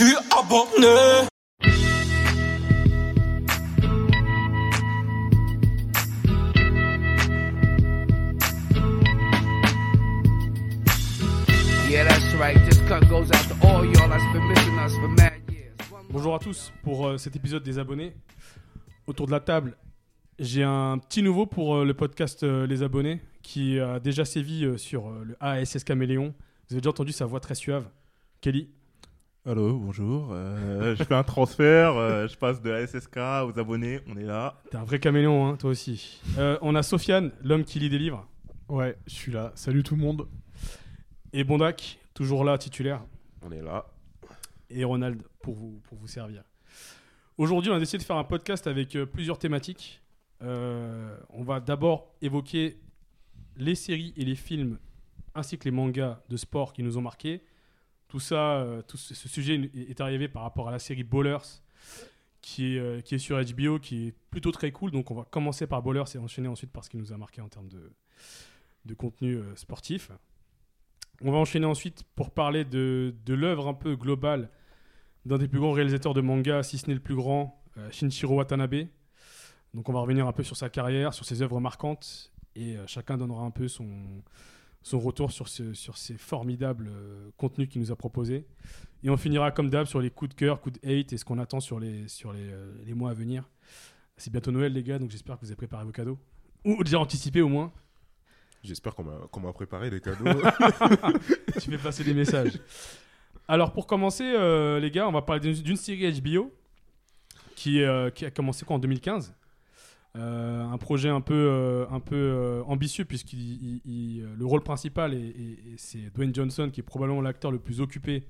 suis abonné. Yeah, that's right. This cut goes out to all y'all that's been missing us for mad years. Bonjour à tous pour euh, cet épisode des abonnés. Autour de la table, j'ai un petit nouveau pour euh, le podcast euh, Les Abonnés qui a déjà sévi sur le ASS Caméléon. Vous avez déjà entendu sa voix très suave. Kelly, Allô, bonjour. Euh, je fais un transfert, euh, je passe de la SSK aux abonnés, on est là. t'es un vrai caméléon, hein, toi aussi. Euh, on a Sofiane, l'homme qui lit des livres. Ouais, je suis là. Salut tout le monde. Et Bondac, toujours là, titulaire. On est là. et Ronald pour vous, pour vous servir. Aujourd'hui, on a décidé de faire un podcast avec euh, plusieurs thématiques. Euh, on va d'abord évoquer les séries et les films ainsi que les mangas de sport qui nous ont marqués. Tout ça, euh, ce, sujet est arrivé par rapport à la série Ballers qui est, euh, sur HBO, qui est plutôt très cool. Donc on va commencer par Ballers et enchaîner ensuite par ce qui nous a marqué en termes de, contenu euh, sportif. On va enchaîner ensuite pour parler de, de l'œuvre un peu globale d'un des plus grands réalisateurs de manga, si ce n'est le plus grand, Shinichiro Watanabe. Donc on va revenir un peu sur sa carrière, sur ses œuvres marquantes, et chacun donnera un peu son, son retour sur, ce, sur ces formidables euh, contenus qu'il nous a proposés. Et on finira comme d'hab sur les coups de cœur, coups de hate, et ce qu'on attend sur les, sur les, euh, les mois à venir. C'est bientôt Noël les gars, donc j'espère que vous avez préparé vos cadeaux. Ou déjà anticipé au moins. J'espère qu'on m'a qu'on m'a préparé des cadeaux. tu fais passer des messages. Alors pour commencer, euh, les gars, on va parler d'une d'une série HBO qui, euh, qui a commencé quoi en 2015. Euh, un projet un peu, euh, un peu euh, ambitieux puisque le rôle principal est, est- est- c'est Dwayne Johnson qui est probablement l'acteur le plus occupé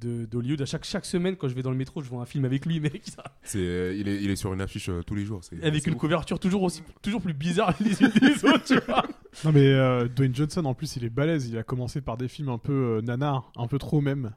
de- d'Hollywood. À chaque, chaque semaine quand je vais dans le métro, je vois un film avec lui, mec, ça- euh, il, est, il est sur une affiche euh, tous les jours. avec une ouf. couverture toujours aussi, toujours plus bizarre les unes des autres, tu vois. Non mais euh, Dwayne Johnson en plus il est balèze. Il a commencé par des films un peu euh, nanars, un peu trop même.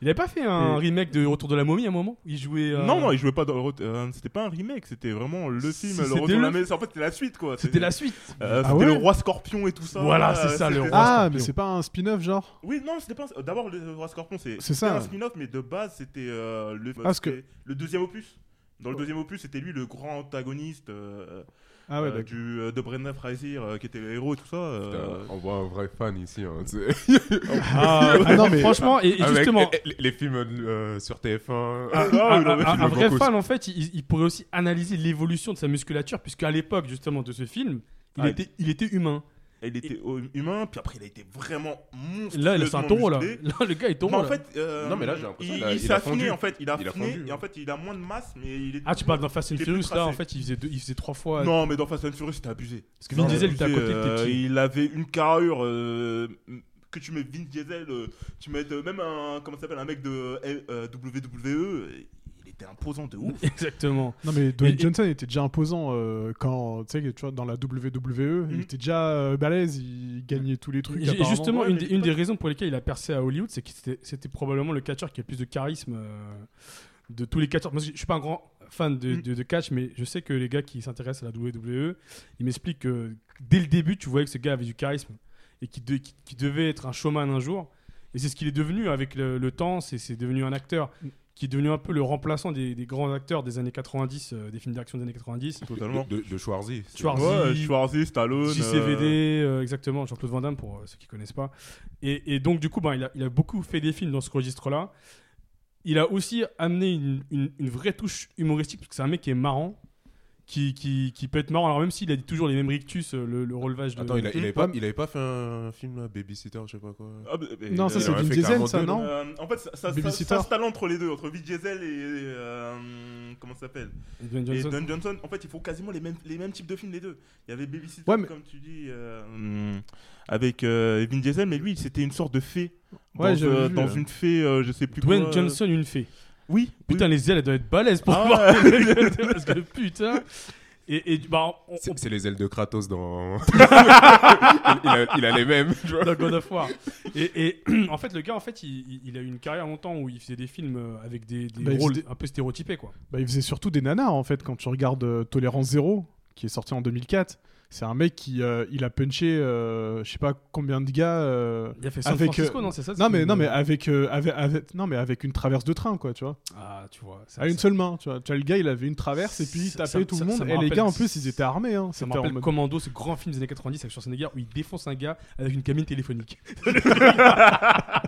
Il avait pas fait un Et- remake de Retour de la momie à un moment? Il jouait. euh, Non, non, il jouait pas dans euh, c'était pas un remake, c'était vraiment le film. Si, le retour de la maison. En fait, c'était la suite quoi. C'était la suite. Euh, Ah c'était ouais le roi scorpion et tout ça. Voilà, c'est ça, le roi Ah Scorpion. mais c'est pas un spin-off genre? Oui, non, c'était pas. un- D'abord, le roi scorpion, c'est. C'est c'était ça. un spin-off, mais de base, c'était euh, le. parce que- le deuxième opus. Dans le deuxième opus, c'était lui le grand antagoniste euh, Ah ouais euh, du, euh, de Brendan Fraser, euh, qui était le héros et tout ça. euh, Putain, on voit un vrai fan ici. hein, sais. Ah, Ah non, mais- franchement, et, justement, les, les- les films euh, sur TF1. un, vrai fan, en fait, il, il pourrait aussi analyser l'évolution de sa musculature, puisqu'à l'époque, justement, de ce film, il, Ah, était, il était humain. Il était humain, puis après, il a été vraiment monstrueux. Là, c'est un taureau, là. Là, le gars est taureau. En fait, euh, Non, mais là, j'ai l'impression il, il il s'est affiné en fait. Il a Il a affiné fondu. et en fait, il a moins de masse, mais il est. Ah, tu parles dans Fast and il est Furious, là, en fait, il faisait, deux- il faisait trois fois. Non, mais dans Fast and Furious, c'était abusé. Parce que Vin Diesel, il était à abusé, côté, il était euh, petit. Il avait une carrure euh, que tu mets Vin Diesel, tu mets même un comment ça s'appelle un mec de WWE, imposant de ouf. Exactement. Non mais Dwayne Et- et- Johnson était déjà imposant euh, quand tu sais tu vois dans la WWE il Mhm. était déjà euh, balèze. Il gagnait tous les trucs. Et- justement, ouais, une, des, une raisons pour lesquelles il a percé à Hollywood, c'est que c'était- probablement le catcheur qui a le plus de charisme euh, de tous les catcheurs. Moi, je je suis pas un grand fan de, Mm. de- de catch, mais je sais que les gars qui s'intéressent à la WWE, ils m'expliquent que dès le début, tu voyais que ce gars avait du charisme et qu'il de- qu'il devait être un showman un jour. Et c'est ce qu'il est devenu avec le, le temps. C'est c'est devenu un acteur qui est devenu un peu le remplaçant des, des grands acteurs des années 90, euh, des films d'action des années 90. Totalement. De, de, Schwarzy. Schwarzy. Ouais, Schwarzy, Stallone. JCVD, euh, euh, exactement, Jean-Claude Van Damme pour euh, ceux qui connaissent pas. Et, et donc, du coup, ben, il, a, il a beaucoup fait des films dans ce registre-là. Il a aussi amené une, une- une vraie touche humoristique, parce que c'est un mec qui est marrant, qui, qui, qui peut être marrant. Alors, même s'il a dit toujours les mêmes rictus, euh, le, le relevage de. Attends, il, a- il avait pas, il avait pas fait un film là, Babysitter, je sais pas quoi. ah, bah, bah, Non, ça il c'est Vin Diesel ça deux, non Euh, en fait, ça, ça, ça, Babysitter. ça se talent entre les deux, entre Vin Diesel et. euh, comment ça s'appelle Dwayne Et Johnson. Don Johnson, en fait, ils font quasiment les mêmes, les mêmes types de films, les deux. Il y avait Babysitter, Ouais, mais- comme tu dis, euh, avec euh, Vin Diesel, mais lui, c'était une sorte de fée. Dans, Ouais, euh, dans euh. une fée, euh, je sais plus Dwayne quoi. Johnson, une fée. Oui. Putain, oui. les ailes, elles doivent être balèzes pour Ah voir. Parce que putain. Et, et bah, on, C'est les ailes de Kratos dans. il, il a, il a les mêmes, tu vois. dans God of War. Et, et en fait, le gars, en fait, il, il- il a eu une carrière longtemps où il faisait des films euh, avec des, des Bah, il rôles faisait- un peu stéréotypés, quoi. Bah, il faisait surtout des nanars en fait quand tu regardes euh, Tolérance Zéro qui est sorti en 2004. C'est un mec qui euh, il a punché, euh, je sais pas combien de gars. euh, Il a fait San Avec, Francisco, euh, non C'est ça Non mais non mais avec, avec, avec- non mais avec une traverse de train quoi, tu vois. Ah, tu vois. À une seule main, tu vois. Tu vois, le gars il avait une traverse et puis il tapait ça- tout ça- le monde. ça et les gars en plus ils étaient armés. Hein. Ça me rappelle mode- Commando, ce grand film des années 90 avec Schwarzenegger où il défonce un gars avec une cabine téléphonique.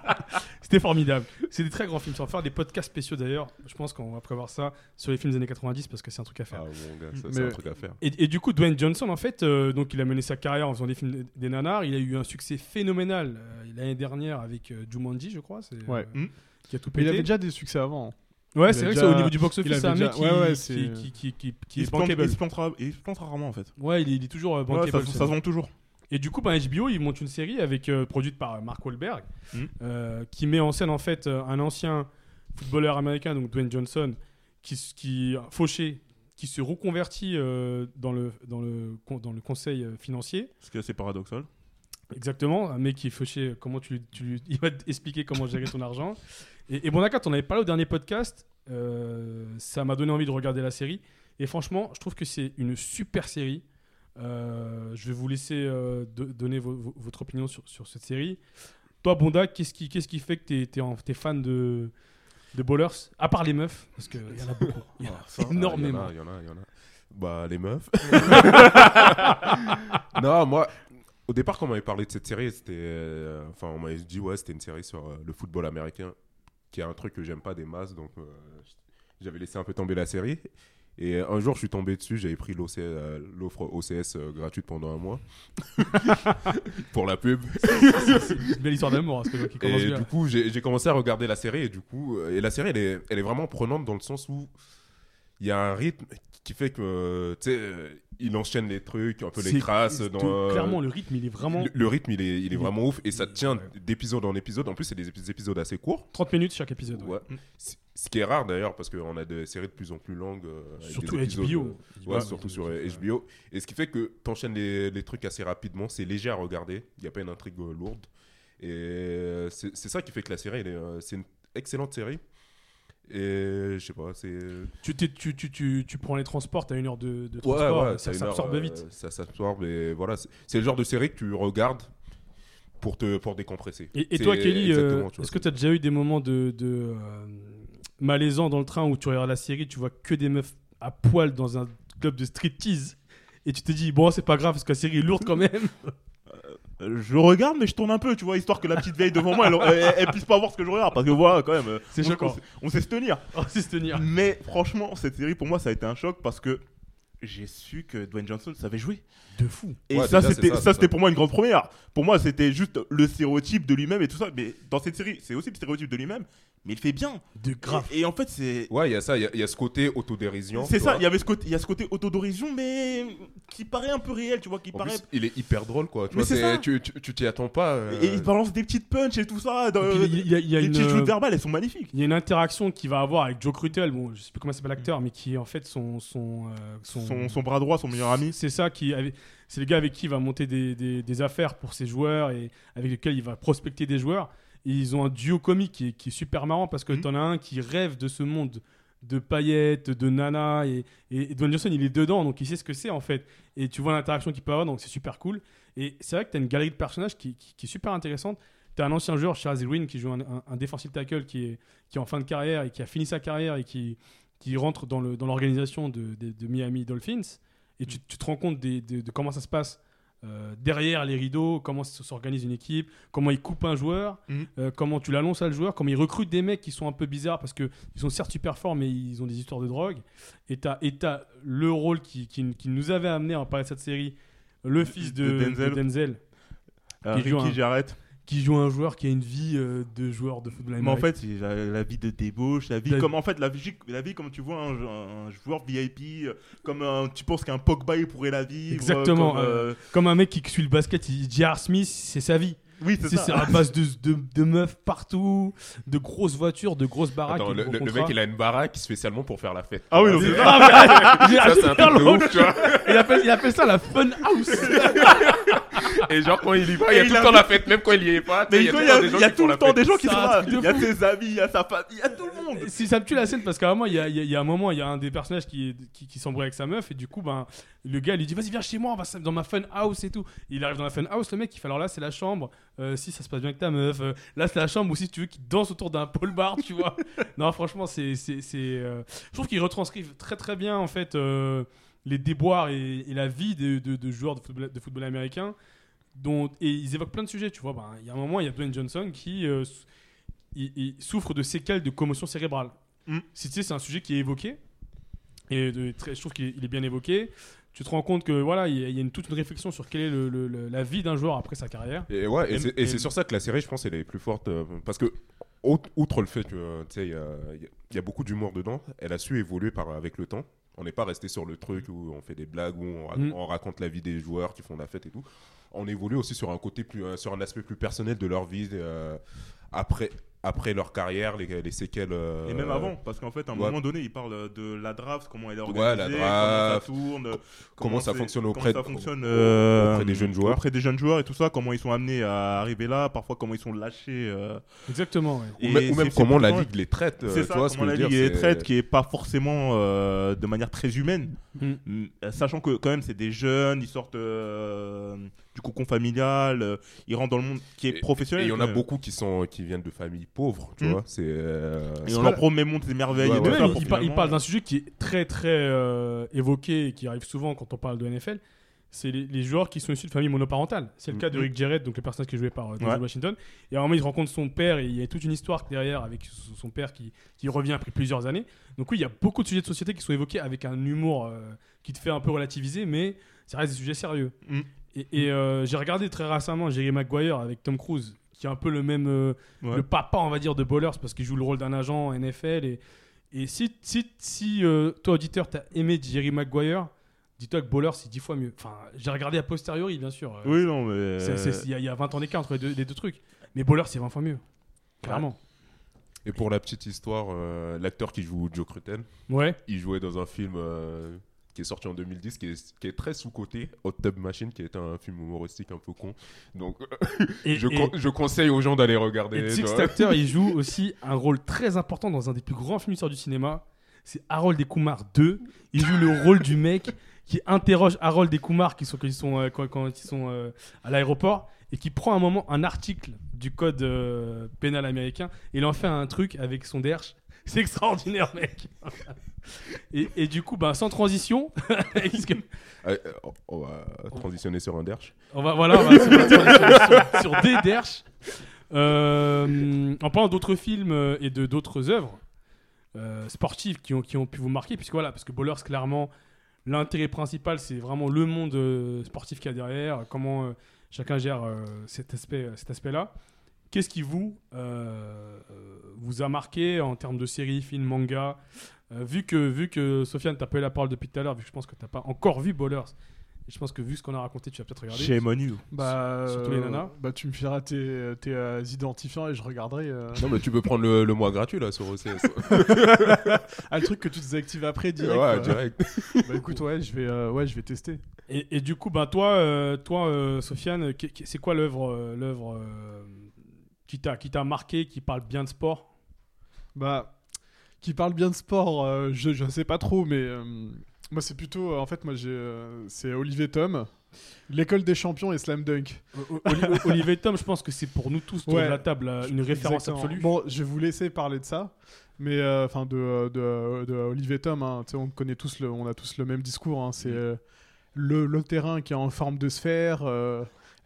C'était formidable. C'est des très grands films. On va faire des podcasts spéciaux d'ailleurs. Je pense qu'on va prévoir ça sur les films des années 90 parce que c'est un truc à faire. Ah, mon gars, ça, Mais- c'est un truc à faire. Et, et du coup, Dwayne Johnson, en fait, euh, donc il a mené sa carrière en faisant des films des nanars. Il a eu un succès phénoménal euh, l'année dernière avec euh, Jumanji, je crois. C'est, Ouais. euh, Mm. Qui a tout Mais il avait déjà des succès avant. Ouais, il c'est vrai que déjà- c'est au niveau du box-office, il c'est un mec qui, ouais, ouais, qui, qui, qui, qui- qui il, est se plante, bankable. il se plantera rarement en fait. Ouais, il est, il est toujours Ouais, bankable. ça, ça se vend toujours. Et du coup, bah, HBO, il monte une série avec, euh, produite par Mark Wahlberg, Mhm. euh, qui met en scène en fait euh, un ancien footballeur américain, donc Dwayne Johnson, qui, qui fauché, qui se reconvertit euh, dans, le, dans, le, dans le conseil euh, financier. Ce qui est assez paradoxal. Exactement, un mec qui est fauché, comment tu, tu, il va t'expliquer comment gérer ton argent. Et, et bon, d'accord, on avait parlé au dernier podcast, euh, ça m'a donné envie de regarder la série. Et franchement, je trouve que c'est une super série. Euh, je vais vous laisser euh, do- donner vo- vo- votre opinion sur, sur cette série. Toi, Bonda, qu'est-ce qui, qu'est-ce qui fait que tu es, fan de, de Ballers À part les meufs, parce qu'il y en a beaucoup. Il y en a Ah, ça, énormément. Il y en a, il y en a. Bah, les meufs. non, moi, au départ, quand on m'avait parlé de cette série, c'était. euh, Enfin, on m'avait dit, ouais, c'était une série sur euh, le football américain, qui est un truc que j'aime pas des masses, donc euh, j'avais laissé un peu tomber la série. Et un jour, je suis tombé dessus, j'avais pris euh, l'offre OCS euh, gratuite pendant un mois. pour la pub. C'est une belle histoire d'amour, hein, ce qui commence Et bien. du coup, j'ai commencé à regarder la série et du coup, euh, et la série, elle est, elle est vraiment prenante dans le sens où il y a un rythme qui fait que, euh, tu sais, euh, il enchaîne les trucs, un peu les c'est- Dans, euh, Clairement, le rythme, il est vraiment le, le rythme, il est, il est vraiment ouf et ça tient d'épisode en épisode. En plus, c'est des épis- épisodes assez courts. 30 minutes chaque épisode. ouais. C- Ce qui est rare d'ailleurs parce qu'on a des séries de plus en plus longues. euh, Surtout des épisodes, HBO. euh, Ouais, surtout sur euh, HBO. Et ce qui fait que tu enchaînes les, les trucs assez rapidement. C'est léger à regarder. Il n'y a pas une intrigue euh, lourde. Et euh, c'est ça qui fait que la série, euh, c'est une excellente série. Et je sais pas, c'est. Tu, tu, tu, tu, tu prends les transports, t'as une heure de, transport, ouais, ça s'absorbe euh, vite. Ça s'absorbe et voilà. c'est- le genre de série que tu regardes pour te pour décompresser. Et, toi, Kelly, euh, est-ce que tu as déjà eu des moments de, de euh, malaisant dans le train où tu regardes la série, tu vois que des meufs à poil dans un club de striptease et tu te dis, bon, c'est pas grave parce que la série est lourde quand même? Je regarde, mais je tourne un peu, tu vois, histoire que la petite veille devant moi, elle, elle- elle puisse pas voir ce que je regarde. Parce que voilà, quand même, C'est on- choquant. On, sait- on sait se tenir. Oh, c'est se tenir. Mais franchement, cette série, pour moi, ça a été un choc parce que j'ai su que Dwayne Johnson savait jouer. De fou. Et Ouais, ça, déjà, c'est c'était ça, ça, c'est c'était ça. pour moi une grande première. Pour moi, c'était juste le stéréotype de lui-même et tout ça. Mais dans cette série, c'est aussi le stéréotype de lui-même, mais il fait bien. De grave. Et, et en fait, c'est. Ouais, il y a ça, il y a- il y, a ce côté autodérision. C'est ça, il y avait ce côté, il y a ce côté autodérision, mais qui paraît un peu réel, tu vois, qui En paraît. plus, il est hyper drôle, quoi. Tu Mais vois, ça. tu tu- tu t'y attends pas. euh, Et il balance des petites punches et tout ça. dans- Et puis, il y a, il y a les une, petites joutes verbales, elles sont magnifiques. il y a une interaction qu'il va avoir avec Joe Crutel, bon, je sais plus comment s'appelle l'acteur, mais qui est en fait son. son, euh, Son, son bras droit, son meilleur ami. C'est ça qui avait- c'est le gars avec qui il va monter des, des- des affaires pour ses joueurs et avec lequel il va prospecter des joueurs. Et ils ont un duo comique qui est, qui est super marrant parce que Mhm. t'en as un qui rêve de ce monde de paillettes, de nana et, et, Dwayne Johnson il est dedans donc il sait ce que c'est en fait. Et tu vois l'interaction qu'il peut avoir donc c'est super cool. Et c'est vrai que t'as une galerie de personnages qui, qui- qui est super intéressante. T'as un ancien joueur, Charles Green, qui joue un, un, tackle qui est, qui est en fin de carrière et qui a fini sa carrière et qui, qui rentre dans le- dans l'organisation de, de- de Miami Dolphins. Et tu, tu te rends compte des- de, de comment ça se passe euh, derrière les rideaux, comment s'organise une équipe, comment ils coupent un joueur, Mhm. euh, comment tu l'annonces à le joueur, comment ils recrutent des mecs qui sont un peu bizarres parce qu'ils sont certes super forts mais ils ont des histoires de drogue. Et t'as et t'as le rôle qui, qui, qui nous avait amené à parler de cette série, le fils de, De Denzel. de Denzel, Euh, Qui Ricky Jarrett. Qui joue un joueur qui a une vie euh, de joueur de football Mais en fait, c'est la, la vie de débauche, la vie La- comme en fait la vie, la vie comme tu vois un, un joueur VIP, euh, comme un, tu penses qu'un Pogba il pourrait la vivre. Exactement, comme, euh, Comme un mec qui suit le basket, il dit J.R. Smith, c'est sa vie. Oui, c'est C'est c'est ça. à base de, de, de meufs partout, de grosses voitures, de grosses baraques. Attends, le, mec, il a une baraque spécialement pour faire la fête. Ah oui, non, C'est- c'est Ah, mais- ça, c'est un truc de ouf, tu vois. il, appelle, il appelle ça la fun house. Et genre, quand il y va, il y a tout le temps la fête, même quand il y est pas. Mais il y a, tout le temps des gens qui sont là. Il y a ses amis, il y a sa famille, il y a tout le monde. Si ça me tue la scène parce qu'à un moment, il y a, un moment, il y a un des personnages qui, s'embrouille avec sa meuf et du coup, ben, le gars lui dit Vas-y, viens chez moi, on va dans ma fun house et tout. Il arrive dans la fun house, le mec il fait Alors là, c'est la chambre. Euh, si ça se passe bien avec ta meuf, euh, là, c'est la chambre ou si tu veux qu'il danse autour d'un pole bar, tu vois. non, franchement, c'est. c'est, c'est, euh, Je trouve qu'ils retranscrivent très très bien en fait euh, les déboires et, et la vie de, de- de joueurs de football, de football américain. Dont, et ils évoquent plein de sujets, tu vois. Ben, Il y a un moment, il y a Dwayne Johnson qui euh, il- il souffre de séquelles de commotion cérébrale. Mm. Si tu sais, c'est un sujet qui est évoqué. Et de- très- je trouve qu'il est, bien évoqué. Tu te rends compte que voilà, il y a, une, toute une réflexion sur quelle est le- le- le- la vie d'un joueur après sa carrière. Et ouais, et Et- c'est- sur ça que la série, je pense, elle est plus forte. euh, parce que, outre le fait que, tu sais, il y y a beaucoup d'humour dedans, elle a su évoluer par, avec le temps. On n'est pas resté sur le truc où on fait des blagues, où on, Mm. on raconte la vie des joueurs qui font la fête et tout. On évolue aussi sur un côté plus, euh, sur un aspect plus personnel de leur vie euh, après, après leur carrière, les, les séquelles. euh, Et même avant, parce qu'en fait, à un ouais. moment donné, il parle de la draft, comment elle est Ouais, organisée, la draft, comment ça tourne, comment ça fonctionne comment auprès ça fonctionne, euh, auprès des jeunes joueurs. auprès des jeunes joueurs et tout ça, comment ils sont amenés à arriver là, parfois comment ils sont lâchés. euh, Exactement, ouais. Ou, et même- ou même c'est- comment la ligue les traite. euh, C'est tu ça, vois ce comment que je la veux ligue c'est- traite, qui est pas forcément euh, de manière très humaine. Mm. Mm, Sachant que quand même c'est des jeunes, ils sortent euh, du cocon familial, euh, ils rentrent dans le monde qui est Et- professionnel. Et il y en a beaucoup qui sont qui viennent de familles pauvres, tu Mm. vois. C'est euh, Et on leur promet montre des merveilles Ouais, et ouais. il, finalement- parle d'un sujet qui est très très euh, évoqué et qui arrive souvent quand on parle de NFL. C'est les, les joueurs qui sont issus de familles monoparentales. C'est le cas de Mhm. Rick Jarrett, donc le personnage qui est joué par euh, Denzel Ouais. Washington. Et à un moment, il rencontre son père et il y a toute une histoire derrière avec son père qui, qui revient après plusieurs années. Donc oui, il y a beaucoup de sujets de société qui sont évoqués avec un humour euh, qui te fait un peu relativiser, mais ça reste des sujets sérieux. Mhm. Et, et, euh, j'ai regardé très récemment Jerry Maguire avec Tom Cruise, qui est un peu le même, euh, Ouais. le papa, on va dire, de Ballers, parce qu'il joue le rôle d'un agent en NFL. Et, et si, si, si euh, toi, auditeur, t'as aimé Jerry Maguire, dis-toi que Ballers, c'est dix fois mieux. Enfin, j'ai regardé a posteriori, bien sûr. Oui, non, mais. Il y, a- il y a 20 ans d'écart entre les deux, les deux trucs. Mais Ballers, c'est 20 fois mieux. Clairement. Et pour la petite histoire, euh, l'acteur qui joue Joe Crutel, Ouais. il jouait dans un film euh, qui est sorti en 2010, qui est, qui est très sous-côté, Hot Tub Machine, qui est un film humoristique un peu con. Donc, Et, je, et- con- je conseille aux gens d'aller regarder. Et cet acteur, il joue aussi un rôle très important dans un des plus grands films du cinéma. C'est Harold et Kumar 2. Il joue le rôle du mec qui interroge Harold et Kumar qui sont, quand ils sont, euh, quand, quand ils sont euh, à l'aéroport et qui prend un moment un article du code euh, pénal américain et il en fait un truc avec son derche. C'est extraordinaire, mec. et, et du coup, bah, sans transition, que- Euh, euh, on va transitionner sur un derche. on va, voilà, on va sur, sur des derches. Euh, en parlant d'autres films et de d'autres œuvres euh, sportives qui ont, qui ont pu vous marquer, puisque voilà, parce que Ballers, clairement, l'intérêt principal, c'est vraiment le monde sportif qu'il y a derrière, comment chacun gère cet aspect, cet aspect-là. Qu'est-ce qui vous euh, vous a marqué en termes de séries, films, mangas Euh, Vu que vu que Sofiane t'a pas eu la parole depuis tout à l'heure, vu que je pense que t'as pas encore vu Ballers, et je pense que vu ce qu'on a raconté, tu vas peut-être regarder. On you. Bah, Surtout les euh, nanas. Bah, tu me fileras tes, tes euh, identifiants et je regarderai. euh. Non, mais tu peux prendre le, le mois gratuit là sur OCS. Ah, le truc que tu désactives après direct. ouais, direct. Bah, écoute, ouais, je vais, euh, ouais, je vais tester. Et, et du coup, bah, toi, euh, toi euh, Sofiane, c'est quoi l'œuvre l'œuvre euh, qui t'a qui t'a marqué, qui parle bien de sport Bah, qui parle bien de sport, euh, je, je sais pas trop, mais euh, moi, c'est plutôt. euh, en fait, moi, j'ai, euh, c'est Olivier Tom, l'école des champions et Slam Dunk. Olivier Tom, je pense que c'est pour nous tous autour Ouais. de la table une référence Exactement. absolue. Bon, je vais vous laisser parler de ça. Mais enfin de, de, de Olivier Tom, hein, tu sais, on connaît tous le, on a tous le même discours. hein, c'est le, le terrain qui est en forme de sphère,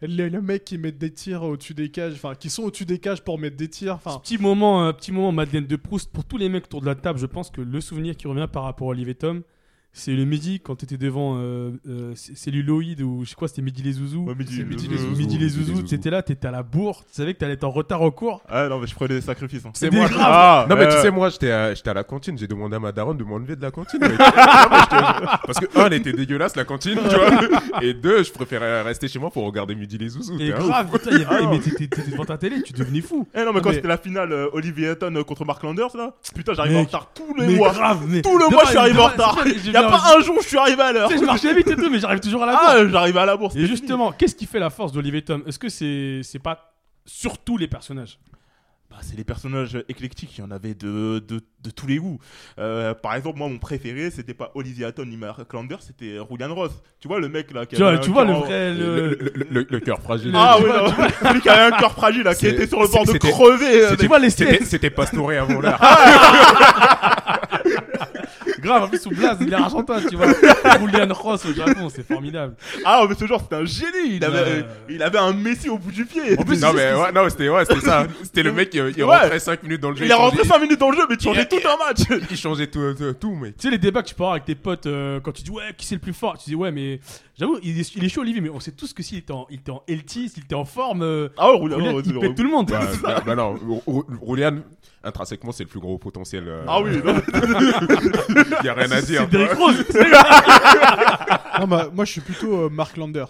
euh, les, les mecs qui mettent des tirs au-dessus des cages, enfin qui sont au-dessus des cages pour mettre des tirs. Enfin, Petit moment, un petit moment Madeleine de Proust pour tous les mecs autour de la table. Je pense que le souvenir qui revient par rapport à Olivier Tom, c'est le midi quand tu étais devant euh, euh, Celluloid ou je sais quoi, c'était Midi les Zouzous. Ouais, Midi C'est les Midi Zouzous. les Zouzous. Midi les Zouzous, t'étais là, t'étais à la bourre, tu savais que t'allais être en retard au cours. Ah non, mais je prenais des sacrifices. hein. C'est moi. graves. Ah, Non, mais tu euh, sais, moi, j'étais à, j'étais à la cantine, j'ai demandé à ma daronne de m'enlever de la cantine. Non, Parce que, un, elle était dégueulasse, la cantine, tu vois. Et deux, je préférais rester chez moi pour regarder Midi les Zouzous. Et grave, putain, il y avait- Ah mais t'étais t'étais devant ta télé, tu devenais fou. Eh non, mais quand Mais- c'était la finale euh, Olivier Hatton euh, contre Mark Landers là, putain, j'arrive en retard tous les Mais mois. grave, mais Tout le Demain, mois, je suis arrivé en retard. A Non, pas un jour où je suis arrivé à l'heure. Tu sais, je marchais vite et tout, mais j'arrive toujours à la bourre. Ah, j'arrive à la bourse. Et justement, qu'est-ce qui fait la force d'Olivier Tom? Est-ce que c'est c'est pas surtout les personnages? Bah, c'est les personnages éclectiques, il y en avait de, de, de tous les goûts. Euh, par exemple, moi, mon préféré, c'était pas Olivier Hatton ni Mark Lander, c'était Julian Ross. Tu vois, le mec là qui Tu avait vois, un tu vois le vrai. Le, Le... le- le- le- le cœur fragile. Ah oui, celui qui avait un cœur fragile là, qui était sur le bord de crever. euh, Tu vois les C'était c'était Pastore avant l'heure. Grave, en plus sous Blaze, il est argentin, tu vois. Julian Ross au Japon, c'est formidable. Ah, mais ce genre, c'était un génie. Il avait, il avait un Messi au bout du pied. En plus, non, mais ouais, non, c'était ouais, c'était ça. C'était le mec qui il Ouais. rentrait 5 minutes dans le jeu. il est rentré changeait- 5 minutes dans le jeu, mais tu changeais Il- tout un match. Il changeait tout, tout, tout, mec. Tu sais, les débats que tu peux avoir avec tes potes euh, quand tu dis ouais, qui c'est le plus fort? Tu dis ouais, mais j'avoue, il est, il est chaud, Olivier, mais on sait tous que s'il était en, il était en healthy, s'il était en forme, euh, Ah il c'est pète tout le monde. Bah, bah, bah non, Ro- Ro- Roulian, intrinsèquement, c'est le plus gros potentiel. euh, Ah oui, non. Il y a rien à dire. C'est Derrick. Rose. Non, bah, moi je suis plutôt euh, Mark Landers.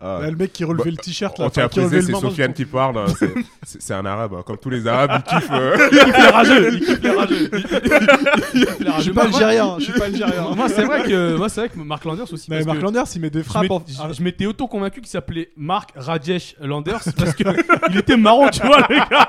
Ah. Là, le mec qui relevait Bah, le t-shirt On là, préciser, le c'est Sofiane qui parle. hein, c'est- un arabe. hein. Comme tous les arabes, il kiffe. euh, Il kiffe les rageux. Il kiffe les rageux. Les Je rageux. suis pas algérien, je suis pas algérien. Moi, c'est vrai que moi, c'est vrai que Mark Landers aussi. Mais Mark Landers, il met des je frappes. je- m'étais auto convaincu qu'il s'appelait Mark Rajesh Landers parce que il était marrant, tu vois, le gars.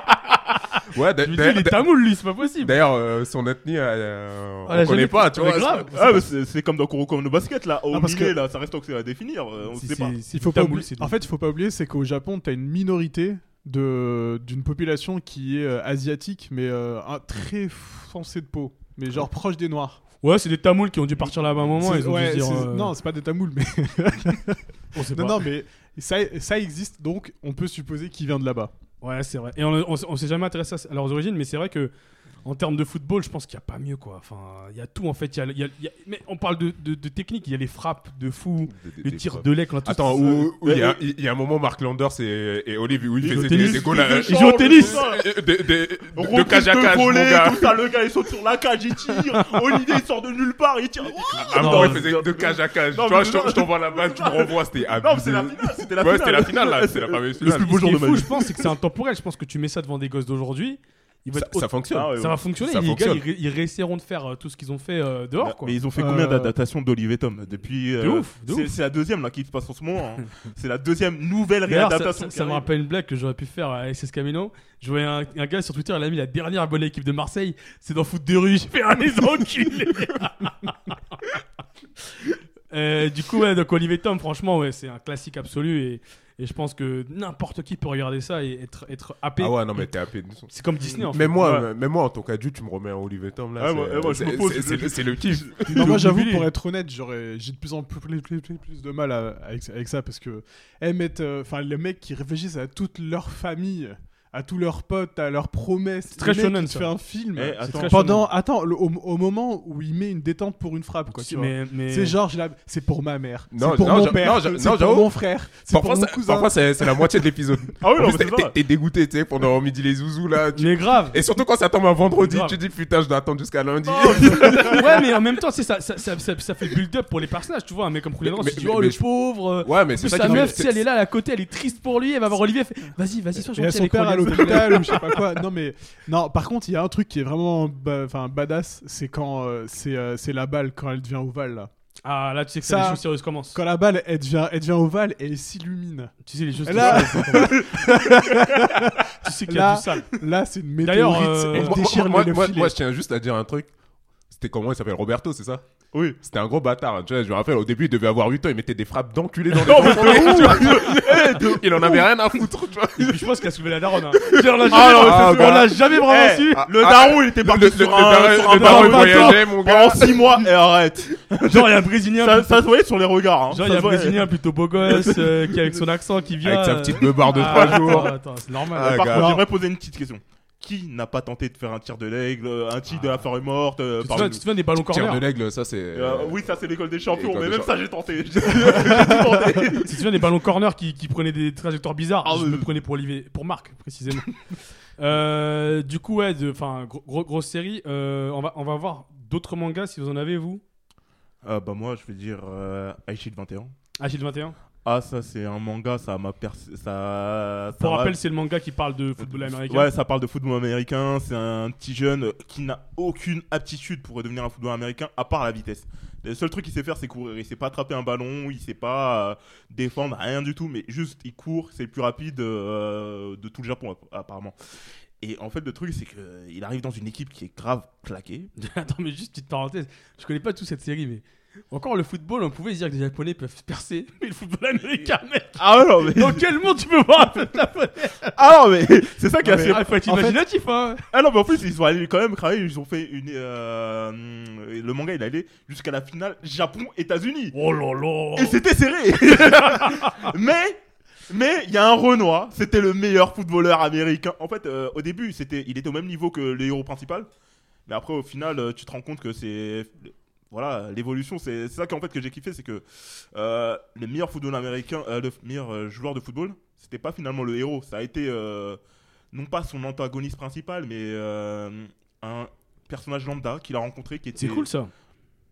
Ouais, Je me dis, il est d'ailleurs- tamoul, lui, c'est pas possible. D'ailleurs, euh, son ethnie, euh, Ah, la on connaît jamais- pas, tu vois. grave. c'est- Ah, mais c'est c'est comme dans Kuroko no Basket là. Au Ah, parce milieu que- là, ça reste encore à définir. euh, On C'est- sait pas. c'est- c'est Il faut du pas tamoul, oublier. c'est du- En fait, il faut pas oublier, c'est qu'au Japon, t'as une minorité de d'une population qui est euh, asiatique, mais euh, un très foncé de peau, mais genre proche des noirs. Ouais, c'est des tamouls qui ont dû partir là-bas un moment. C'est- Ils ont ouais, dû se dire. c'est- euh, Non, c'est pas des tamouls, mais on sait non, pas. non, mais ça, ça existe, donc on peut supposer qu'il vient de là-bas. Ouais, c'est vrai. Et on, on, on s'est jamais intéressé à leurs origines, mais c'est vrai que en termes de football, je pense qu'il n'y a pas mieux, quoi. Enfin, il y a tout en fait. Il y a- il y a- il y a- Mais on parle de, de, de technique. Il y a les frappes de fou, des- le tir de a tous- Attends, où où il y, a- Ouais, il y a un moment, Mark Landers et, et Olive, où il Ils au des, goals Ils jouent au tennis. Euh, de, de, de, de cage à cage, mon gars. tout ça, le gars il saute sur la cage, il tire. Olivier il sort de nulle part, il tire. Ah Non, il faisait de cage à cage. Tu vois, je t'envoie la balle, tu me renvoies, c'était abusé. Non, mais c'est la finale, c'était la Ouais, finale. c'était la finale, là. C'est la fameuse Le plus beau Ce qui jour est de ma fou, vie. je pense, c'est que c'est intemporel. Je pense que tu mets ça devant des gosses d'aujourd'hui. Ça, fonctionne. Ah ouais, ça va fonctionner. Ça les fonctionne. gars, ils, ils réessaieront de faire euh, tout ce qu'ils ont fait euh, dehors, Mais- quoi. Mais ils ont fait Euh, combien d'adaptations d'Olivier Tom depuis De euh, ouf, de c'est- ouf. C'est la deuxième là qui se passe en ce moment. hein. c'est la deuxième nouvelle réadaptation. ça- me rappelle une blague que j'aurais pu faire à SS Camino. Je voyais un, un gars sur Twitter, il a mis la dernière bonne équipe de Marseille, c'est dans foot de rue. J'ai fait un les enculés. Euh, du coup, ouais, donc Olivier Tom, franchement, ouais, c'est un classique absolu et, et je pense que n'importe qui peut regarder ça et être, être happé. Ah ouais, non, mais t'es happé. C'est comme Disney en fait. Même moi, Ouais. même moi, en tant qu'adulte, tu me remets un Olivier Tom là. Ouais, c'est- moi- ouais, moi, je c'est- le kiff. Non, moi j'avoue, pour être honnête, j'aurais, j'ai de plus en plus, plus, plus- plus- plus de mal à- avec, avec ça parce que mettent, euh, enfin les mecs qui réfléchissent à toute leur famille, à tous leurs potes, à leurs promesses. très shonen, ça. fait un film. Eh, attends, Pendant, attends, le- au, au moment où il met une détente pour une frappe, quoi. tu vois. mais, mais... C'est genre, c'est pour ma mère, c'est pour non, mon père, c'est pour mon frère, c'est pour Parfois, mon ça- cousin. parfois, c'est c'est la moitié de l'épisode. Ah oui, t'es- dégoûté, tu sais, pendant midi les zouzous là. tu- mais grave. Et surtout quand ça tombe un vendredi, tu dis putain, je dois attendre jusqu'à lundi. ouais, mais en même temps, ça, ça, ça, ça, ça fait build-up pour les personnages. Tu vois, un mec comme Mais- tu dis, oh le pauvre. euh, Ouais, mais c'est ça sa qui meuf, si elle est là à côté, elle est triste pour lui, elle va voir Olivier, Vas-y, vas-y, sois gentil son avec père à Olivier. l'hôpital ou je sais pas quoi. Non mais non. Par contre, il y a un truc qui est vraiment, ba- enfin badass, c'est quand euh, c'est euh, c'est la balle quand elle devient ovale là. Ah, là, tu sais que Ça- ça, les choses sérieuses commencent. Quand la balle elle devient, elle devient ovale et elle s'illumine. Tu sais, les choses là- sérieuses commencent. Tu sais qu'il y a Là- du sale. Là, c'est une D'ailleurs, météorite. euh, elle Moi, déchire moi, moi, filet. moi, je tiens juste à dire un truc. C'était comment? Il s'appelle Roberto, c'est ça? Oui. C'était un gros bâtard. hein. Tu vois, je me rappelle, au début, il devait avoir 8 ans, il mettait des frappes d'enculé dans les Non, mais enfants, tu vois. Il en avait rien à foutre, tu vois. Et puis je pense qu'il a soulevé la daronne. hein. Genre, On l'a jamais, Ah, non, mais on sûr. l'a jamais vraiment Eh, su. Ah, Le ah, daron il était parti Le, sur le un daron- sur un le daron, il bateau voyageait, mon gars. pendant 6 mois et arrête. Genre, il y a un Brésilien. Ça, ça se voyait sur les regards. hein. Genre, il Ça y a se un voyait. Brésilien plutôt beau gosse euh, qui, avec son accent, qui vient. Avec sa euh, petite beubare de ah, 3 attends, jours. Attends, c'est normal. Ah, Par gars. contre, j'aimerais poser une petite question. Qui n'a pas tenté de faire un tir de l'aigle, un tir de la forêt morte euh, Tu te souviens- le- tu te souviens des ballons Tir de corner l'aigle, ça c'est. Euh, Oui, ça c'est l'école des champions, mais des même ça j'ai tenté. Tu te souviens des ballons corner qui, qui prenaient des trajectoires bizarres Ah Je me prenais pour Olivier, pour Marc précisément. Euh, du coup, ouais, enfin, gros, gros- grosse série. Euh, on va, on va voir d'autres mangas si vous en avez vous. Ah bah moi je vais dire euh, Aishid 21. Agile 21. Ah, ça, c'est un manga, ça m'a percé. Ça, Pour rappel, c'est le manga qui parle de football américain. Ouais, ça parle de football américain. C'est un petit jeune qui n'a aucune aptitude pour devenir un football américain, à part la vitesse. Le seul truc qu'il sait faire, c'est courir. Il sait pas attraper un ballon, il sait pas euh, défendre, rien du tout, mais juste il court. C'est le plus rapide euh, de tout le Japon, app- apparemment. Et en fait, le truc, c'est qu'il arrive dans une équipe qui est grave claquée. Attends, mais juste petite parenthèse. Je connais pas tout cette série, mais encore le football, on pouvait se dire que les Japonais peuvent percer, mais le football américain, mec. Ah non, mais, Dans quel monde tu peux voir un peuple japonais ah, non, mais c'est ça qui est Non, assez Ah, faut être En fait- imaginatif, hein. Ah non, mais en plus, ils sont allés quand même travailler. Ils ont fait une. euh, le manga, il est allé jusqu'à la finale Japon-États-Unis. Oh là là. Et c'était serré Mais. Mais il y a un Renoir, c'était le meilleur footballeur américain. En fait, euh, au début, c'était, il était au même niveau que le héros principal. Mais après, au final, euh, tu te rends compte que c'est. Voilà, l'évolution, c'est c'est ça qu'en fait que j'ai kiffé, c'est que euh, le meilleur football américain, euh, le meilleur euh, joueur de football, c'était pas finalement le héros. Ça a été euh, non pas son antagoniste principal, mais euh, un personnage lambda qu'il a rencontré qui était C'est cool ça.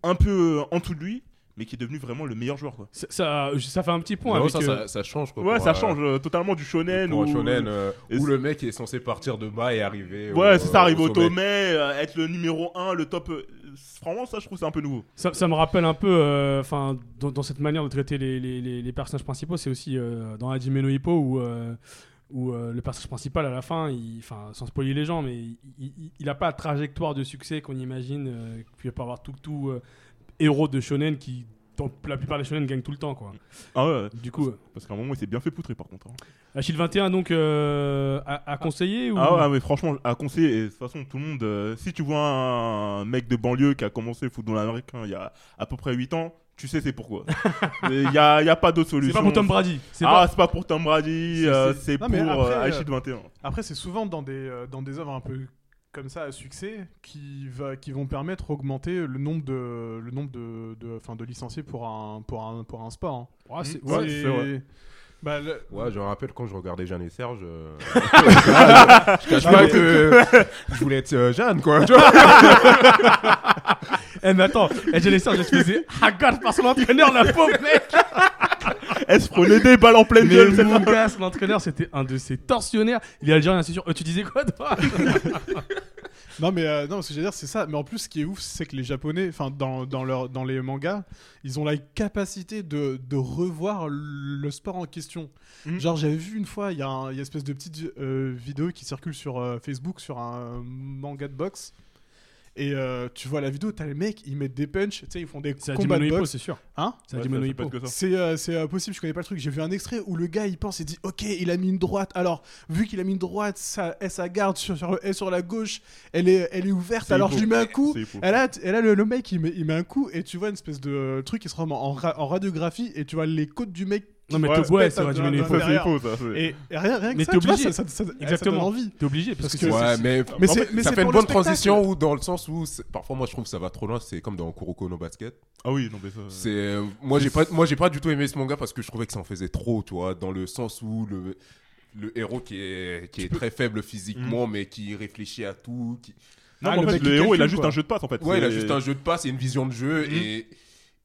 un peu euh, en dessous de lui, mais qui est devenu vraiment le meilleur joueur. Quoi. Ça, ça, ça fait un petit point avec. ça, euh, ça, ça change quoi. Ouais, ça euh, change euh, totalement du shonen. Où- shonen euh, où le mec est censé partir de bas et arriver. Ouais, c'est ça, arrive au sommet. euh, être le numéro 1, le top. Franchement, ça, je trouve c'est un peu nouveau. Ça, me rappelle un peu, euh, enfin, dans, cette manière de traiter les, les- les- personnages principaux, c'est aussi euh, dans Hajime no Hippo où, euh, où le personnage principal à la fin, enfin, sans spoiler les gens, mais il- n'a pas la trajectoire de succès qu'on imagine qu'il peut avoir tout, tout héros de shonen qui, la plupart des shonen, gagnent tout le temps, quoi. Ah ouais, Du coup, parce qu'à un moment, il s'est bien fait poutrer par contre. hein. Achille 21 donc euh, à, à conseiller ou? Ah ouais, mais franchement, à conseiller, et de toute façon, tout le monde. euh, si tu vois un, mec de banlieue qui a commencé le football américain il y a à peu près 8 ans, tu sais c'est pourquoi. Il n'y a, il y a pas d'autre c'est solution. pas pour Tom Brady. C'est Ah, pas... c'est pas pour Tom Brady, C'est- euh, c'est- c'est pour après, Aishid 21. Après, c'est souvent dans des, dans des œuvres un peu comme ça à succès qui, va, qui vont permettre d'augmenter le nombre de, le nombre de, de, enfin, de licenciés pour un, pour un, pour un sport. hein. Ouais, c'est- Ouais, ouais. c'est vrai. Bah, le- Ouais, je me rappelle quand je regardais Jeanne et Serge. euh, je cache pas que je voulais être euh, Jeanne, quoi. Tu vois Eh mais attends, eh, j'ai laissé, je se faisais hagarde par son entraîneur, la pauvre mec. Elle se prenait des balles en pleine gueule, mon celle-là. gars, son entraîneur, c'était un de ses tortionnaires. Il est algérien, c'est sûr. Euh, tu disais quoi, toi Non mais euh, non, ce que je veux dire c'est ça. Mais en plus, ce qui est ouf, c'est que les Japonais, enfin dans, dans leur dans les mangas, ils ont la capacité de, de revoir le sport en question. Mhm. Genre j'avais vu une fois, il y a un- il y a une espèce de petite euh, vidéo qui circule sur euh, Facebook sur un manga de boxe. Et euh, tu vois la vidéo, t'as les mecs, ils mettent des punchs, tu sais, ils font des C'est combats de boxe. c'est sûr. Hein C'est Ouais, Hajime ça- no ça peut Hippo. être que ça. C'est euh, c'est, euh, possible, je connais pas le truc. J'ai vu un extrait où le gars il pense et dit Ok, il a mis une droite. Alors, vu qu'il a mis une droite, sa, et sa garde sur, sur, est sur la gauche, elle est, elle est ouverte. Alors, je lui mets un coup. Là, t- et là, le, le mec il met, il met un coup et tu vois une espèce de truc qui se transforme en, ra- en radiographie et tu vois les côtes du mec. Non, mais Ouais, t'es- ouais. Ça, c'est derrière. Hippo, ça. c'est- Et, rien, rien que Mais ça, t'es tu vois, obligé. ça, ça, ça- ça Exactement. donne envie. T'es obligé parce, Parce que, Ouais, mais, Mais en c'est- fait, mais ça fait une bonne transition où, dans le sens où parfois moi je trouve que ça va trop loin. C'est comme dans Kuroko no Basket. Ah oui, non, mais ça. C'est euh, moi j'ai pas moi j'ai pas du tout aimé ce manga parce que je trouvais que ça en faisait trop, tu vois, dans le sens où le le héros qui est qui est très faible physiquement mais qui réfléchit à tout. Qui... Non, Ah, mais en le fait, le héros, il a juste un jeu de passe en fait. Ouais, il a juste un jeu de passe et une vision de jeu Mhm. et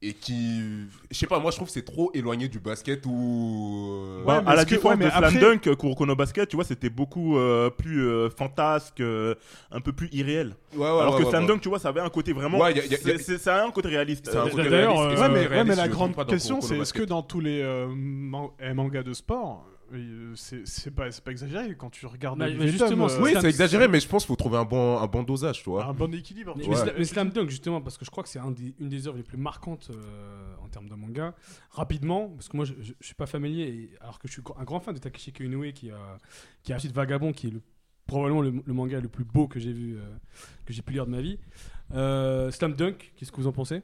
et qui je sais pas moi je trouve que c'est trop éloigné du basket ou euh, Bah, Ouais, à la différence ouais, mais de Slam après- Dunk, euh, Basket, tu vois, c'était beaucoup euh, plus euh, fantasque, euh, un peu plus irréel. ouais, ouais, Alors ouais, que ouais, Slam ouais. Dunk, tu vois, ça avait un côté vraiment. Ouais, y a- y a- c'est- c'est- ça a un côté réaliste. C'est un côté D'ailleurs, euh, Ouais, mais, la grande question, c'est est-ce que dans tous les man- mangas de sport, c'est c'est pas, c'est pas exagéré quand tu regardes. Bah, mais justement, euh, Oui, c'est exagéré mais je pense qu'il faut trouver un bon un bon dosage, tu vois. un bon équilibre. Mais, Slam Dunk, justement, parce que je crois que c'est un des- une des œuvres les plus marquantes euh, en termes de manga. Rapidement, parce que moi, je, je, je suis pas familier, et- alors que je suis un grand fan de Takeshi Inoue, qui a, qui a acheté Vagabond, qui est le, probablement le, le manga le plus beau que j'ai vu, euh, que j'ai pu lire de ma vie. Euh, Slam Dunk, qu'est-ce que vous en pensez?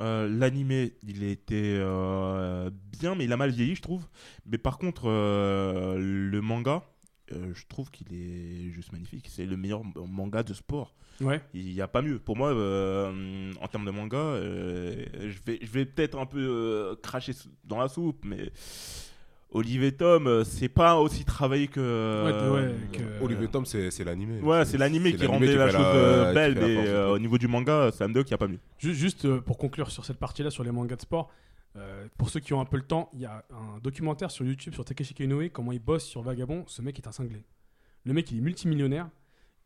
Euh, L'animé, il était euh, bien, mais il a mal vieilli, je trouve. Mais par contre, euh, le manga, je trouve qu'il est juste magnifique. C'est le meilleur manga de sport. Ouais. Il n'y a pas mieux. Pour moi, en termes de manga, je vais, je vais peut-être un peu cracher dans la soupe, mais Olivier Tom, euh, c'est pas aussi travaillé que. euh, ouais, que- Olivier Tom c'est c'est l'animé. Ouais, c'est l'animé qui rendait la chose euh, qui belle, la euh, truc. au niveau du manga, Slam Dunk, il n'y a pas mieux. Ju- Juste euh, pour conclure sur cette partie-là, sur les mangas de sport, Euh, pour ceux qui ont un peu le temps, il y a un documentaire sur YouTube sur Takeshi Inoue, comment il bosse sur Vagabond. Ce mec est un cinglé. Le mec, il est multimillionnaire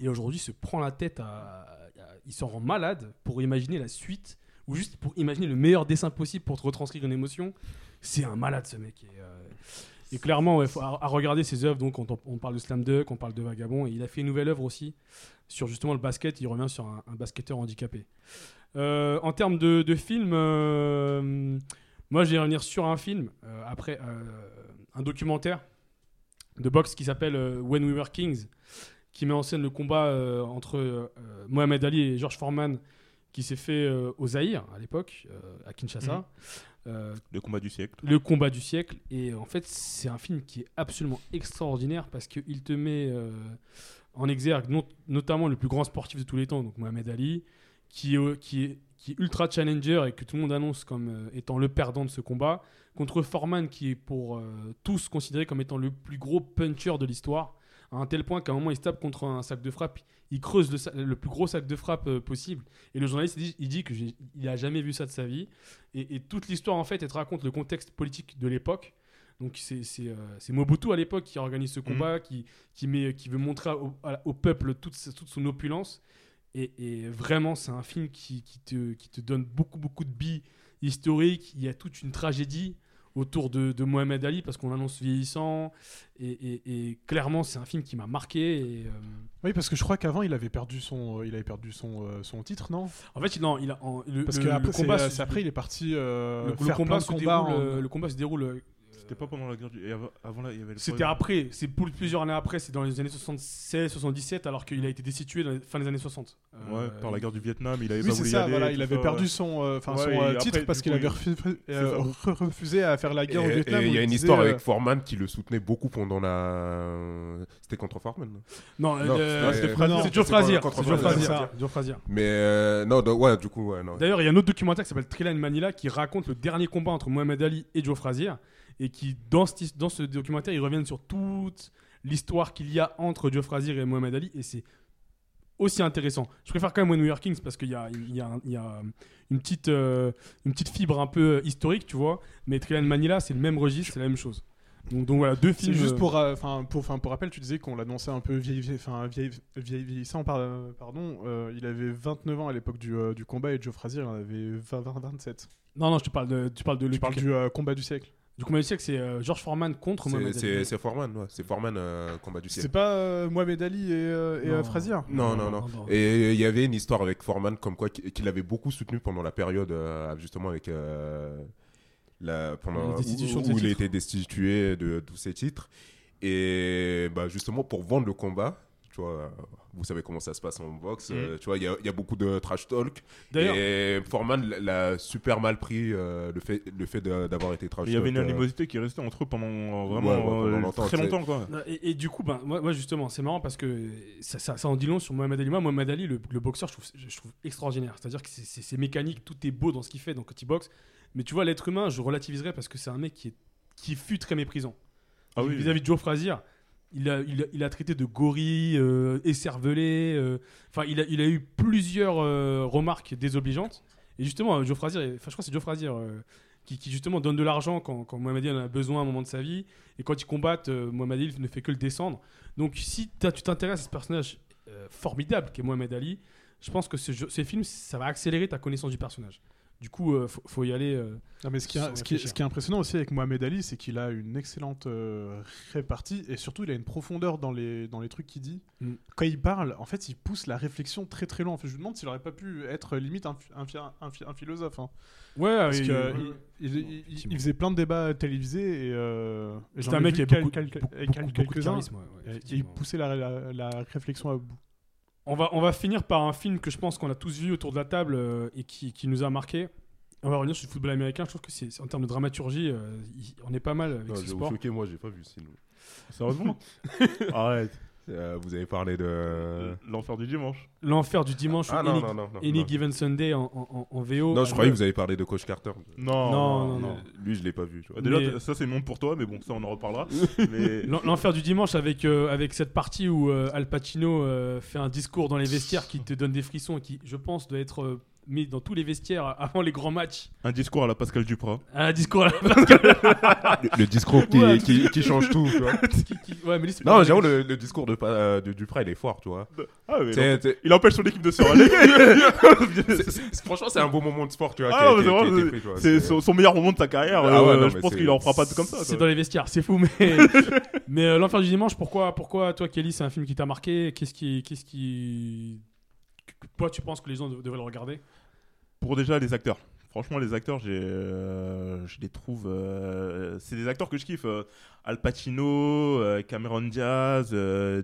et aujourd'hui se prend la tête à. à- il s'en rend malade pour imaginer la suite ou juste pour imaginer le meilleur dessin possible pour te retranscrire une émotion. C'est un malade ce mec. Et, euh, et clairement, faut- à, regarder ses œuvres, donc on, parle de Slam Dunk, on parle de Vagabond, et il a fait une nouvelle œuvre aussi sur justement le basket. Il revient sur un, basketteur handicapé. Euh, en termes de, film, euh, moi je vais revenir sur un film, euh, après un documentaire de boxe qui s'appelle When We Were Kings, qui met en scène le combat entre Mohamed Ali et George Foreman qui s'est fait au Zaïre à l'époque, à Kinshasa. Euh, Le combat du siècle. le combat du siècle. Et en fait, c'est un film qui est absolument extraordinaire parce qu'il te met euh, en exergue not- notamment le plus grand sportif de tous les temps, donc Mohamed Ali, qui est, euh, qui est, qui est ultra challenger et que tout le monde annonce comme étant le perdant de ce combat, contre Foreman qui est pour tous considéré comme étant le plus gros puncher de l'histoire, à un tel point qu'à un moment il se tape contre un sac de frappe, il creuse le, plus gros sac de frappe euh, possible, et le journaliste il dit, il dit que j'ai- il a jamais vu ça de sa vie, et, et toute l'histoire en fait elle te raconte le contexte politique de l'époque. Donc c'est euh, Mobutu à l'époque qui organise ce combat, qui, qui, met, qui veut montrer au, peuple toute, son opulence. Et, et vraiment, c'est un film qui, qui te, qui te donne beaucoup, beaucoup de billes historiques. Il y a toute une tragédie autour de, de Mohamed Ali parce qu'on annonce vieillissant. Et, et- et clairement, c'est un film qui m'a marqué. Et, euh, Oui, parce que je crois qu'avant il avait perdu son, euh, il avait perdu son, euh, son titre, non? En fait, non, il a, en- le, Parce le- que le après, combat, c'est- se- c'est après il est parti euh, le, le faire combat se combats. déroule, en- euh, le combat se déroule euh, C'était pas pendant la guerre du. et avant, avant là, il y avait le. C'était après, c'est pour plusieurs années après, c'est dans les années 76, 77, alors qu'il a été destitué dans les fin des années 60. Ouais, Euh, par la guerre du Vietnam, il avait Oui, pas y ça. aller, Voilà, il avait ça, perdu ouais. son, euh, enfin Ouais, son et euh, après, titre parce coup, qu'il avait refusé, euh, refusé à faire la Et guerre au Vietnam. et il y a une histoire euh, avec Foreman qui le soutenait beaucoup pendant la. C'était contre Foreman. non? Non, Non, c'était c'est Frazier. c'est Joe C'est Frazier. contre C'est Joe Frazier. Frazier. Joe Frazier. Mais non, ouais, du coup, ouais, non. D'ailleurs, il y a un autre documentaire qui s'appelle Thriller in Manila qui raconte le dernier combat entre Mohamed Ali et Joe Frazier et qui, dans ce, dans ce documentaire, ils reviennent sur toute l'histoire qu'il y a entre Joe Frazier et Mohamed Ali et c'est aussi intéressant. Je préfère quand même When We Were Kings parce qu'il y a, il y, a, un- il y a une, petite, euh, une petite fibre un peu historique, tu vois. Mais in Manila, c'est le même registre, c'est la même chose. Donc, donc voilà, deux films. Juste euh, pour, euh, pour, enfin pour rappel, tu disais qu'on l'annonçait un peu enfin vieillissant, par- euh, pardon. euh, il avait 29 ans à l'époque du, euh, du combat et Joe Frazier il en avait 20, 20, 27. Non, non, je te parle de, tu parles de Tu le- parles du euh, combat du siècle. Du combat du siècle, c'est euh, George Foreman contre C'est- Mohamed C'est Ali. c'est Foreman, ouais. C'est Foreman, euh, combat du C'est siècle. pas euh, Mohamed Ali et, euh, et Non. Frazier? Non, non, non. Et il y avait une histoire avec Foreman comme quoi qu'il avait beaucoup soutenu pendant la période euh, justement avec euh, la pendant La destitution où, où il été destitué de tous ses titres et bah justement pour vendre le combat tu vois vous savez comment ça se passe en boxe euh, tu vois il y, a- il y a beaucoup de trash talk et Foreman l'a- super mal pris euh, le fait le fait d'avoir été trash Il y avait une talk, euh, animosité qui restait entre eux pendant vraiment Ouais, ouais, pendant longtemps, très longtemps, quoi. Et, et du coup, ben, moi, moi, justement, c'est marrant parce que ça, ça, ça en dit long sur Mohamed Ali. Moi, Mohamed Ali, le, le boxeur, je trouve, je trouve extraordinaire. C'est-à-dire que c'est- mécanique, tout est beau dans ce qu'il fait donc, quand il boxe. Mais tu vois, l'être humain, je relativiserais parce que c'est un mec qui, est, qui fut très méprisant. Ah oui. Vis-à-vis de Joe Frazier, il a, il a, traité de gorille, euh, écervelé. euh, Enfin, il, a, il a eu plusieurs euh, remarques désobligeantes. Et justement, euh, Joe Frazier, enfin, je crois que c'est Joe Frazier euh, qui, qui justement donne de l'argent quand, Mohamed Ali en a besoin à un moment de sa vie. Et quand ils combattent, euh, Mohamed Ali ne fait que le descendre. Donc, si tu t'intéresses à ce personnage euh, formidable qu'est Mohamed Ali, je pense que ce jeu- ces films, ça va accélérer ta connaissance du personnage. Du coup, euh, faut, faut y aller. euh, Non, mais ce qui, est, Sans ce, qui est, réfléchir. ce qui est impressionnant aussi avec Mohamed Ali, c'est qu'il a une excellente euh, répartie et surtout il a une profondeur dans les, dans les trucs qu'il dit. Mm. Quand il parle, en fait, il pousse la réflexion très très loin. En fait, je me demande s'il aurait pas pu être limite un, un, un- un philosophe. hein. Ouais, Parce il- que ouais, il, ouais. il- il- Effectivement. il faisait plein de débats télévisés et, euh, et C'est un mec qui a beaucoup, beaucoup, beaucoup- beaucoup de quelques-uns. charisme. ouais, ouais, Et il poussait la, la- la réflexion à bout. On va, on va finir par un film que je pense qu'on a tous vu autour de la table euh, et qui, qui nous a marqué. On va revenir sur le football américain. Je trouve que c'est en termes de dramaturgie, euh, il- on est pas mal avec non, ce sport. choquer, moi j'ai pas vu sinon Sérieusement Arrête. Euh, vous avez parlé de L'enfer du dimanche. L'enfer du dimanche ah ou non Any, non non non, Any. Given Sunday en, en- en- en VO. Non, je croyais que vous avez parlé de Coach Carter. Non, Non, non, non. Lui, je l'ai pas vu. tu vois. Déjà, Mais- ça c'est monde pour toi, mais bon, ça on en reparlera. mais L'en- L'enfer du dimanche avec, euh, avec cette partie où euh, Al Pacino euh, fait un discours dans les vestiaires qui te donne des frissons et qui, je pense, doit être mis dans tous les vestiaires avant les grands matchs. Un discours à la Pascal Duprat. Un discours à la Le, le discours qui, Ouais. qui, qui change tout, tu vois. qui- qui- Ouais, mais lui, c'est Non, j'avoue, le, le discours de, euh, de Duprat, il est fort, tu vois. Ah, mais T'sais, non. t'sais, Il empêche son équipe de se c'est- franchement, c'est un beau moment de sport, tu vois. Ah, mais c'est son, meilleur moment de sa carrière. Ah euh, ouais, non, je mais pense c'est- qu'il en fera pas tout comme ça. C'est dans les vestiaires, c'est fou, mais. mais euh, L'Enfer du Dimanche, pourquoi, pourquoi toi, Kelly, c'est un film qui t'a marqué? Qu'est-ce qui. Qu'est-ce qui. Tu penses que les gens dev- devraient le regarder? Pour déjà les acteurs. Franchement, les acteurs, j'ai, euh, je les trouve. euh, c'est des acteurs que je kiffe. euh, Al Pacino, euh, Cameron Diaz,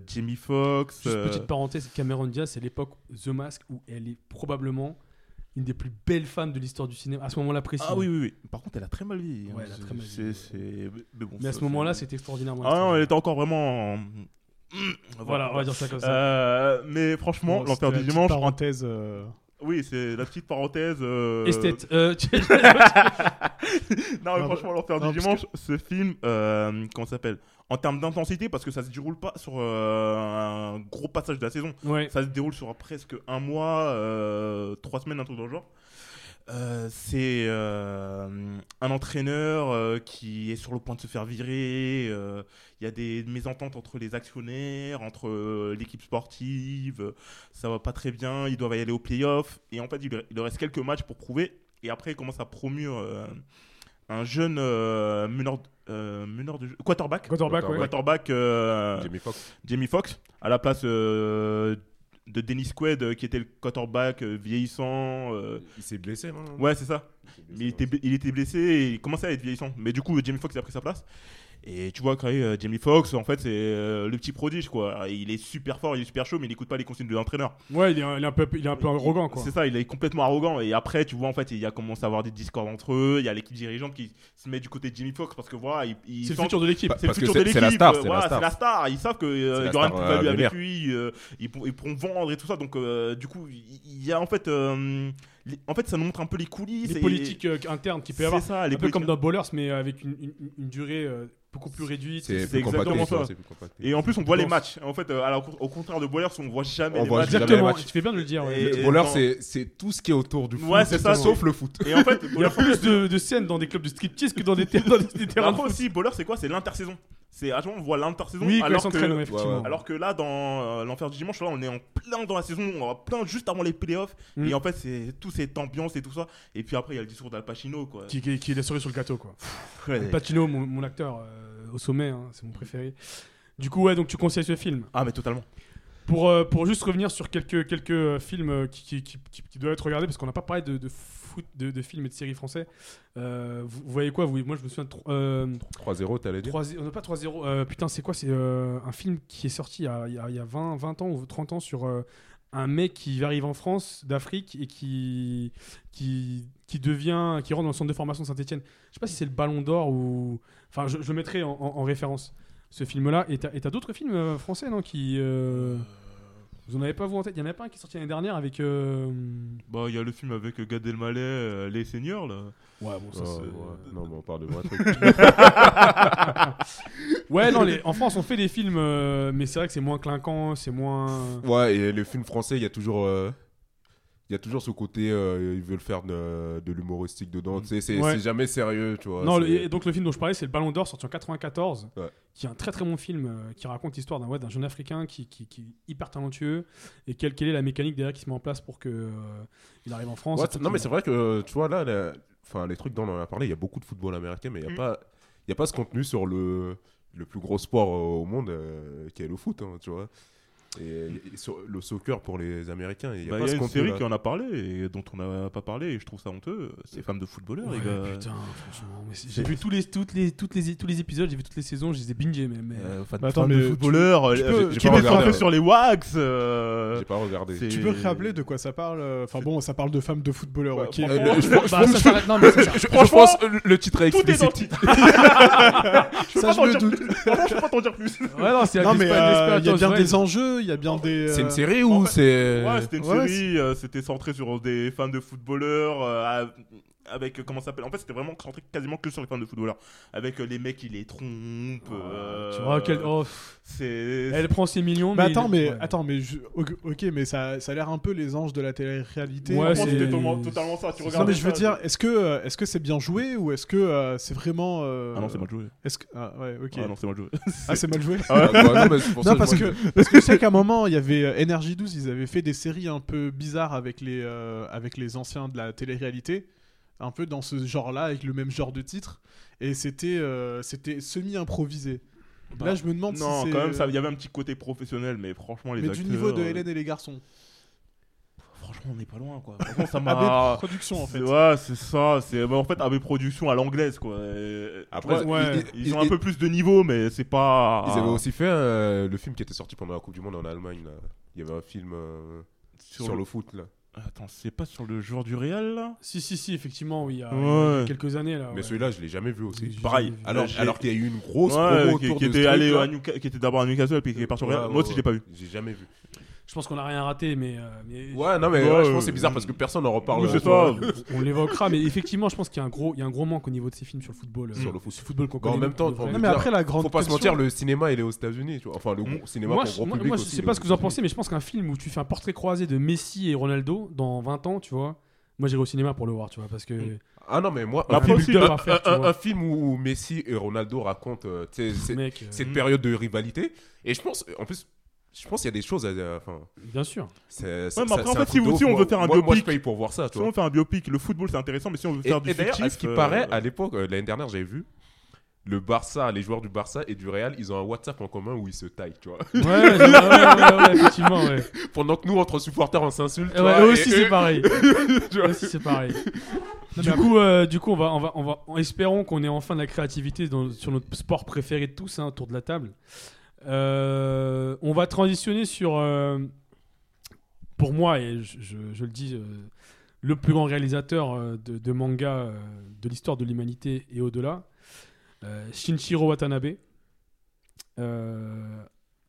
Jamie Foxx. Juste petite parenthèse, Cameron Diaz, c'est l'époque The Mask où elle est probablement une des plus belles femmes de l'histoire du cinéma. À ce moment-là précis. Ah oui, oui, oui. Par contre, elle a très mal vieilli. hein. Ouais, elle a très mal vieilli. c'est- mais bon, Mais à ce moment-là, c'est- c'était extraordinairement. Ah non, elle était encore vraiment. en- Voilà, on va dire ça comme ça. Mais franchement, Bon, l'enfer du dimanche. petite Parenthèse. Oui, c'est la petite parenthèse. euh, Esthète. Euh, tu- non, mais Non, franchement, l'enfer du dimanche, ce film, euh, comment s'appelle? En termes d'intensité, parce que ça se déroule pas sur euh, un gros passage de la saison. ouais. Ça se déroule sur presque un mois, euh, trois semaines, un truc dans le genre. Euh, c'est euh, un entraîneur euh, qui est sur le point de se faire virer. euh, Il y a des mésententes entre les actionnaires, entre euh, l'équipe sportive. ça va pas très bien. Ils doivent y aller au playoff. Et en fait, il, leur- il leur reste quelques matchs pour prouver. Et après, il commence à promure euh, un jeune euh, meneur, euh, meneur de jeu, quarterback. Quarterback, ouais. Quarterback, euh, Jamie Foxx. Jamie Foxx à la place euh, de Dennis Quaid euh, qui était le quarterback euh, vieillissant. euh, Il s'est blessé, non? Ouais, c'est ça. Il blessé, Mais il était, il était blessé et il commençait à être vieillissant. Mais du coup, Jamie Foxx a pris sa place. Et tu vois, quand même, euh, Jamie Foxx, en fait, c'est euh, le petit prodige, quoi. Il est super fort, il est super chaud, mais il n'écoute pas les consignes de l'entraîneur. Ouais, il est, un- il est un peu, il est un peu arrogant, quoi. C'est ça, il est complètement arrogant. Et après, tu vois, en fait, il y a commencé à avoir des discords entre eux. Il y a l'équipe dirigeante qui se met du côté de Jamie Foxx parce que voilà, il, il C'est le futur de l'équipe. C'est le que futur de c'est- l'équipe. c'est la star, euh, c'est la voilà, star. c'est la star. Ils savent qu'il C'est y aura une plus-value euh, avec lui. euh, ils, pour- ils pourront vendre et tout ça. Donc, euh, du coup, il y, a en fait, euh, les- en fait, ça nous montre un peu les coulisses. les et- politiques internes qu'il peut y C'est avoir. ça, Un les peu comme dans Ballers, mais avec une, une- une durée euh, beaucoup plus réduite. C'est exactement ça. Et en plus, on voit les matchs. En fait, euh, au contraire de Boilers, on voit jamais On les voit matchs. jamais Exactement, les matchs. tu fais bien de le dire. ouais. Dans- c'est c'est tout ce qui est autour du foot, Ouais, c'est ça. sauf le foot. Et en fait, Il y a plus de, de scènes dans des clubs de striptease que dans des, dans des- des terrains Après foot. aussi, Bowler, c'est quoi? C'est l'intersaison. C'est à on voit l'intersaison. Oui, alors, que, effectivement. Ouais, ouais. alors que là, dans euh, l'enfer du dimanche, là, on est en plein dans la saison, on est plein juste avant les playoffs. Mm. Et en fait, c'est tout cette ambiance et tout ça. Et puis après, il y a le discours d'Al Pacino, quoi. Qui, qui, qui est la cerise sur le gâteau, quoi. Ouais. Pacino, mon, mon acteur euh, au sommet, hein, c'est mon préféré. Du coup, ouais, donc tu conseilles ce film? Ah, mais totalement. Pour, euh, pour juste revenir sur quelques, quelques euh, films euh, qui, qui, qui, qui- qui doivent être regardés, parce qu'on n'a pas parlé de, de foot, de, de films et de séries français. Euh, vous, vous voyez quoi vous, Moi, je me souviens de euh, 3-0, t'allais dire? 3 non, pas 3-0. euh, putain, c'est quoi C'est un film qui est sorti il y a, il y a- il y a 20, 20 ans ou 30 ans sur un mec qui arrive en France, d'Afrique, et qui, qui, qui devient, qui rentre dans le centre de formation de Saint-Etienne. Je sais pas si c'est le Ballon d'Or ou. Enfin, je, je le mettrai en, en- en référence, ce film-là. Et t'as et t'as d'autres films français, non qui, euh, Vous en avez pas vous en tête? Il y en a pas un qui est sorti l'année dernière avec. euh, Bah, il y a le film avec Gad Elmaleh, euh, Les Seigneurs, là. Ouais, bon, ça Oh, c'est- ouais. Non, mais on parle de moi. truc. Ouais, non, les- en France, on fait des films, euh, mais c'est vrai que c'est moins clinquant, c'est moins. Ouais, et les films français, il y a toujours. Il y a toujours ce côté, euh, ils veulent faire de, de l'humoristique dedans. Tu sais, c'est Ouais. jamais sérieux, tu vois. non, le- et donc le film dont je parlais, c'est le Ballon d'Or, sorti en 94, Ouais. qui est un très très bon film, euh, qui raconte l'histoire d'un ouais, d'un jeune Africain qui, qui, qui est hyper talentueux, et quelle, quelle est la mécanique derrière qui se met en place pour que euh, il arrive en France. Non, mais qu'il- c'est vrai que, tu vois, là, la- enfin, les trucs dont on a parlé, il y a beaucoup de football américain, mais il n'y a, Mm. pas- il y a pas ce contenu sur le, le plus gros sport au monde, euh, qui est le foot, hein, tu vois. Et, le soccer pour les Américains, il n'y a Bah, pas y a ce une série qui en a parlé et dont on n'a pas parlé et je trouve ça honteux. C'est Femmes de footballeurs, Ouais, les gars. putain, franchement, j'ai vu tous les, toutes les, toutes les, tous les épisodes, j'ai vu toutes les saisons, je les ai bingés, mais. mais- Euh, fan- Bah, attends, mais de footballeurs, tu euh, peux- tu centré regarder, sur les wax. euh, J'ai pas regardé. Tu peux rappeler de quoi ça parle euh, Enfin bon, ça parle de femmes de footballeurs. Ouais, ok. franchement, Euh, le- je, Bah, pense que le- titre est explicite. Je peux Ça, pas je t'en me dire doute. plus. Franchement, je peux pas t'en dire plus. Ouais, non, c'est il y a des enjeux, il il y a bien des. C'est euh, une série en ou fait- c'est. Ouais, c'était une Ouais, série, euh, c'était centré sur des fans de footballeurs, euh, à- avec, euh, comment ça s'appelle? En fait, c'était vraiment centré quasiment que sur les fans de footballeurs. Avec euh, les mecs qui les trompent. euh, Tu vois, quel... oh, elle prend ses millions, Mais mais. attends, mais ouais. attends, mais je- ok, mais ça, ça a l'air un peu les anges de la télé-réalité. Ouais, c'était totalement, totalement ça. Tu Non regardes mais je veux dire, est-ce que est-ce que c'est bien joué ou est-ce que euh, c'est vraiment euh, Ah non, c'est mal joué. Est-ce que ah ouais ok Ah non, c'est mal joué. ah c'est mal joué. Ah, bah, non, mais c'est pour ça Non que parce que parce que je sais qu'à un moment il y avait Energy 12 ils avaient fait des séries un peu bizarres avec les euh, avec les anciens de la télé-réalité un peu dans ce genre-là avec le même genre de titre et c'était euh, c'était semi improvisé. Là je me demande non, si c'est quand même, ça- il y avait un petit côté professionnel, mais franchement, les mais acteurs. du niveau de euh, Hélène et les garçons. Franchement, on n'est pas loin, quoi. Franchement, ça AB m'a. production en fait. C'est- Ouais, c'est ça. C'est mais en fait AB Production à l'anglaise, quoi. Et- Après, Ouais, ils- ouais. ils, Ils ont ils- un peu plus de niveau, mais c'est pas. Ils avaient aussi fait euh, le film qui était sorti pendant la Coupe du Monde en Allemagne. là. Il y avait un film euh, sur, le... foot là. Attends, c'est pas sur le joueur du Real là? Si, si, si, effectivement, oui, il y a, Ouais. quelques années là. Mais ouais. celui-là, je l'ai jamais vu aussi. Pareil. jamais vu. Alors, alors qu'il y a eu une grosse Ouais, promo qui, autour qui de ce était allé à Newca- qui était d'abord à Newcastle puis qui est parti au Real. ouais, Moi aussi, je l'ai pas vu. J'ai jamais vu. Je pense qu'on a rien raté, mais. euh, mais Ouais, non, mais Ouais, ouais, je pense que c'est bizarre parce que personne n'en reparle. C'est. On l'évoquera, mais effectivement, je pense qu'il y a un gros, il y a un gros manque au niveau de ces films sur le football. euh, Sur le foot. football qu'on Bah, en connaît. même temps, le vrai. on Non mais dire, après la grande Faut pas se question- mentir, le cinéma il est aux États-Unis, tu vois. Enfin, le Mm. gros cinéma moi, pour je, grand moi, public moi, je aussi, sais pas ce que vous en pensez, mais je pense qu'un film où tu fais un portrait croisé de Messi et Ronaldo dans 20 ans, tu vois, moi j'irai au cinéma pour le voir, tu vois, parce que. Mm. Ah non, mais moi, un, après film, aussi, un- à faire, tu un- vois. un film où Messi et Ronaldo racontent euh, tu sais, c'est- mec, euh, cette période de rivalité. Et je pense, en plus, je pense qu'il y a des choses à. Enfin, bien sûr. c'est. mais après, en fait, si vous- si on veut faire un moi, Moi, je biopic- paye pour voir ça, Si on fait un biopic, le football c'est intéressant, mais si on veut Et, faire du et d'ailleurs, à ce fictif, qui euh, paraît, à l'époque, euh, l'année dernière, j'avais vu. Le Barça, les joueurs du Barça et du Real, ils ont un WhatsApp en commun où ils se taillent, tu vois. Ouais, ouais, ouais, ouais, ouais, effectivement, ouais. Pendant que nous, entre supporters, on s'insulte. Ouais, vois, eux et aussi c'est eux- pareil. tu vois. Eux aussi c'est pareil. Non, Du coup, euh, du coup, on va, on va, on va, en espérant qu'on ait enfin de la créativité dans- sur notre sport préféré de tous, hein, autour de la table. Euh, on va transitionner sur, euh, pour moi, et je, le dis, euh, le plus grand réalisateur de, manga de l'histoire de l'humanité et au-delà, Shinichiro Watanabe.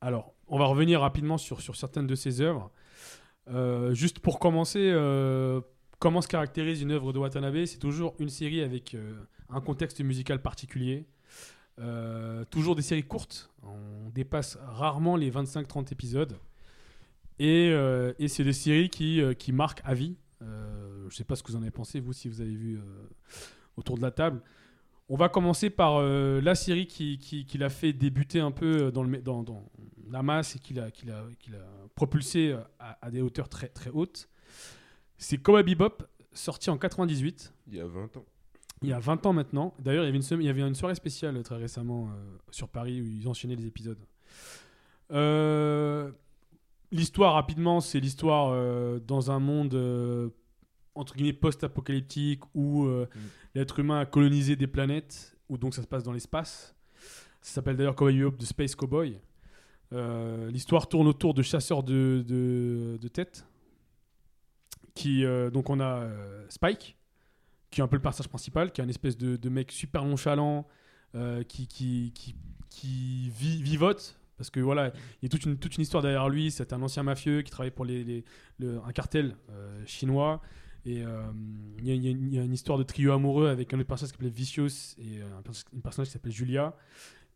Alors, on va revenir rapidement sur, sur certaines de ses œuvres. Juste pour commencer, comment se caractérise une œuvre de Watanabe? C'est toujours une série avec un contexte musical particulier. Euh, toujours des séries courtes. On dépasse rarement les 25-30 épisodes. Et, euh, et c'est des séries qui, euh, qui marquent à vie. Je ne sais pas ce que vous en avez pensé, vous, si vous avez vu autour de la table. On va commencer par la série qui, qui, l'a fait débuter un peu dans, le, dans, la masse et qui l'a, qui l'a, qui l'a propulsé à, à des hauteurs très, très hautes. C'est Cowboy Bebop, sorti en 98, Il y a 20 ans. Il y a 20 ans maintenant. D'ailleurs, il y avait une, semaine- il y avait une soirée spéciale très récemment euh, sur Paris où ils enchaînaient les épisodes. Euh, l'histoire, rapidement, c'est l'histoire euh, dans un monde entre guillemets post-apocalyptique où euh, l'être humain a colonisé des planètes, où donc ça se passe dans l'espace. Ça s'appelle d'ailleurs Cowboy Bebop, The Space Cowboy. L'histoire tourne autour de chasseurs de, de, de têtes. Qui, donc on a Spike, qui est un peu le personnage principal, qui est un espèce de, mec super nonchalant, euh, qui, qui, qui, qui vit- vivote. Parce que voilà, il y a toute une, toute une histoire derrière lui. C'est un ancien mafieux qui travaille pour les, les- le- un cartel euh, chinois. Et euh, il y, y a une- histoire de trio amoureux avec un autre personnage qui s'appelait Vicious et un personnage qui s'appelle Julia.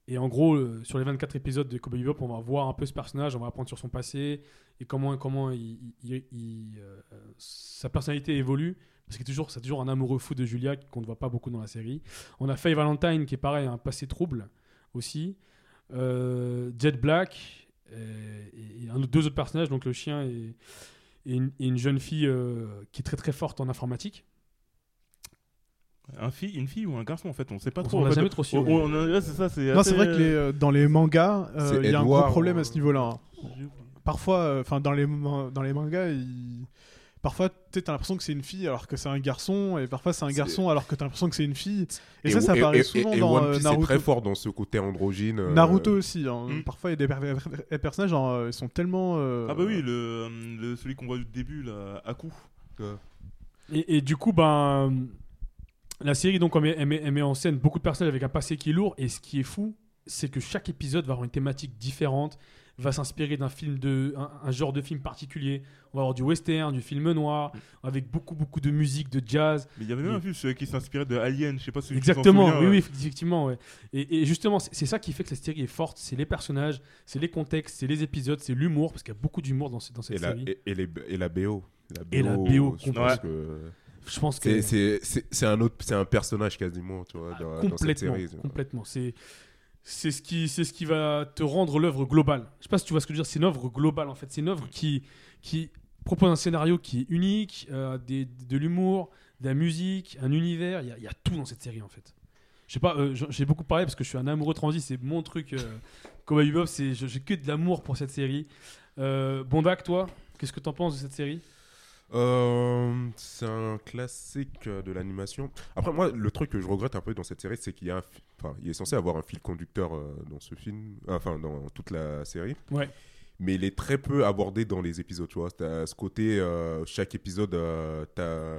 Et en gros, euh, sur les 24 épisodes de Cowboy Bebop, on va voir un peu ce personnage, on va apprendre sur son passé et comment, comment euh, sa personnalité évolue. Parce que toujours, c'est toujours un amoureux fou de Julia qu'on ne voit pas beaucoup dans la série. On a Faye Valentine qui est pareil, un passé trouble aussi. Euh, Jet Black et, deux autres personnages, donc le chien et, une, jeune fille qui est très très forte en informatique. Un fille, une fille ou un garçon en fait, on sait pas On trop. en a jamais trop su. Oh, oh, on a- c'est ça, c'est. Non, c'est assez- vrai que les, euh, dans les mangas, euh, C'est il y a un gros problème euh, à ce niveau-là. hein. Parfois, euh, enfin dans les dans les mangas, il- parfois tu sais, t'as l'impression que c'est une fille alors que c'est un garçon, et parfois c'est un C'est- garçon alors que t'as l'impression que c'est une fille. Et, ça, ça apparaît et- souvent et dans One Piece est Naruto. très fort dans ce côté androgyne. euh, Naruto aussi. hein. Hmm. Parfois, il y a des per- per- personnages, genre, ils sont tellement. euh, Ah bah oui, le, le- celui qu'on voit du début là. Et, et du coup, ben, la série, donc, elle met, elle met- elle met en scène beaucoup de personnages avec un passé qui est lourd. Et ce qui est fou, c'est que chaque épisode va avoir une thématique différente, va s'inspirer d'un film de un, un genre de film particulier. On va avoir du western, du film noir, avec beaucoup beaucoup de musique, de jazz. Mais il y avait même Et- un film qui s'inspirait de Alien, je sais pas si tu t'en Exactement, souviens, oui, ouais. oui, effectivement. Ouais. Et, et justement, c'est ça qui fait que la série est forte. C'est les personnages, c'est les contextes, c'est les épisodes, c'est l'humour, parce qu'il y a beaucoup d'humour dans, dans cette Et la, série. et, et les- et la BO. Et la BO, que Je pense que c'est- un autre, c'est un personnage quasiment, tu vois, dans, dans cette complètement, série. tu vois. complètement. C'est c'est ce qui c'est ce qui va te rendre l'œuvre globale. Je sais pas si tu vois ce que je veux dire. C'est une œuvre globale en fait. C'est une œuvre qui qui propose un scénario qui est unique, euh, des- de l'humour, de la musique, un univers. Il y, y a tout dans cette série en fait. Je sais pas. euh, J'ai beaucoup parlé parce que je suis un amoureux transi. C'est mon truc. Euh, Cowboy Bebop, c'est j'ai que de l'amour pour cette série. Euh, Bondac, toi, qu'est-ce que t'en penses de cette série? Euh, c'est un classique euh, de l'animation. Après, moi, le truc que je regrette un peu dans cette série, c'est qu'il y a un fi- enfin, il est censé avoir un fil conducteur euh, dans ce film, enfin, dans toute la série. Ouais. Mais il est très peu abordé dans les épisodes, tu vois. T'as ce côté, euh, chaque épisode, t'as.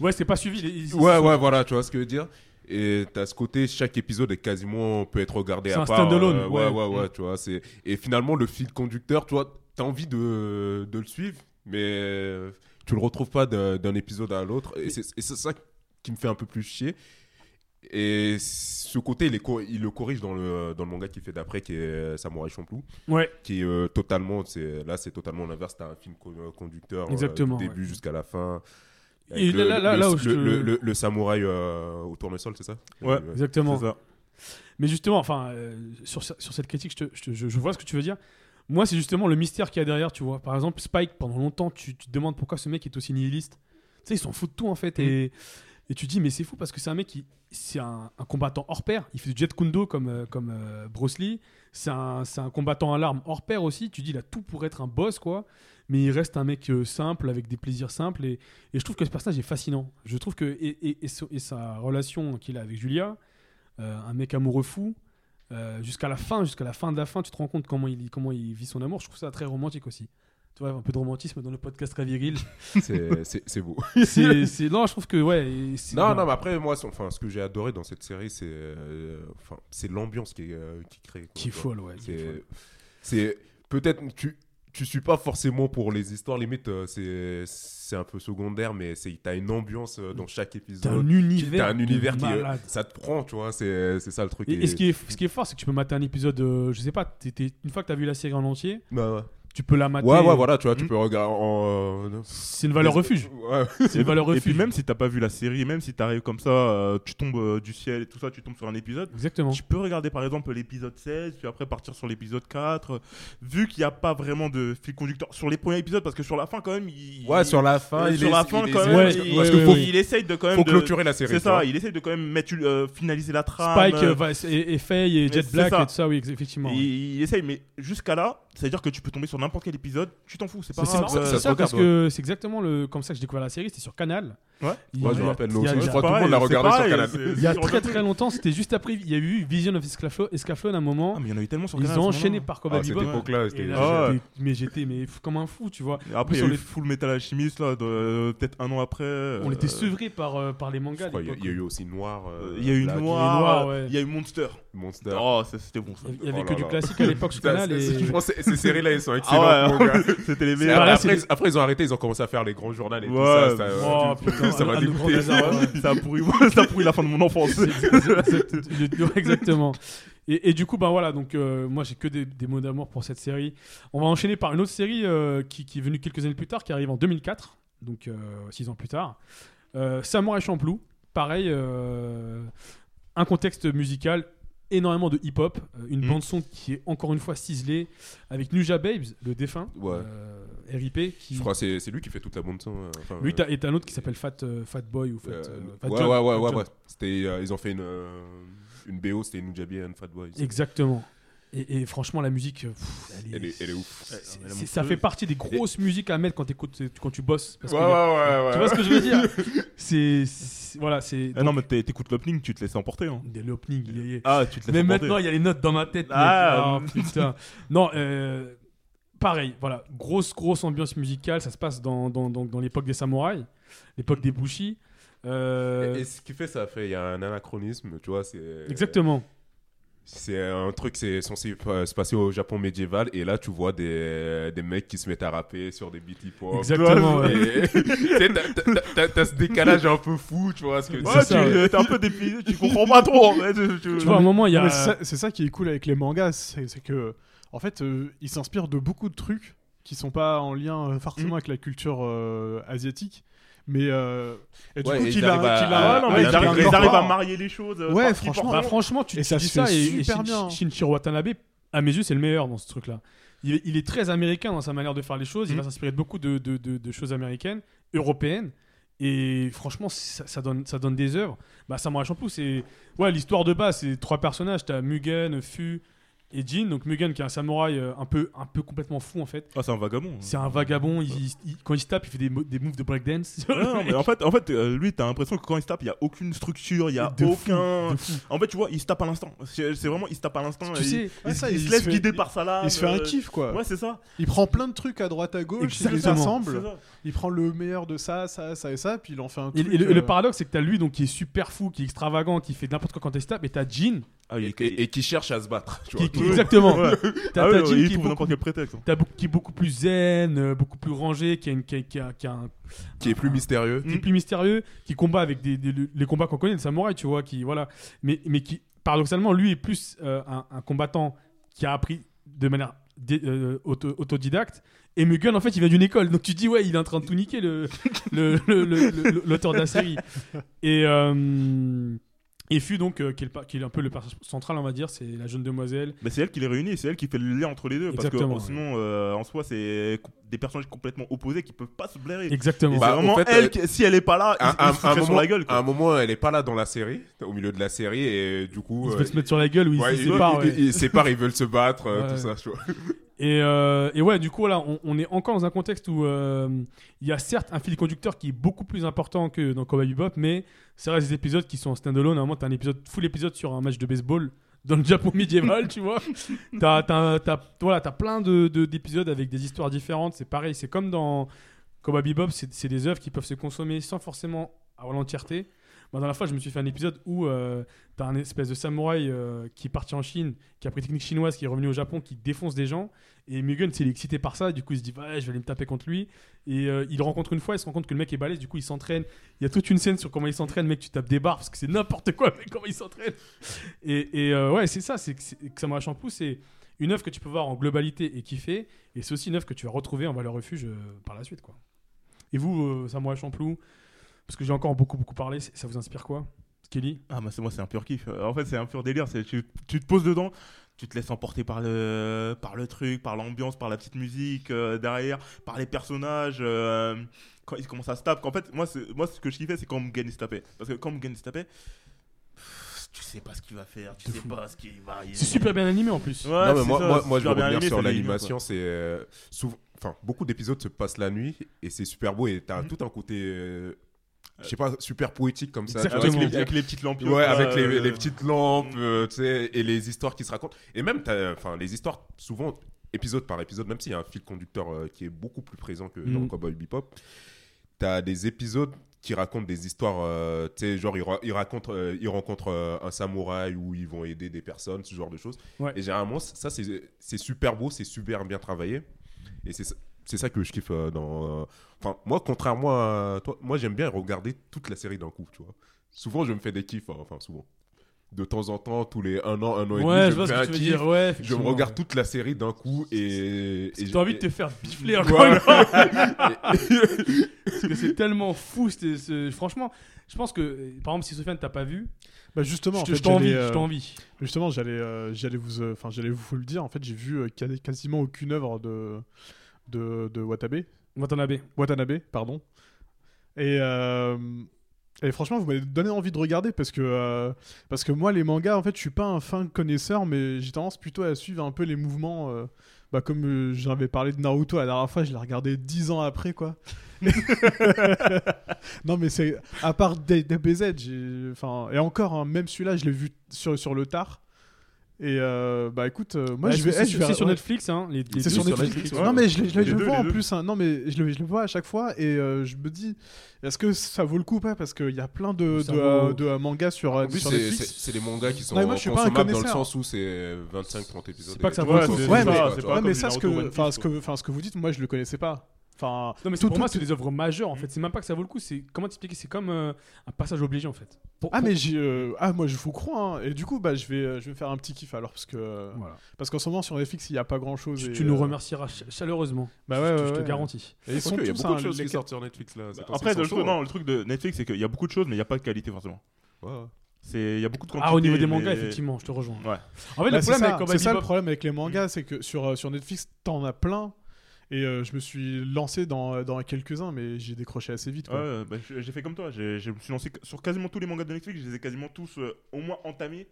Ouais, c'est pas suivi. les- Ouais, sont- ouais, voilà, tu vois ce que je veux dire. Et t'as ce côté, chaque épisode est quasiment peut être regardé C'est à un part. standalone, ouais, ouais. ouais, ouais, tu vois. C'est et finalement le fil conducteur, tu vois, t'as envie de, de le suivre, mais euh, tu le retrouves pas d'un épisode à l'autre. Et c'est ça qui me fait un peu plus chier. Et ce côté, il, est co- il le corrige dans le, dans le manga qu'il fait d'après, qui est Samurai Champloo, Ouais. qui est euh, totalement, là c'est totalement l'inverse. T'as un film co- conducteur euh, du début jusqu'à la fin. Et le, là- là- le- là où le- te- samouraï euh, au tournesol, c'est ça? Ouais. Euh, Exactement. Ça. Mais justement, enfin, euh, sur, ce- sur cette critique, je, te- je te- je- je vois ce que tu veux dire. Moi, c'est justement le mystère qu'il y a derrière, tu vois. Par exemple, Spike, pendant longtemps, tu, tu te demandes pourquoi ce mec est aussi nihiliste. Tu sais, il s'en fout de tout, en fait. Et, et tu te dis, mais c'est fou parce que c'est un mec qui. C'est un, un combattant hors pair. Il fait du jet kundo comme, euh, comme euh, Bruce Lee. C'est un, c'est un combattant à l'arme hors pair aussi. Tu dis, il a tout pour être un boss, quoi. Mais il reste un mec euh, simple, avec des plaisirs simples. Et, et je trouve que ce personnage est fascinant. Je trouve que. Et, et- et sa relation qu'il a avec Julia, euh, un mec amoureux fou. Euh, jusqu'à la fin, jusqu'à la fin de la fin, tu te rends compte comment il, comment il vit son amour. Je trouve ça très romantique aussi. Tu vois, un peu de romantisme dans le podcast très viril. c'est- beau. c'est, non, je trouve que ouais. Non, non, mais après, moi, enfin, ce que j'ai adoré dans cette série, c'est euh, enfin, c'est l'ambiance qui, euh, qui crée. quoi, qui est folle, ouais. c'est- peut-être tu tu suis pas forcément pour les histoires. Limite euh, c'est c'est un peu secondaire mais c'est t'as une ambiance euh, dans chaque T'as épisode. un univers. t'as un univers qui euh, ça te prend tu vois. C'est c'est ça le truc Et, et ce, qui est, ce qui est fort, c'est que tu peux mater un épisode, je sais pas, t'es- une fois que t'as vu la série en entier, ouais ouais tu peux la mater. ouais, ouais, voilà tu vois tu Mhm. peux regarder en euh, C'est une valeur refuge. ouais C'est une valeur Et refuge. puis même si t'as pas vu la série, même si t'arrives comme ça, euh, tu tombes euh, du ciel et tout ça, tu tombes sur un épisode. Exactement. Tu peux regarder par exemple l'épisode 16, puis après partir sur l'épisode 4. Vu qu'il n'y a pas vraiment de fil conducteur sur les premiers épisodes, parce que sur la fin quand même, il... ouais sur la fin euh, il sur la fin quand même, Ouais, il, parce que il- faut- il essaye de quand même faut de- clôturer la série C'est ça, il essaye de quand même mettre, euh, finaliser la trame. Spike euh, euh, va- et, et Faye et Jet c'est Black ça. et tout ça, oui, effectivement. il, essaye, mais jusqu'à là, c'est-à-dire que tu peux tomber sur n'importe quel épisode, tu t'en fous, c'est pas grave. euh, c'est ça, parce que c'est exactement le, comme ça que j'ai découvert la série, c'était sur Canal. Ouais. Il y Moi, a- je me rappelle, je crois que tout le monde l'a regardé sur Canal. Il y a très très longtemps, c'était juste après, il y a eu Vision of Escaflowne, à un moment. Ah, mais il y en a eu tellement sur Ils Canal. ont à ce enchaîné par Cowboy Ah, Bebop. mais j'étais comme un fou, tu vois. Après, il y a eu les- Full Metal Alchemist, là, euh, peut-être un an après. On euh, était sevrés par, euh, par les mangas. il y a- eu aussi Noir euh, Il y a eu Noir, euh, il y a eu Monster. Monster Oh, c'était bon. Il y avait Oh que du classique à l'époque sur Canal. ces séries-là, elles sont Ah gars. C'était les meilleurs. après, ils ont arrêté, ils ont commencé à faire les grands journaux et tout Ouais, ça. ça, Oh euh, putain, ça m'a dégoûté. ça, a pourri, ça a pourri la fin de mon enfance. Exactement. Et, et du coup, bah voilà, donc euh, moi j'ai que des, des mots d'amour pour cette série. On va enchaîner par une autre série euh, qui, qui est venue quelques années plus tard, qui arrive en 2004, donc euh, six ans plus tard. Euh, Samurai Champloo, pareil, euh, un contexte musical, énormément de hip-hop, euh, une Mm. bande-son qui est encore une fois ciselée, avec Nuja Babes, le défunt, Ouais. euh, RIP, qui. Je crois que c'est lui qui fait toute la bande son. euh, enfin, Lui, t'as- et t'as un autre qui s'appelle Fat, Fat Boy ou Fat, Fat ouais, John, ouais, ouais, Fat ouais, ouais. C'était, ils ont fait une, une BO, c'était Nujabi and Fat Boy. Exactement. Et, et franchement, la musique, euh, pff, elle est, Elle est, elle est ouf. est ça fait partie des grosses musiques à mettre quand, t'écoutes- quand tu bosses. parce Ouais, qu'il ouais, y a- ouais, ouais. Tu vois ce que je veux dire C'est c'est- voilà, c'est Ah non, mais t'é- t'écoutes l'opening, tu te laisses emporter. Hein. l'opening. il y a- Ah, tu te laisses Mais emporter. maintenant, il y a les notes dans ma tête. mec. Ah. Ah, putain. Non, euh, pareil. Voilà, grosse grosse ambiance musicale. Ça se passe dans dans, dans, dans l'époque des samouraïs, l'époque des Bushi. Euh, Et, et ce qui fait, ça fait, il y a un anachronisme, tu vois. c'est Exactement. C'est un truc, c'est censé se passer au Japon médiéval, et là tu vois des, des mecs qui se mettent à rapper sur des beat hip hop. Exactement, t'as- ce décalage un peu fou, tu vois ce que Ouais, ça, tu t'es un peu dépaysé, tu comprends pas trop en fait. Tu- Tu vois, à un moment, il y Non, a. c'est ça- qui est cool avec les mangas, c'est c'est que en fait, euh, ils s'inspirent de beaucoup de trucs qui sont pas en lien euh, forcément Mm. avec la culture euh, asiatique, mais euh, et du Ouais, coup et qu'il ils a, arrivent à- qu'il à- a- Ouais, non, mais il ils arrivent, arrive à marier les choses. euh, Ouais, franchement. Bah, franchement, tu, Et tu ça dis se fait ça et, et super Shin- bien. Shinichiro Watanabe, à mes yeux, c'est le meilleur dans ce truc-là. Il, est- il est très américain dans sa manière de faire les choses. Il va s'inspirer de beaucoup de, de- de- de choses américaines, européennes. Et franchement, ça, ça donne, ça donne des œuvres. Bah, Samurai Champloo, c'est. Ouais, l'histoire de base, c'est trois personnages. T'as Mugen, Fu et Jin. Donc Mugen, qui est un samouraï euh, un, peu, un peu complètement fou, en fait. Ah, c'est un vagabond. C'est un vagabond. il- il- quand il se tape, il fait des, mo- des moves de breakdance. Ouais, non, mais en fait, en fait euh, lui, t'as l'impression que quand il se tape, il y a aucune structure, il y a De fou, aucun. de fou. En fait, tu vois, il se tape à l'instant. C'est c'est vraiment, il se tape à l'instant. Tu et sais, il, ça, se- il il se se laisse fait- guider par sa lame. il se fait un euh, kiff quoi. Ouais, c'est ça. Il prend plein de trucs à droite à gauche, il les Exactement. assemble, C'est ça. il prend le meilleur de ça, ça, ça et ça, puis il en fait un Et, truc. et le, et le euh, paradoxe, c'est que t'as lui donc, qui est super fou, qui est extravagant, qui fait n'importe quoi quand il se tape, et t'as Jin, Ah, Et, est- et- et qui cherche à se battre, tu vois. qui, qui- Ouais. exactement. Ouais. T'as Ah ouais, il qui beaucoup, n'importe quel prétexte. t'as beaucoup- qui est beaucoup plus zen, euh, beaucoup plus rangé, qui a, une, qui a- qui a- qui a un, Qui est plus mystérieux. qui est plus mystérieux, qui combat avec des, des- les combats qu'on connaît, le samouraï, tu vois, qui voilà, mais mais qui paradoxalement lui est plus euh, un, un combattant qui a appris de manière euh, auto- autodidacte. Et Mugen, en fait, il vient d'une école. Donc tu te dis, ouais, il est en train de tout niquer, le- le- le- le- le- l'auteur de la série. Et, euh, et Fu, donc, euh, qui, est le pa- qui est un peu le personnage central, on va dire, c'est la jeune demoiselle. Mais c'est elle qui les réunit, c'est elle qui fait le lien entre les deux. Parce que Exactement, sinon, euh, en soi, c'est des personnages complètement opposés qui peuvent pas se blairer. Exactement. c'est Bah, vraiment en fait, elle, euh, si elle est pas là, il, il se un foutrait sur moment, la gueule. à un moment, elle est pas là dans la série, au milieu de la série, et du coup. il se euh, fait se mettre sur la gueule ou il ouais, se ils- sépare. ils- ils se séparent, ils veulent se battre, euh, Ouais. tout ça, tu vois. Et, euh, et ouais, du coup, là, on, on est encore dans un contexte où euh, il y a certes un fil conducteur qui est beaucoup plus important que dans Cowboy Bebop, mais ça reste des épisodes qui sont en standalone. Moment, t'as un épisode, full épisode sur un match de baseball dans le Japon médiéval, tu vois. T'as, t'as, t'as- voilà, t'as plein de, de- d'épisodes avec des histoires différentes. C'est pareil, c'est comme dans Cowboy Bebop, c'est, c'est des œuvres qui peuvent se consommer sans forcément avoir l'entièreté. Moi, dans la fois, je me suis fait un épisode où euh, t'as un espèce de samouraï euh, qui est parti en Chine, qui a pris technique chinoise, qui est revenu au Japon, qui défonce des gens. Et Mugen, il excité par ça. Du coup, il se dit, ouais, je vais aller me taper contre lui. Et euh, il rencontre une fois, il se rend compte que le mec est balèze. Du coup, il s'entraîne. Il y a toute une scène sur comment il s'entraîne. Mec, tu tapes des barres parce que c'est n'importe quoi, mec, comment il s'entraîne. Et, ouais, c'est ça. C'est que, Samurai Champloo, c'est une œuvre que tu peux voir en globalité et kiffer. Et c'est aussi une œuvre que tu vas retrouver en valeur refuge par la suite, quoi. Et vous, Samurai Champloo, parce que j'ai encore beaucoup, beaucoup parlé, ça vous inspire quoi Kelly Ah, bah, c'est moi, c'est un pur kiff. En fait, c'est un pur délire. Tu, tu te poses dedans, tu te laisses emporter par le, par le truc, par l'ambiance, par la petite musique euh, derrière, par les personnages. euh, quand ils commencent à se taper. En fait, moi, moi, ce que je kiffais, c'est quand Mugen se tapait. Parce que quand Mugen se tapait, tu sais pas ce qu'il va faire, tu sais fou. pas ce qu'il va. il- C'est super bien animé en plus. Ouais, non, mais moi, ça, moi, je veux revenir animé, sur l'animation. C'est euh, souvent, enfin, beaucoup d'épisodes se passent la nuit et c'est super beau et t'as Mhm. tout un côté, euh, je sais pas, super poétique comme ça. Avec les, avec les petites lampes. Ouais, avec les, euh, les petites lampes, euh, tu sais, et les histoires qui se racontent. Et même, enfin, les histoires, souvent, épisode par épisode, même s'il y a un fil conducteur euh, qui est beaucoup plus présent que dans Mhm. Cowboy Bebop, t'as des épisodes qui racontent des histoires, euh, tu sais, genre, ils, ra- ils racontent, euh, ils rencontrent euh, un samouraï où ils vont aider des personnes, ce genre de choses. Ouais. Et généralement, ça, c'est c'est super beau, c'est super bien travaillé. Et c'est ça- c'est ça que je kiffe euh, dans. euh, Enfin, moi, contrairement à toi, moi, j'aime bien regarder toute la série d'un coup, tu vois. Souvent, je me fais des kiffs, hein, enfin, souvent. De temps en temps, tous les un an, un an et Ouais, je demi, je vois me ce fais que un tu veux kiff. dire. Ouais, Je me regarde ouais. toute la série d'un coup et. T'as envie de te faire bifler encore une fois. Parce que c'est tellement fou. Franchement, je pense que, par exemple, si Sofiane t'as pas vu, Bah justement, je en fait, t'envie. j'allais, euh. Justement, j'allais, euh, j'allais vous, euh, enfin, j'allais vous le dire. En fait, j'ai vu euh, quasi- quasiment aucune œuvre de de, de Watabe, Watanabe. Watanabe, pardon. Et euh, et franchement, vous m'avez donné envie de regarder parce que euh, parce que moi, les mangas, en fait, je suis pas un fin connaisseur, mais j'ai tendance plutôt à suivre un peu les mouvements. euh, bah, comme j'avais parlé de Naruto la dernière fois, je l'ai regardé dix ans après, quoi. non, mais c'est à part DBZ, enfin, et encore, hein, même celui-là, je l'ai vu sur, sur le tard. Et euh, bah écoute, euh, moi Ouais, je vais. c'est- je c'est sur ouais. Netflix, hein. Les, les C'est sur Netflix. Netflix, Non mais je, le- je Les je le vois en deux. plus. hein. Non mais je le, je le vois à chaque fois et euh, je me dis, est-ce que ça vaut le coup ou pas? Parce qu'il y a plein de, de, vaut- de, mangas sur, En plus, sur c'est- Netflix. c'est des mangas qui sont Ouais, moi, je suis consommables dans le sens où c'est 25-30 épisodes. C'est pas que ça vaut le Ouais, coup. Ouais, mais- ça, ce Naruto que, One enfin, Piece, ce quoi. que, enfin, ce que vous dites, moi je le connaissais pas. Enfin, Non mais c'est- tout- pour moi c'est des œuvres majeures en fait. C'est même pas que ça vaut le coup. C'est comment t'expliquer C'est comme euh, un passage obligé en fait. Pour- Ah pour- mais j'ai, euh, ah moi je vous crois. hein. Et du coup bah je vais, euh, je vais faire un petit kiff alors parce que, Voilà. parce qu'en ce moment sur Netflix il y a pas grand chose. Tu, tu nous remercieras ch- chaleureusement. Bah ouais, je, te- ouais, je te ouais. garantis. Et ils sont Ok, il y a beaucoup hein, de choses les- qui sortent sur Netflix là. temps-ci, Après, le truc, non, le truc de Netflix, c'est qu'il y a beaucoup de choses, mais il n'y a pas de qualité forcément. hein. Ouais. C'est, il y a beaucoup de quantité. Ah au niveau des mangas mais- effectivement, je te rejoins. Ouais. En fait Bah, le c'est problème c'est ça le problème avec les mangas, c'est que sur, euh, sur Netflix, t'en as plein. Et euh, je me suis lancé dans, dans quelques-uns, mais j'ai décroché assez vite. Quoi. Ouais, bah, j'ai fait comme toi. Je me suis lancé sur quasiment tous les mangas de Netflix. Je les ai quasiment tous euh, au moins entamés.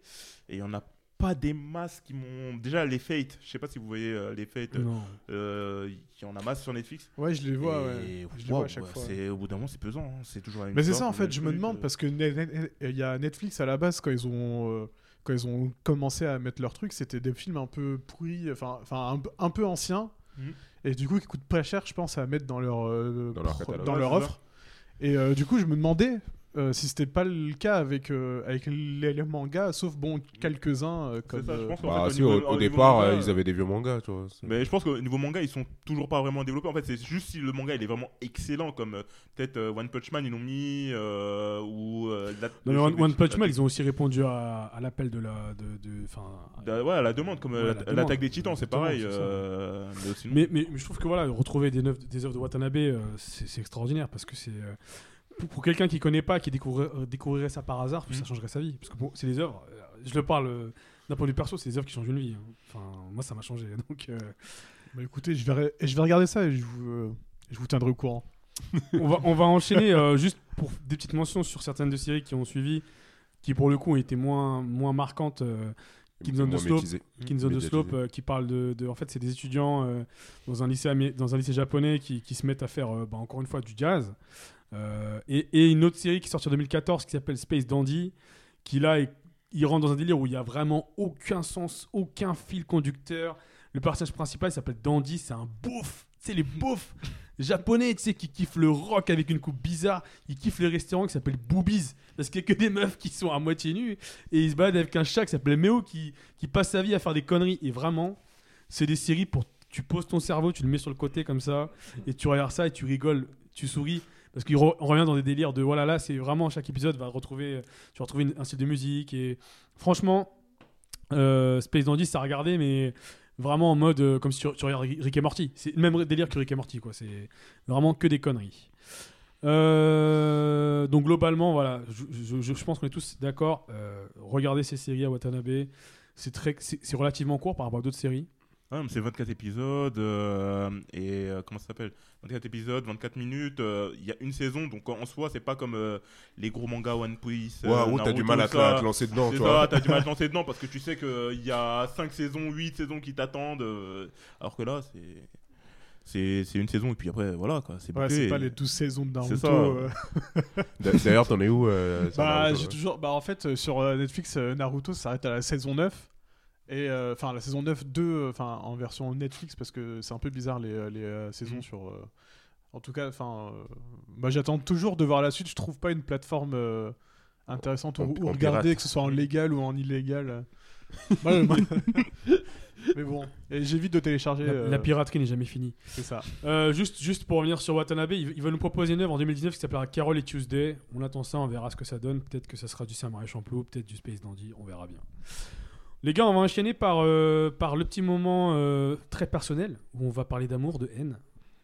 Et il y en a pas des masses qui m'ont. Déjà, les Fate. Je sais pas si vous voyez euh, les Fate. Non. euh, Il y en a masse sur Netflix. Ouais, je les vois, Et ouais. Je les vois à chaque ouais, fois. Au bout d'un moment, c'est pesant. hein. C'est toujours la même Mais c'est ça, en fait, je me demande, euh. parce que il y a Netflix à la base, quand ils ont, euh, quand ils ont commencé à mettre leurs trucs, c'était des films un peu pourris, enfin, enfin un, un peu anciens, Mhm. Et du coup, qui coûtent pas cher, je pense, à mettre dans leur, euh, Dans leur catalogue. dans offre. Et euh, du coup, je me demandais euh, si c'était pas le cas avec, euh, avec les, les mangas, sauf bon, quelques-uns euh, comme. ça, je euh, pense. Bah, fait, si, au au, niveau- au au niveau départ, manga, euh, ils avaient des vieux mangas, tu vois. Mais je pense qu'au niveau manga, ils sont toujours pas vraiment développés. En fait, c'est juste si le manga il est vraiment excellent, comme peut-être euh, One Punch Man, ils l'ont mis, euh, ou. euh, la- Non, mais le One, Punch Man, ils ont aussi répondu à, à l'appel de la. De, de- Ouais, à la demande, comme Ouais, euh, l'attaque des titans, c'est pareil. euh, mais mais, mais, mais je trouve que voilà, retrouver des, neuf- des œuvres de Watanabe, euh, c'est c'est extraordinaire parce que c'est. Pour, pour quelqu'un qui connaît pas, qui découvrirait, euh, découvrirait ça par hasard, ça Mhm. changerait sa vie. Parce que bon, c'est des œuvres, euh, je le parle euh, d'un point de vue perso, c'est des œuvres qui changent une vie. hein. Enfin, moi, ça m'a changé. Donc, euh, bah, écoutez, je vais, je vais regarder ça et je vous, euh, je vous tiendrai au courant. on, va, on va enchaîner euh, juste pour des petites mentions sur certaines de séries qui ont suivi, qui pour le coup ont été moins, moins marquantes. euh, Kings on the Slope. Kings on the. Slope euh, qui parle de, de- en fait c'est des étudiants euh, dans un lycée dans un lycée japonais qui, qui se mettent à faire euh, bah, encore une fois du jazz Euh, et, une autre série qui sort en 2014 qui s'appelle Space Dandy qui là est- il rentre dans un délire où il y a vraiment aucun sens aucun fil conducteur le personnage principal s'appelle Dandy c'est un beauf c'est les beaufs japonais tu sais qui kiffent le rock avec une coupe bizarre ils kiffent les restaurants qui s'appellent Boobies parce qu'il y a que des meufs qui sont à moitié nues et ils se baladent avec un chat qui s'appelle Meo qui, qui passe sa vie à faire des conneries. Et vraiment, c'est des séries pour. Tu poses ton cerveau, tu le mets sur le côté comme ça, et tu regardes ça et tu rigoles, tu souris. Parce qu'on revient dans des délires de voilà, là, c'est vraiment chaque épisode va retrouver. Tu vas retrouver un style de musique. Et franchement, euh, Space Dandy, ça a regardé, mais vraiment en mode euh, comme si tu, tu regardes Rick et Morty. C'est le même délire que Rick et Morty, quoi. C'est vraiment que des conneries. Euh, donc globalement, voilà, je, pense qu'on est tous d'accord. Euh, regardez ces séries à Watanabe. C'est très, c'est relativement court par rapport à d'autres séries. Ah, c'est 24 épisodes euh, et euh, comment ça s'appelle? 24 épisodes, 24 minutes. euh, Il y a une saison, donc en soi, c'est pas comme euh, les gros mangas One Piece. euh, Ouais, ou t'as du mal à te, ça. à te lancer dedans, vois. t'as du mal à te lancer dedans parce que tu sais qu'il y a 5 saisons, 8 saisons qui t'attendent. euh, alors que là, c'est. C'est c'est une saison et puis après, voilà quoi. C'est Ouais, pas les 12 saisons de Naruto. D'ailleurs, t'en es où euh, Bah, Naruto, j'ai toujours. Bah, en fait, sur Netflix, Naruto s'arrête à la saison 9. Et euh, enfin, la saison 9, 2, enfin, en version Netflix, parce que c'est un peu bizarre les, euh, les euh, saisons Mhm. sur. euh, En tout cas, enfin. j'attends toujours de voir la suite. Je trouve pas une plateforme intéressante où, regarder, pirate. que ce soit en légal ou en illégal. Ouais, moi- Mais bon, j'évite de télécharger. La, euh, la n'est jamais finie. c'est ça. Euh, juste, juste pour revenir sur Watanabe, il, il va nous proposer une œuvre en 2019 qui s'appellera Carol et Tuesday. On attend ça, on verra ce que ça donne. Peut-être que ça sera du Samurai Champloo, peut-être du Space Dandy, on verra bien. Les gars, on va enchaîner par, euh, par le petit moment euh, très personnel où on va parler d'amour, de haine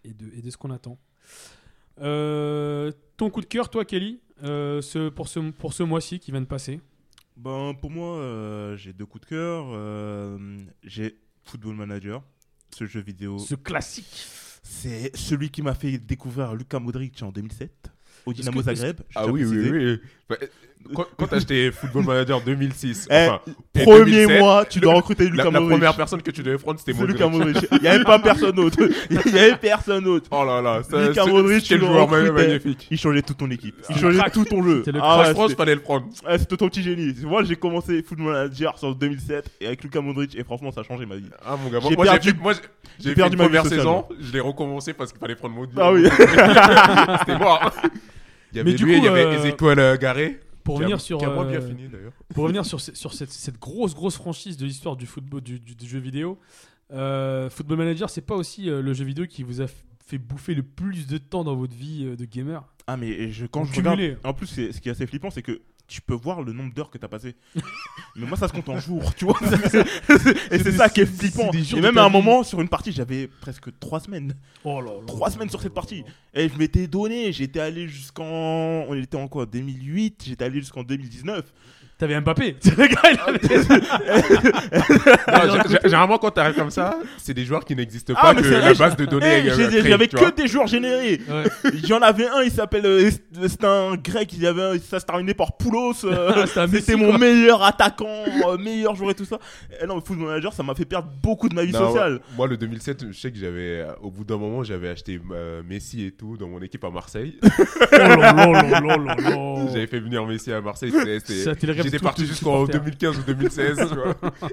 et de, et de ce qu'on attend. Euh, ton coup de cœur, toi, Kelly, euh, ce, pour ce, pour ce mois-ci qui vient de passer? Ben, pour moi, euh, j'ai deux coups de cœur. euh, j'ai Football Manager, ce jeu vidéo. Ce classique C'est celui qui m'a fait découvrir Luka Modric en 2007 au Dynamo Zagreb. Ah oui, oui, oui. Quand, quand t'as acheté Football Manager 2006, Eh, enfin, Premier 2007, mois, tu dois recruter la, Lucas la Modric. première personne que tu devais prendre, c'était Modric. Lucas Modric. Il n'y avait pas personne d'autre. Il n'y avait personne d'autre. Oh là là, ça, Lucas Modric, quel tu le joueur magnifique. Il changeait toute ton équipe. Il changeait tout ton jeu. C'était le Ah Ah, ouais, je pense fallait le prendre. ouais, c'était ton petit génie. Moi, j'ai commencé Football Manager sur 2007 et avec Lucas Modric et franchement, ça a changé ma vie. Ah mon gars, J'ai moi j'ai perdu- fait, moi, j'ai- perdu une ma vie première saison, je l'ai recommencé parce qu'il fallait prendre Modric. Ah oui. C'était mort. Il y avait Mais du lui, coup, il y avait euh, Ezequiel euh, Garé. Pour revenir sur, bien euh, fini pour revenir sur, ce- sur cette, cette grosse grosse franchise de l'histoire du football du, du- du jeu vidéo, euh, Football Manager, c'est pas aussi euh, le jeu vidéo qui vous a fait bouffer le plus de temps dans votre vie de gamer? Ah, mais je, quand je regarde. En plus, ce qui est assez flippant, c'est que tu peux voir le nombre d'heures que t'as passé. mais moi, ça se compte en jours, tu vois. et c'est ça qui est flippant. Et même à un moment, sur une partie, j'avais presque 3 semaines. Oh là là. Trois semaines sur cette partie. Et je m'étais donné, j'étais allé jusqu'en. On était en quoi 2008, j'étais allé jusqu'en 2019. T'avais Mbappé. le gars, il avait- Non, g- g- Généralement, quand t'arrives comme ça, c'est des joueurs qui n'existent Ah, pas, mais que c'est la base de données. Eh, euh, j'ai- J'avais vois. que des joueurs générés. Ouais. Il y en avait un, il s'appelle. euh, C'était un grec, il y avait un- ça se terminait par Poulos. euh, C'était Messi, mon quoi. meilleur attaquant, euh, meilleur joueur et tout ça. Et non, le Football Manager, ça m'a fait perdre beaucoup de ma vie Non, sociale. ouais. Moi, le 2007, je sais que j'avais, au bout d'un moment, j'avais acheté euh, Messi et tout dans mon équipe à Marseille. Oh. J'avais fait venir Messi à Marseille. c'était- c'était- Tout- parti jusqu'en supporter. 2015 ou 2016. tu vois.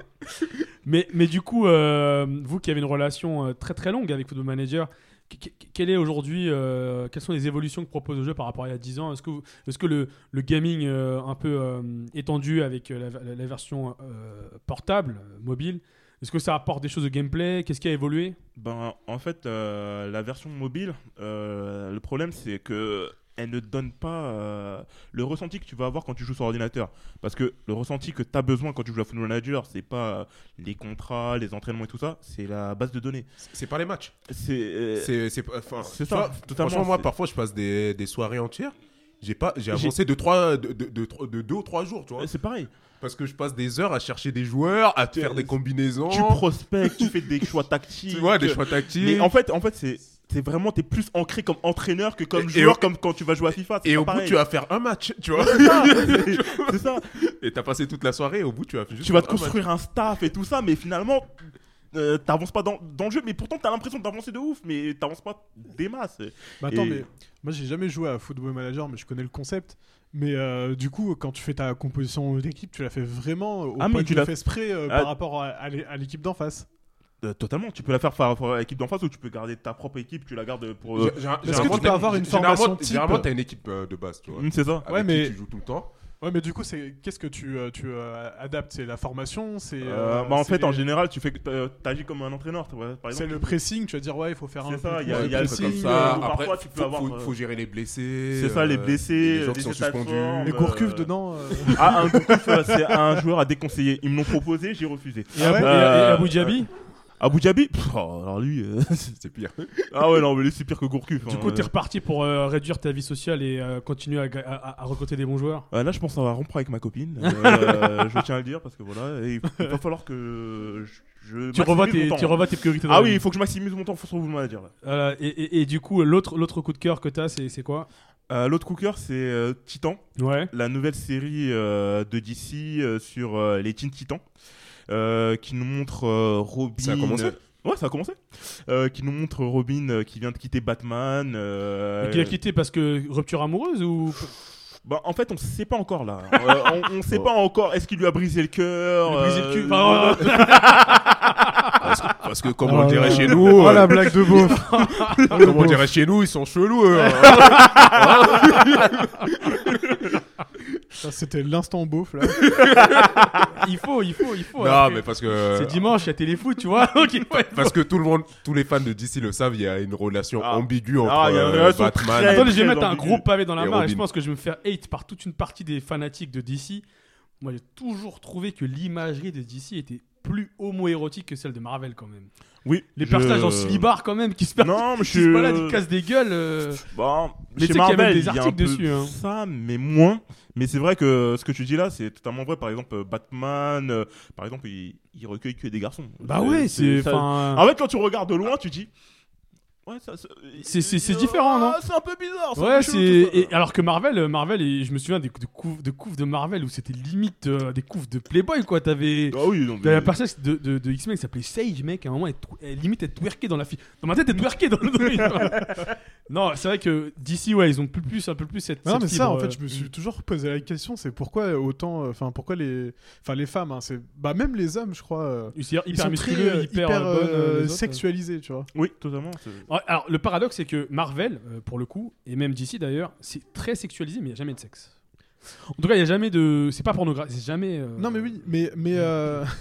Mais, mais du coup, euh, vous qui avez une relation euh, très très longue avec Football Manager, qu- qu- quelle est aujourd'hui, euh, quelles sont les évolutions que propose le jeu par rapport à il y a 10 ans? Est-ce que, vous- est-ce que le, le gaming euh, un peu euh, étendu avec la, la- la version euh, portable, mobile, est-ce que ça apporte des choses de gameplay? Qu'est-ce qui a évolué? Ben, en fait, euh, la version mobile, euh, le problème, c'est que elle ne donne pas euh, le ressenti que tu vas avoir quand tu joues sur ordinateur. Parce que le ressenti que tu as besoin quand tu joues à Football Manager, c'est pas euh, les contrats, les entraînements et tout ça, c'est la base de données. C'est pas les matchs. C'est euh, enfin, ça, vois, Franchement, moi, parfois, je passe des, des soirées entières. J'ai pas, j'ai avancé de, trois, de, de, de, trois- de deux ou trois jours, tu vois. c'est pareil. Parce que je passe des heures à chercher des joueurs, à faire des combinaisons. Tu prospectes, tu fais des choix tactiques. Tu vois, des choix tactiques. Mais en fait, en fait c'est c'est vraiment t'es plus ancré comme entraîneur que comme Et- et joueur, comme quand tu vas jouer à FIFA. Et pas au bout, pareil. tu vas faire un match, tu vois. C'est ça. Et t'as passé toute la soirée, et au bout, tu vas juste tu vas te faire un match. construire un staff et tout ça, mais finalement, euh, t'avances pas dans, dans le jeu, mais pourtant t'as l'impression d'avancer de ouf, mais t'avances pas des masses. Bah attends, Et- mais moi j'ai jamais joué à Football Manager, mais je connais le concept. Mais euh, du coup, quand tu fais ta composition d'équipe, tu la fais vraiment au Ah, mais tu de l'as- fait spray euh, Ah. par rapport à l'équipe d'en face. Euh, totalement, tu peux la faire par à l'équipe d'en face ou tu peux garder ta propre équipe, tu la gardes pour. euh, Est-ce que généralement, tu peux avoir une formation type Généralement, t'as une équipe euh, de base, tu vois. hum, c'est ça. Avec Ouais, qui mais- tu joues tout le temps. Ouais, mais du coup, c'est qu'est-ce que tu, euh, tu euh, adaptes? C'est la formation? C'est Euh, euh, bah, en fait, en général, tu fais que t'a- t'agis comme un entraîneur. tu vois, Par c'est le pressing. Tu vas dire ouais, il faut faire un. C'est ça, il y a- y le Comme pressing, ça, euh, après, parfois, tu peux faut, avoir, faut- euh, faut gérer les blessés. C'est ça, les euh, blessés, les gens qui sont suspendus. Les euh, Gourcuff dedans. euh. Ah, un Gourcuff, euh, c'est un joueur à déconseiller. Ils me l'ont proposé, j'ai refusé. Et, Abu- et- et Euh, Abu Dhabi? Abu Dhabi Pff, oh, Alors lui. euh, C'est pire. ah ouais, non, mais lui, c'est pire que Gourcuff. Du hein. coup, t'es reparti pour euh, réduire ta vie sociale et euh, continuer à, à- à- à recruter des bons joueurs? Euh, là, je pense qu'on va rompre avec ma copine. Je tiens à le dire parce que voilà, et il va falloir que je. je tu revois, tes, tu revois tes priorités Ah oui, il faut que je maximise mon temps sur vous manager. Là. Et, et- et du coup, l'autre coup de cœur que t'as, c'est c'est quoi? Euh, L'autre cooker, c'est euh, Titan, Ouais. la nouvelle série euh, de DC sur les Teen Titans, qui nous montre euh, Robin. Ça a commencé Ouais, ça a commencé. Euh, qui nous montre Robin euh, qui vient de quitter Batman. euh, Et qu'il a quitté parce que rupture amoureuse ou Bah, en fait, on sait pas encore là. Euh, on, on sait pas encore. Est-ce qu'il lui a brisé le cœur brisé le cul. euh, Enfin, euh, Parce que, parce que comme Oh on là dirait chez nous, Oh euh, la blague de beauf comme on dirait chez nous, ils sont chelous. eux. Ça, C'était l'instant beauf là. il faut, il faut, il faut. non, après. mais parce que C'est dimanche, il y a téléfoot, tu vois. Donc il faut- parce que tout le monde, tous les fans de DC le savent, il y a une relation Ah. ambiguë entre Ah, il y a une euh, relation Batman. très- Attendez, je vais mettre un gros pavé dans la Et mare et je pense que je vais me faire hate par toute une partie des fanatiques de DC. Moi, j'ai toujours trouvé que l'imagerie de DC était plus homo-érotique que celle de Marvel quand même. Oui. Les je- personnages en slibard quand même qui se perdent. Non, mais je Qui suis. baladent, ils cassent des gueules. euh. Bon, Mais chez sais qu'il y a Marvel, des il y a un articles peu dessus, hein. Ça, mais moins. Mais c'est vrai que ce que tu dis là, c'est totalement vrai. Par exemple, euh, Batman, euh, par exemple, il, il recueille que des garçons. Bah Euh, ouais, c'est. ça- enfin, En fait, quand tu regardes de loin, tu dis. Ouais, ça- ça- C'est- différent, non Ah, C'est un peu bizarre. Ouais, c'est alors que Marvel, euh, Marvel, et je me souviens des, de couves de, couves de Marvel où c'était limite euh, des couves de Playboy quoi. T'avais Ah oui, non, mais- t'avais la personnage de, de, de X-Men qui s'appelait Sage, mec. À un moment, elle, limite elle twerkait dans la fille. Dans ma tête, elle twerkait dans le. non, c'est vrai que DC, ouais, ils ont plus, plus un peu plus cette. Non cette mais ça en fait euh, je me suis toujours posé la question c'est pourquoi autant euh, enfin pourquoi les enfin les femmes hein, c'est bah même les hommes je crois euh, Ils sont hyper hyper, hyper, euh, bonnes, euh, euh, les autres. sexualisés tu vois Oui, totalement. Alors, le paradoxe, c'est que Marvel, euh, pour le coup, et même DC d'ailleurs, c'est très sexualisé, mais il n'y a jamais de sexe. En tout cas, il n'y a jamais de. C'est pas pornographique, c'est jamais. euh, non mais oui mais mais euh,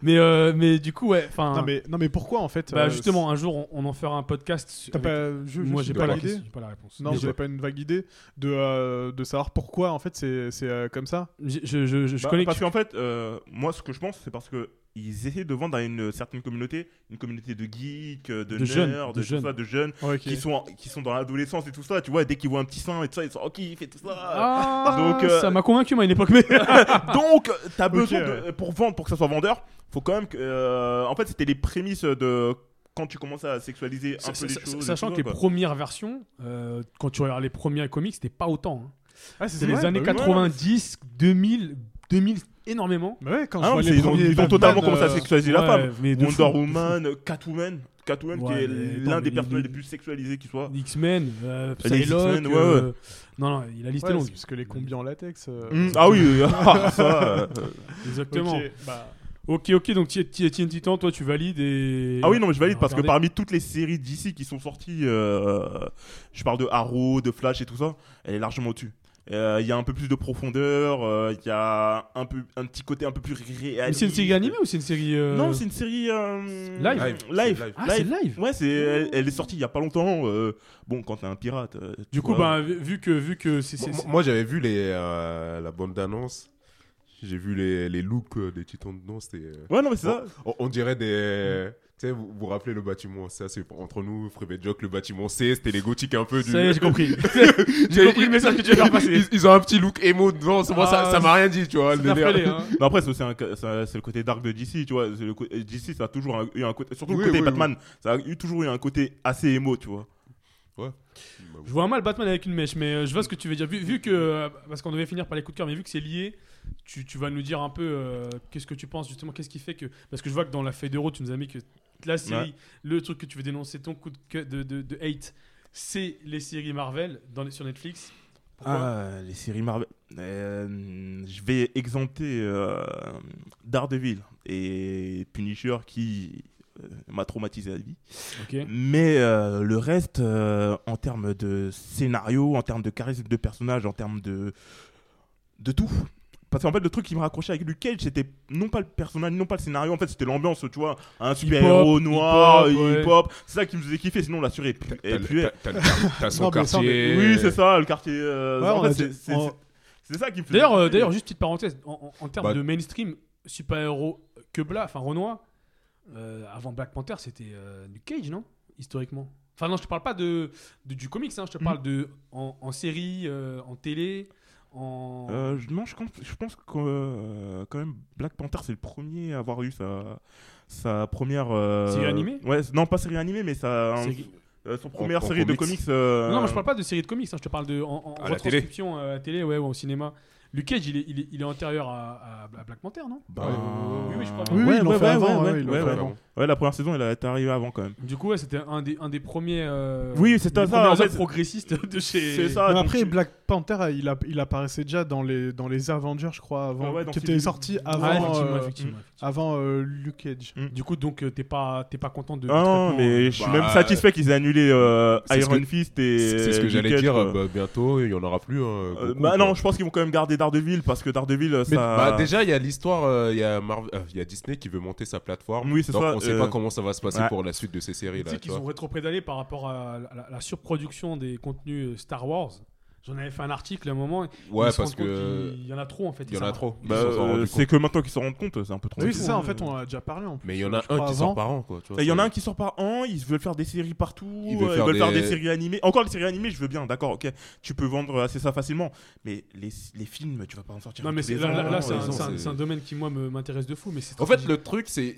Mais, euh, mais du coup, ouais. Enfin. non mais non mais pourquoi en fait Bah, euh, justement, un jour, on, on en fera un podcast. sur- t'as avec- pas je, Moi, je j'ai pas, la l'idée question, j'ai pas la réponse. non Mais vous pas une vague idée de euh, de savoir pourquoi en fait c'est c'est euh, comme ça Je, je, je, je Bah, connais. parce qu'en fait, euh, moi, ce que je pense, c'est parce que ils essaient de vendre à une certaine communauté, une communauté de geeks, de, De nerds, jeunes, de, de tout jeunes. ça, de jeunes, Ouais, ok. qui sont qui sont dans l'adolescence et tout ça. Tu vois, dès qu'ils voient un petit sein et tout ça, ils sont ok, il fait tout ça. Ah, Donc, euh, ça m'a convaincu moi à une époque, mais. Donc, t'as besoin de, pour vendre, pour que ça soit vendeur, faut quand même que, euh, en fait, c'était les prémices de quand tu commences à sexualiser un peu les choses. Sachant que les quoi. premières versions, euh, quand tu regardes les premiers comics, c'était pas autant. hein. ah C'était les vrai, années bah oui. 90, 2000, 2000 énormément. Bah ouais, quand Ah je non, vois mais les ils ont, ils ont totalement commencé à euh, sexualiser la femme. mais de Wonder fou. Woman, Catwoman, Catwoman Ouais, qui est mais l'un des mais personnages il- les plus sexualisés qui soit. X-Men, euh, Psylocke, X-Men, ouais, euh, Non, non, la liste ouais, est longue. parce que les combis en latex euh, Mm, ah oui, ah, ça. euh, Exactement. ok, bah, Ok, ok, donc TNT Titan, toi tu valides et. Ah oui, non, mais je valide parce que parmi toutes les séries d'ici qui sont sorties, euh, je parle de Arrow, de Flash et tout ça, elle est largement au-dessus. Euh, Il y a un peu plus de profondeur, euh, il y a un, peu, un petit côté un peu plus réaliste. Mais c'est une série animée ou c'est une série. euh, Non, c'est une série. euh, Live. Live. Live. Ah, c'est live Ouais, c'est, elle, elle est sortie il y a pas longtemps. euh, bon, quand t'es un pirate. euh, Du coup, bah, vu que, vu que c'est. c'est- Moi, c'est- moi, j'avais vu les, euh, la bande d'annonce. J'ai vu les, les looks des titans dedans. C'était. Ouais, non, mais c'est ça. on, on dirait des. Sais, vous vous rappelez le bâtiment Ça, c'est entre nous, Freebet Joke, le bâtiment C, c'était les gothiques un peu du. Ça y est, j'ai compris. j'ai compris le message que tu veux faire passer. Ils, ils ont un petit look émo. Moi, ça Ah, ça m'a rien dit, tu vois. le affrelé, hein. Mais après, c'est le côté dark de DC, tu vois. le DC, ça a toujours un- eu un côté. Surtout Oui, le côté oui, Batman, ça a eu, toujours eu un côté assez émo, tu vois. Je vois mal Batman avec une mèche, mais euh, je vois ce que tu veux dire. Vu, vu que. euh, Parce qu'on devait finir par les coups de cœur, mais vu que c'est lié, tu, tu vas nous dire un peu euh, qu'est-ce que tu penses justement, qu'est-ce qui fait que. Parce que je vois que dans la feuille de route, tu nous as mis que la série, le truc que tu veux dénoncer, ton coup de, cœur- de, de, de hate, c'est les séries Marvel dans, les- sur Netflix. Pourquoi Ah, les séries Marvel. Euh, je vais exempter euh, Daredevil et Punisher qui euh, m'a traumatisé la vie. Mais le reste, en termes de scénario, en termes de charisme de personnage, en termes de. de tout. Parce qu'en fait, le truc qui me raccrochait avec Luke Cage, c'était non pas le personnage, non pas le scénario, en fait, c'était l'ambiance, tu vois. Un super-héros noir, hip-hop, ouais. hip-hop. C'est ça qui me faisait kiffer, sinon la série T'as- son Non, mais quartier. Oui, c'est ça, le quartier. euh, Ouais, en on fait, a c'est dit- c'est- on- c'est- c'est ça qui me fait. D'ailleurs, euh, d'ailleurs, juste petite parenthèse, en, en- en termes Bah- de mainstream, super-héros que Bla, enfin Renoir, euh, avant Black Panther, c'était euh, Luke Cage, non? Historiquement. Enfin, non, je te parle pas de, de- du comics, hein, je te parle de en, en série, euh, en télé, en. Euh, je- non, je, pense- je pense que euh, quand même Black Panther c'est le premier à avoir eu sa, sa première euh, Série animée Ouais, non pas série animée mais sa, série- euh, son première en série de comics. comics. euh, Non, moi je parle pas de série de comics, hein, je te parle de en, en À la télé. retranscription à la télé, ouais, ou au cinéma. Luke Cage, il est, il est, il est antérieur à, Black Panther, non? Bah, oui, oui, je crois. Oui, oui, ils l'ont ouais, fait ouais, avant, ouais, ouais, ils l'ont ouais, fait ouais. avant. Ouais, la première saison elle a été arrivée avant quand même. Du coup, ouais, c'était un des, un des premiers. euh, Oui, c'est des ça, en fait, œuvres progressistes de chez. C'est ça. Mais après tu- Black Panther il, a, il apparaissait déjà dans les dans les Avengers je crois avant Ah qui était sorti Ah, avant effectivement, euh, effectivement, effectivement. avant euh, Luke Cage. Du coup, donc, t'es pas, t'es pas content de. Ah non, mais je suis Bah, même satisfait qu'ils aient annulé Iron Fist et. C'est ce que j'allais dire. bah, bientôt, il y en aura plus. hein, bah non, je pense qu'ils vont quand même garder Daredevil parce que Daredevil ça. Bah, déjà, il y a l'histoire, euh, il y, a Marvel- euh, il y a Disney qui veut monter sa plateforme. Oui, c'est Donc, ça, on sait euh, pas comment ça va se passer ouais. pour la suite de ces séries Tu là. sais tu qu'ils vois. ont rétropédalé par rapport à la, la- la surproduction des contenus euh, Star Wars. J'en avais fait un article à un moment. et Ouais, parce que qu'il y en a trop en fait. il y en a trop. Bah, euh, c'est que maintenant qu'ils s'en rendent compte, c'est un peu trop. Oui c'est ça en fait on en a déjà parlé en plus. Mais il y en a un qui sort par an, quoi. Il y en a un qui sort par an, ils veulent faire des séries partout, Ils ils veulent veulent, faire des- séries animées. Encore les séries animées, je veux bien, d'accord, ok. Tu peux vendre assez ça facilement, mais les, les films, tu vas pas en sortir. Non, mais là, ans, là- là, euh, c'est un, domaine qui, moi, m'intéresse de fou. Mais c'est En fait, le truc, c'est.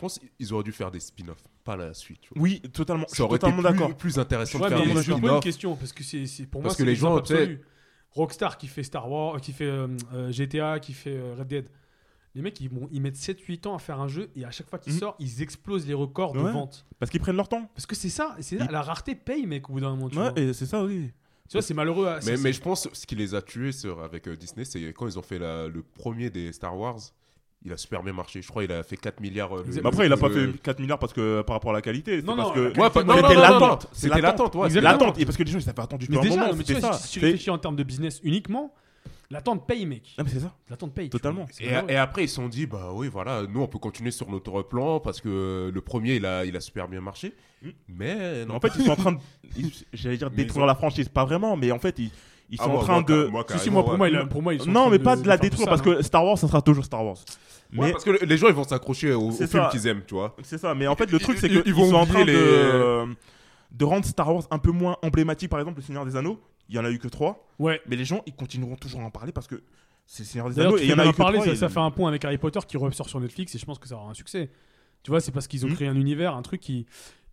Je pense qu'ils auraient dû faire des spin-offs, pas la suite. tu vois. Oui, totalement. Ça aurait été totalement plus, plus intéressant Ouais, de faire mais des je pose une spin-offs. question parce que c'est c'est- pour moi Parce que c'est les gens. Rockstar qui fait Star Wars, qui fait euh, euh, GTA, qui fait euh, Red Dead. Les mecs, ils, vont- ils mettent 7-8 ans à faire un jeu et à chaque fois qu'il Mhm. sort, ils explosent les records de vente. Parce qu'ils prennent leur temps. Parce que c'est ça, c'est ça, Ils- la rareté paye, mec, au bout d'un moment. Tu Ouais, vois, et c'est ça, oui. Tu vois, c'est malheureux. à- Mais, c'est- mais je pense ce qui les a tués sur- avec euh, Disney, c'est quand ils ont fait la- le premier des Star Wars. Il a super bien marché. Je crois qu'il a fait 4 milliards. euh, après, il a pas le- fait 4 milliards parce que par rapport à la qualité. Non, parce non, que. Ouais, C'était non, non, l'attente. C'était l'attente, ouais. L'attente. Et parce que les gens, ils avaient attendu depuis un déjà, moment. mais tu C'était vois, ça. si tu C'est- réfléchis en termes de business uniquement, l'attente paye, mec. Non, mais c'est ça. L'attente paye. Totalement. Et, après, ils se sont dit, bah oui, voilà, nous, on peut continuer sur notre plan parce que le premier, il a, il a super bien marché. Mm. Mais non. En fait, ils sont en train de. J'allais dire détruire la franchise. Pas vraiment, mais en fait, ils ils Ah, sont en moi, train moi, de. ca- moi, Si, si, carrément, moi, pour ouais. moi, il a- pour moi, ils sont en Non, mais pas de la détruire ça, parce hein. que Star Wars, ça sera toujours Star Wars. Ouais, Mais parce que les gens, ils vont s'accrocher au, au C'est film ça. qu'ils aiment, tu vois. c'est ça. Mais en fait, le truc, c'est Ils- qu'ils ils vont sont en train de. de rendre Star Wars un peu moins emblématique. Par exemple, Le Seigneur des Anneaux, il y en a eu que 3. Ouais. Mais les gens, ils continueront toujours à en parler parce que c'est Le Seigneur des Anneaux et il y en a eu 3. ça, ça fait un point avec Harry Potter qui ressort sur Netflix et je pense que ça aura un succès. Tu vois, c'est parce qu'ils ont Mhm. créé un univers, un truc qui.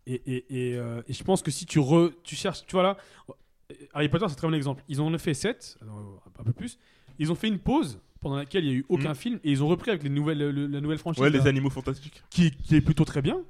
Et, et, et, euh, et je pense que si tu, re, tu cherches. Tu vois là, Harry Potter, c'est un très bon exemple. Ils en ont fait 7, un peu plus. Ils ont fait une pause pendant laquelle il n'y a eu aucun Mhm. film et ils ont repris avec les nouvelles, le- la nouvelle franchise. Ouais, là, les animaux fantastiques. qui, qui est plutôt très bien,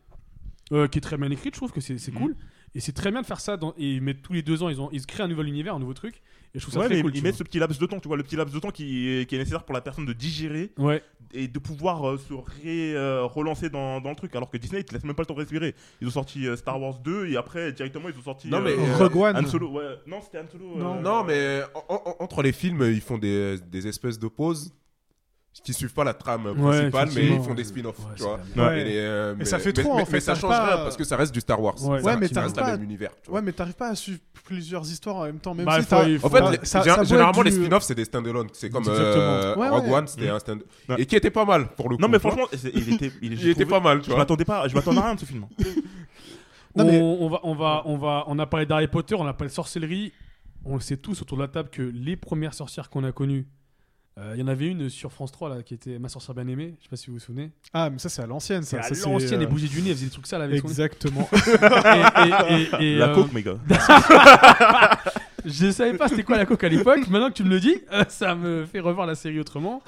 euh, qui est très bien écrite, je trouve que c'est Mhm. cool. Et c'est très bien de faire ça dans, et mettre tous les deux ans, ils, ont, ils créent un nouvel univers, un nouveau truc. Et je trouve ça Ouais, très mais cool. ils mettent ce petit laps de temps, tu vois, le petit laps de temps qui est, qui est nécessaire pour la personne de digérer. Ouais. et de pouvoir euh, se ré- euh, relancer dans, dans le truc. Alors que Disney, ils te laissent même pas le temps de respirer. Ils ont sorti euh, Star Wars 2 et après, directement, ils ont sorti Non, mais, euh, euh, Rogue One. Han Solo. Ouais. Non, c'était Han Solo. euh, Non. Non, mais en- en- entre les films, ils font des, des espèces de pauses qui suivent pas la trame principale, mais ils font des spin-offs, Ouais, tu vois. la merde. Ouais. Et, les, euh, mais, ça fait mais- trop, en mais- fait, mais ça change pas rien parce que ça reste du Star Wars. Ouais. Ça- Ouais, mais ça t'arrives reste pas le à- même univers. tu vois. Ouais, mais t'arrives pas à suivre plusieurs histoires en même temps, même Bah, si faut- faut- En fait, Bah, les- ça- gé- ça peut généralement, les spin-offs, c'est des stand-alone. C'est comme euh, Ouais, Rogue ouais. One, c'était un stand Ouais. Et qui était pas mal pour le coup. Non, mais franchement, il était, il, était pas mal, Je m'attendais pas, je m'attendais à rien de ce film. On, on va, on va, on va, on a parlé d'Harry Potter, on a parlé de sorcellerie. On le sait tous autour de la table que les premières sorcières qu'on a connues, euh, il y en avait une sur France 3 là qui était ma sorcière bien aimée. Je sais pas si vous vous souvenez. Ah, mais ça, c'est à l'ancienne, C'est ça. à l'ancienne, euh, elle bougeait du nez, elle faisait des trucs sales avec son nez. Exactement. Et- et- et- et, La euh, coke, mes gars. Je savais pas c'était quoi la coque à l'époque. Maintenant que tu me le dis, euh, ça me fait revoir la série autrement.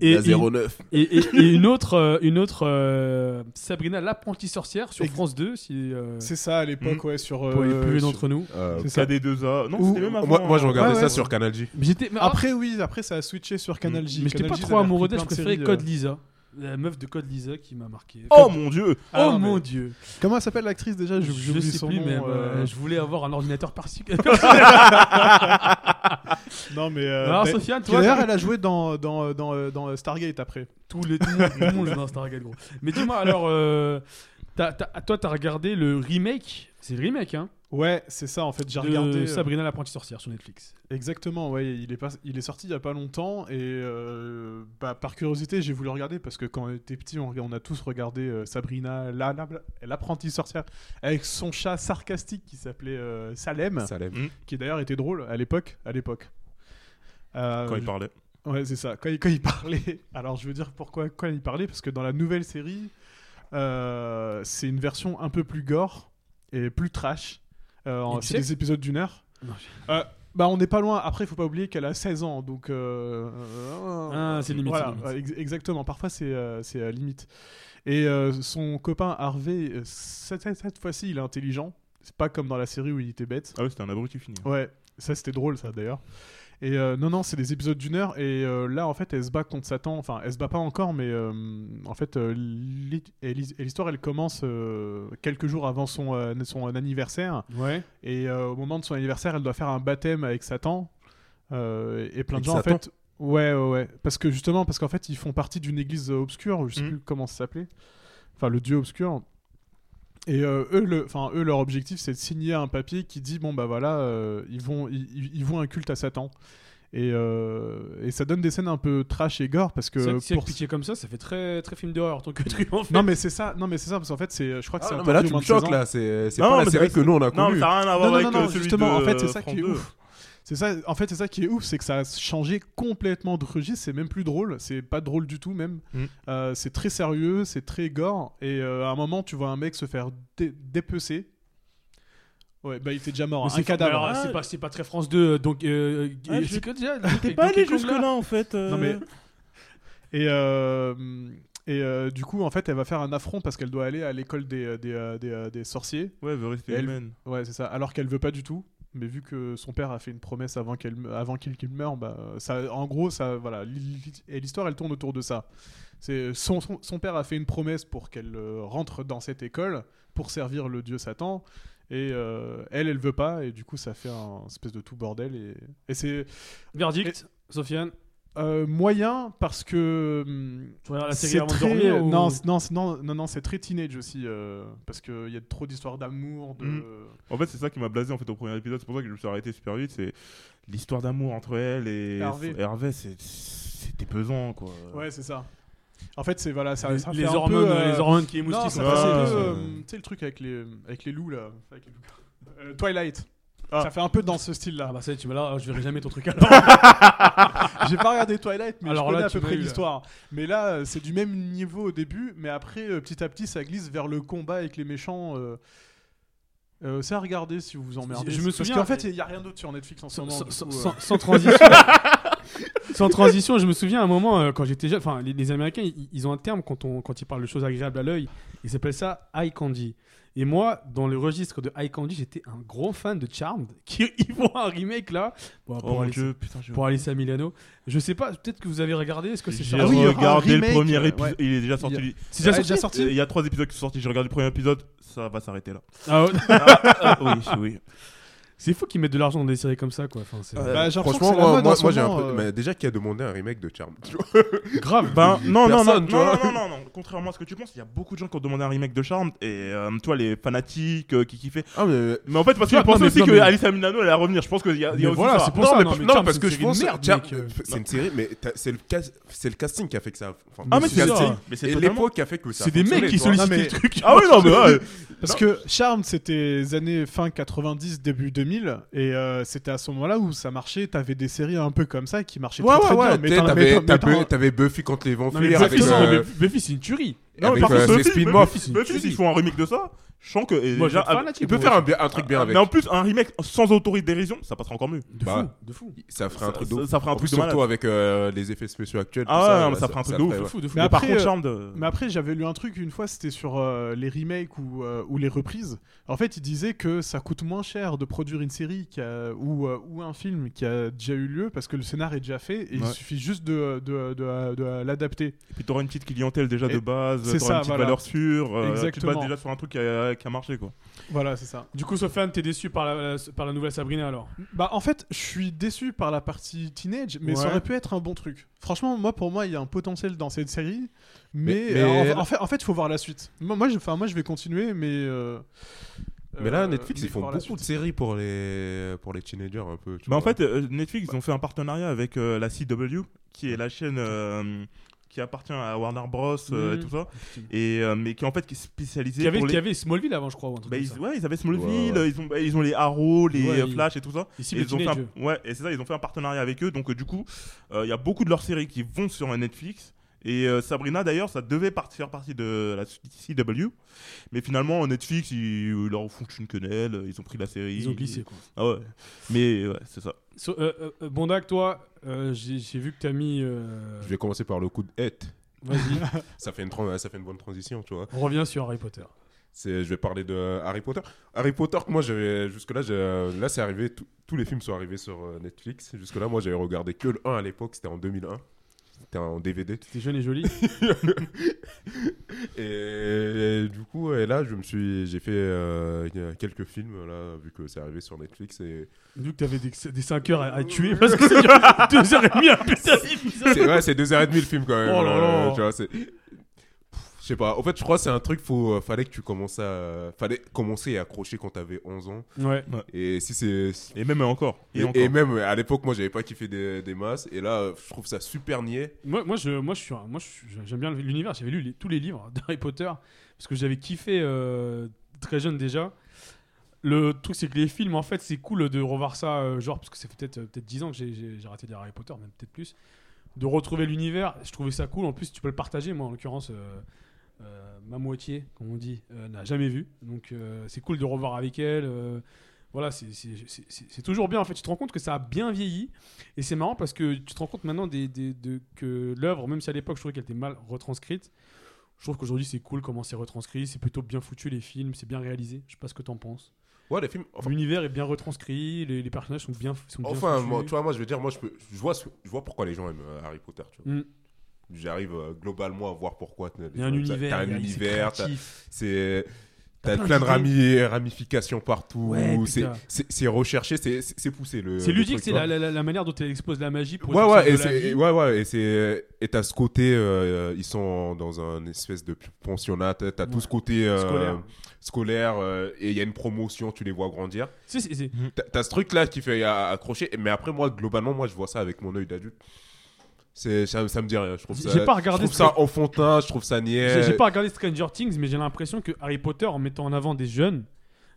Et, La et- 09. et, et- et une autre, euh, une autre euh, Sabrina l'apprentie sorcière sur France 2, si euh, c'est ça à l'époque, ouais, sur. pour les plus vieux sur- d'entre nous. Euh, C'est ça. KD2A. Non, c'était même avant. Moi, moi, je regardais Ouais, ça sur Canal J. Mais j'étais mais- Après, oui, après, ça a switché sur Canal J. mais j'étais pas trop amoureux d'elle, je préférais Code Lisa. La meuf de Code Lisa qui m'a marqué. Oh mon dieu Ah, oh non, mon mais- dieu! euh, Comment elle s'appelle l'actrice déjà? Je, oublié sais son plus, nom, mais euh, euh, je voulais avoir un ordinateur particulier. Non, mais. euh, Alors, bah, Sofiane, toi, D'ailleurs, elle a joué dans, dans, dans, dans Stargate après. tous les, tout le monde, tout le monde joue dans Stargate, gros. Mais dis-moi, alors, euh, toi, t'as regardé le remake, c'est le remake, hein, Ouais, c'est ça en fait. J'ai regardé. euh, Sabrina l'apprentie sorcière sur Netflix. Exactement, ouais, il est, pas, il est sorti il y a pas longtemps et euh, bah, par curiosité j'ai voulu regarder parce que quand on était petit on, on a tous regardé euh, Sabrina, la- la- l'apprentie sorcière, avec son chat sarcastique qui s'appelait euh, Salem, Salem. qui d'ailleurs était drôle à l'époque. À l'époque. Euh, Quand il parlait. Ouais, c'est ça. Quand il, quand il parlait. Alors, je veux dire pourquoi quand il parlait Parce que dans la nouvelle série, euh, c'est une version un peu plus gore et plus trash. Euh, c'est sais- des épisodes d'une heure. Non, Euh, bah, on n'est pas loin. Après, il faut pas oublier qu'elle a 16 ans. Donc. euh, euh, Ah, c'est limite, Voilà, c'est limite. ouais, ex- exactement. Parfois, c'est euh, c'est euh, limite. Et euh, son copain Harvey, euh, cette, cette- fois-ci, il est intelligent. C'est pas comme dans la série où il était bête. Ah oui, c'était un abruti fini. Ouais, ça c'était drôle ça d'ailleurs. Et euh, non, non, c'est des épisodes d'une heure. Et euh, là, en fait, elle se bat contre Satan. Enfin, elle se bat pas encore, mais euh, en fait, euh, l'histoire, elle commence euh, quelques jours avant son, euh, son anniversaire. Ouais. Et euh, au moment de son anniversaire, elle doit faire un baptême avec Satan. Euh, et plein de Avec gens, Satan en fait. Ouais, ouais, ouais. Parce que justement, parce qu'en fait, ils font partie d'une église obscure. Je sais Mhm. plus comment ça s'appelait. Enfin, le dieu obscur. Et euh, eux, le, enfin, eux, leur objectif, c'est de signer un papier qui dit bon bah voilà, euh, ils vont, ils, ils- vont un culte à Satan. Et, euh, et ça donne des scènes un peu trash et gore parce que C'est vrai que si pour- expliqué comme ça, ça fait très, très film d'horreur ton que tu en fais. non mais c'est ça, non mais c'est ça parce qu'en fait c'est, je crois que Ah, c'est non, mais là, tu me moins de 16 choques là. C'est c'est Non, pas la série que nous on a Non, mais connue. ça n'a rien à voir Non, non, non, euh, non, celui justement, de en fait, c'est ça France qui est 2. ouf. C'est ça, en fait, c'est ça qui est ouf, c'est que ça a changé complètement de registre. C'est même plus drôle, c'est pas drôle du tout, même. Mm. Euh, c'est très sérieux, c'est très gore. Et euh, à un moment, tu vois un mec se faire dé- dépecer. Ouais, bah il était déjà mort. Mais Un c'est- cadavre. alors, C'est pas, c'est pas très France 2, donc. Euh, Ah, euh, je- c'est que déjà. T'es pas allé jusque-là en fait. euh. Non, mais- Et, euh, et euh, du coup, en fait, elle va faire un affront parce qu'elle doit aller à l'école des, des, des, des sorciers. Ouais, veut rester Elle- humaine. Ouais, c'est ça. Alors qu'elle veut pas du tout. Mais vu que son père a fait une promesse avant qu'elle avant qu'il qu'il meure, bah, ça, en gros, ça, voilà. Et l'histoire, elle tourne autour de ça. C'est son, son, son père a fait une promesse pour qu'elle euh, rentre dans cette école pour servir le dieu Satan. Et euh, elle, elle veut pas. Et du coup, ça fait un espèce de tout bordel. Et, et c'est Verdict, Sofiane? Euh, moyen parce que. hum, c'est très- dormir ou- non, c'est- non, c'est- non, non, non, c'est très teenage aussi euh, parce qu'il y a trop d'histoires d'amour. De... Mm. En fait, c'est ça qui m'a blasé en fait au premier épisode. C'est pour ça que je me suis arrêté super vite. C'est l'histoire d'amour entre elle et Hervé. c'est- c'était pesant quoi. Ouais, c'est ça. En fait, c'est voilà, ça, les, ça fait les un hormones, peu, euh, les hormones qui émoustillent. Ouais, peu, ouais, euh, ouais. tu sais le truc avec les avec les loups là, avec les loups. Euh, Twilight. Ah. Ça fait un peu dans ce style-là. Ah bah ça, y est, tu me là, je verrai jamais ton truc alors. J'ai pas regardé Twilight, mais Alors je connais là, à peu près l'histoire. Mais là, euh, c'est du même niveau au début, mais après, euh, petit à petit, ça glisse vers le combat avec les méchants. euh, euh, c'est à regarder si vous vous emmerdez. Je me Parce souviens- qu'en fait, il y a rien d'autre sur Netflix en ce sans, moment. sans- euh. transition. sans transition, je me souviens à un moment euh, quand j'étais jeune, enfin les, les Américains ils, ils ont un terme quand, on, quand ils parlent de choses agréables à l'œil, ils s'appellent ça eye candy. Et moi, dans le registre de eye candy, j'étais un gros fan de Charmed, qui ils font un remake là bon, Oh pour, mon Alice, dieu, putain, j'ai pour Alice Milano. Je sais pas, peut-être que vous avez regardé, est-ce que c'est J'ai Ah oui, regardé le premier épisode. ouais. Il est déjà sorti. Il y C'est déjà sorti déjà sorti Il y a trois épisodes qui sont sortis. J'ai regardé le premier épisode. Ça va s'arrêter là. Ah ouais. Ah, oui, oui. C'est fou qu'ils mettent de l'argent dans des séries comme ça quoi. Enfin, c'est Bah, que Franchement, moi, moi, moi, j'ai un peu. euh. Mais déjà, qui a demandé un remake de Charm tu vois grave. Ben non, non, non, non, non, non, non, Contrairement à ce que tu penses, il y a beaucoup de gens qui ont demandé un remake de Charmed et euh, toi les fanatiques euh, qui kiffaient. Ah, mais. Mais en fait, parce qu'ils pensaient non, mais- aussi non, que mais- Alissa Milano allait revenir. Je pense qu'il y a, y a aussi voilà, ça. c'est pour non, ça, mais, non, mais non, parce que je pense. euh. c'est une série, mais c'est le, cas- c'est le casting qui a fait que ça. Ah, mais c'est Mais c'est l'époque qui a fait que ça. C'est des mecs qui sollicitent le truc. Ah oui, non, mais Parce que Charmed, c'était les années fin 90, début 2000, et euh, c'était à ce moment-là où ça marchait. T'avais des séries un peu comme ça qui marchaient Ouais, très, ouais, très ouais. bien. Mais mais T'avais mais Buffy contre les Non, mais vampires avec. Non, euh, mais Buffy, c'est une tuerie. Non, mais avec, par contre, euh, ces Buffy. Buffy, s'ils font un remake de ça, je sens que. Moi, déjà, fanatique, Il peut faire un, truc bien ah, avec. Mais en plus, un remake sans autodérision, ça passera encore mieux. De Bah, fou, de fou. Ça ferait un truc de ouf. ça ferait un truc plus, de. Surtout avec euh, les effets spéciaux actuels. Ah ouais, non, mais ça ferait un truc de ouf. fou, de fou. Mais Mais par après, contre, euh, euh, Mais après, j'avais lu un truc une fois, c'était sur euh, les remakes ou, euh, ou les reprises. En fait, il disait que ça coûte moins cher de produire une série qui a- ou, euh, ou un film qui a déjà eu lieu parce que le scénar est déjà fait et il suffit juste de, de, de- de l'adapter. Et puis t'auras une petite clientèle déjà Et de base, c'est t'auras ça, une petite valeur sûre. euh, Tu te Exactement. bases déjà sur un truc qui a, qui a marché quoi. Voilà, c'est ça. Du coup, Sofiane, t'es déçu par la, par la nouvelle Sabrina alors? Bah, en fait, je suis déçu par la partie teenage, mais ça Ouais. aurait pu être un bon truc. Franchement, moi, pour moi, il y a un potentiel dans cette série, mais, Mais- mais- euh, en, en fait, en fait, faut voir la suite. Moi, moi, je, enfin, moi, je vais continuer, mais. euh, Mais là, euh, Netflix, mais ils font voir la beaucoup de suite. séries pour les, pour les teenagers un peu. tu Bah en vois. fait, euh, Netflix, ils ont fait un partenariat avec euh, la CW, qui est la chaîne euh, qui appartient à Warner Bros. euh, et Mhm. tout ça, et euh, mais qui en fait qui est spécialisée Qui y avait, pour qui les. avait Smallville avant, je crois. ou un truc Bah, ils, ça. ouais, ils avaient Smallville, Ouais, ouais. ils ont bah, ils ont les Arrow, les Ouais, ils- Flash et tout ça. Et ils ont fait un- ouais, et c'est ça, ils ont fait un partenariat avec eux. Donc euh, du coup, euh, il y a beaucoup de leurs séries qui vont sur Netflix. Et euh, Sabrina, d'ailleurs, ça devait part- faire partie de la CW. Mais finalement, Netflix, ils, ils leur foutent une quenelle. Ils ont pris la série. Ils ont glissé quoi. Ah ouais. Mais ouais, c'est ça. So- euh, euh, euh, Bondac, toi, euh, j'ai vu que t'as mis. euh, Je vais commencer par le coup de hête. Vas-y, Ça fait une, ça fait une bonne transition, tu vois. on revient sur Harry Potter. Je vais parler de Harry Potter. Harry Potter, moi, j'avais jusque-là, j'ai- là, c'est arrivé, tout- tous les films sont arrivés sur Netflix. Jusque-là, moi, j'avais regardé que le 1 à l'époque, c'était en 2001. C'était en DVD. T'es jeune et joli. Et, du coup, et là, je me suis, j'ai fait euh, quelques films là, vu que c'est arrivé sur Netflix. Et Vu que t'avais des, des 5 heures à, à tuer parce que dure 2h30 un putain c'est ouais, c'est 2h30 le film quand même. Oh là là. euh, tu vois, c'est. Je sais pas. En fait, je crois que c'est un truc. Faut, euh, fallait que tu commences à, fallait commencer et accrocher quand t'avais 11 ans. Ouais. Et si c'est, Et même encore. Et, Et, encore. et même à l'époque, moi, j'avais pas kiffé des, des masses. Et là, je trouve ça super niais. Moi, moi, je, moi, je suis, moi, j'aime bien l'univers. J'avais lu les- tous les livres d'Harry Potter parce que j'avais kiffé euh, très jeune déjà. Le truc, c'est que les films, en fait, c'est cool de revoir ça, euh, genre, parce que ça fait peut-être peut 10 ans que j'ai- arrêté de lire Harry Potter, même peut-être plus. De retrouver l'univers, je trouvais ça cool. En plus, tu peux le partager. Moi, en l'occurrence, euh, ma moitié, comme on dit, euh, n'a jamais vu. Donc, euh, c'est cool de revoir avec elle. euh, voilà, c'est- toujours bien. En fait, tu te rends compte que ça a bien vieilli. Et c'est marrant parce que tu te rends compte maintenant des, des- de, que l'œuvre, même si à l'époque je trouvais qu'elle était mal retranscrite, je trouve qu'aujourd'hui c'est cool comment c'est retranscrit. C'est plutôt bien foutu les films, c'est bien réalisé. Je sais pas ce que t'en penses. Ouais, les films. Enfin, L'univers est bien retranscrit, les, les personnages sont bien, sont bien enfin, foutus. moi, tu vois, moi, je veux dire, moi, je, peux, je, vois, je vois pourquoi les gens aiment euh, Harry Potter. Tu vois. Mm. J'arrive euh, globalement à voir pourquoi. Il y a un univers, T'as un univers, c'est. T'as plein de rami- ramifications partout. Ouais, c'est- recherché, c'est poussé. le- C'est ludique, c'est la, la- la manière dont elle expose la magie pour Ouais, ouais, et c'est, ouais, ouais, et c'est, et t'as ce côté, euh, ils sont dans un espèce de pensionnat, t'as t'as tout Ouais. ce côté euh, Scolaire. scolaire, euh, et il y a une promotion, tu les vois grandir. T'as, ce truc là qui fait accrocher, mais après moi, globalement, moi, je vois ça avec mon œil d'adulte. C'est, ça, ça me dit rien. Je trouve J'ai ça, pas regardé je trouve ça enfantin, je trouve ça niais. J'ai pas regardé Stranger Things, mais j'ai l'impression que Harry Potter, en mettant en avant des jeunes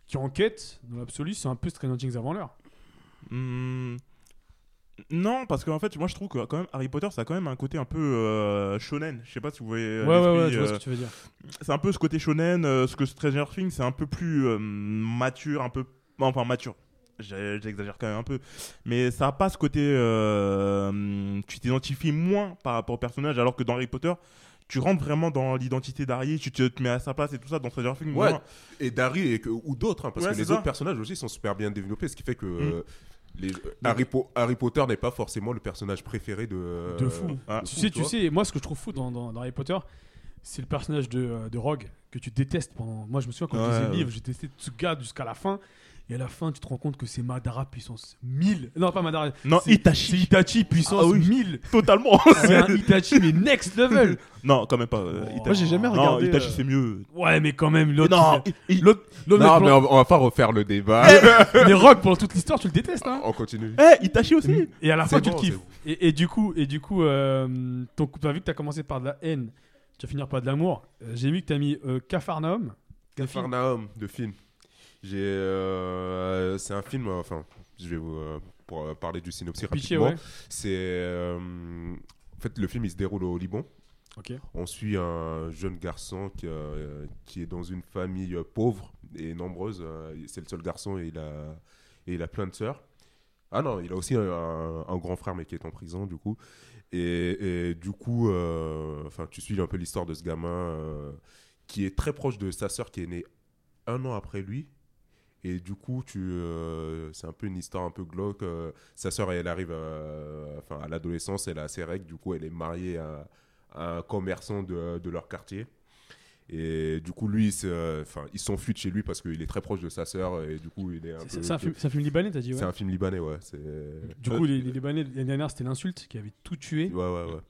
qui enquêtent, dans l'absolu, c'est un peu Stranger Things avant l'heure. Hmm, Non, parce qu'en fait, moi je trouve que quand même Harry Potter, ça a quand même un côté un peu euh, shonen. Je sais pas si vous voyez. euh, Ouais, ouais, ouais, je vois ce euh, que tu veux dire. c'est un peu ce côté shonen, euh, ce que Stranger Things, c'est un peu plus euh, mature, un peu. Enfin, mature. J'exagère quand même un peu. Mais ça a pas ce côté. euh, tu t'identifies moins par rapport au personnage, alors que dans Harry Potter, tu rentres vraiment dans l'identité d'Harry, tu te, te mets à sa place et tout ça. Dans Stranger Things, Ouais, moins. et que- ou d'autres, hein, parce Ouais, que les autres personnages aussi sont super bien développés, ce qui fait que Mm. euh, les, Harry, Po- Harry Potter n'est pas forcément le personnage préféré de. De fou. Ah, tu fou, sais, tu vois. sais, moi, ce que je trouve fou dans, dans- dans Harry Potter, c'est le personnage de, euh, de Rogue que tu détestes pendant. Moi, je me souviens quand je Ouais, lisais le livre, j'ai testé ce gars jusqu'à la fin. Et à la fin, tu te rends compte que c'est Madara puissance 1000. Non, pas Madara. Non, Itachi. C'est Itachi puissance Ah oui. 1000. Totalement. C'est un Itachi, mais next level. non, quand même pas. euh, Oh. Itachi. Moi, j'ai jamais Non, regardé. Itachi, euh, c'est mieux. Ouais, mais quand même, l'autre. Non, il- il- L'autre. l'autre Non, mais pendant- on, va pas refaire le débat. mais Rogue, pendant toute l'histoire, tu le détestes, hein. on continue. Eh, Itachi aussi. Et à la fin, tu bon, le kiffes. Et, et du coup, et du coup euh, ton, t'as vu que tu as commencé par de la haine, tu vas finir par de l'amour. Euh, J'ai vu que tu as mis euh, Capharnaüm. Capharnaüm de film. J'ai, euh, c'est un film. Enfin, je vais vous euh, pour euh, parler du synopsis Pitché, rapidement. ouais. C'est en fait le film il se déroule au Liban. On suit un jeune garçon qui, euh, qui est dans une famille pauvre et nombreuse. c'est le seul garçon et il a, et il a plein de sœurs. Ah non, il a aussi un, un- un grand frère mais qui est en prison du coup. Et, et du coup, euh, enfin, tu suis un peu l'histoire de ce gamin euh, qui est très proche de sa sœur qui est née un an après lui. Et du coup, tu, euh, c'est un peu une histoire un peu glauque. euh, sa sœur, elle arrive à, enfin, à l'adolescence, elle a ses règles. Du coup, elle est mariée à, à un commerçant de, de leur quartier. Et du coup, lui, enfin, il s'enfuit de chez lui parce qu'il est très proche de sa sœur. Et du coup, il est un C'est un, film- film libanais, t'as dit, ouais. C'est un film libanais, ouais. Du coup, les, les Libanais, l'année dernière, c'était l'insulte qui avait tout tué. Ouais, ouais, ouais.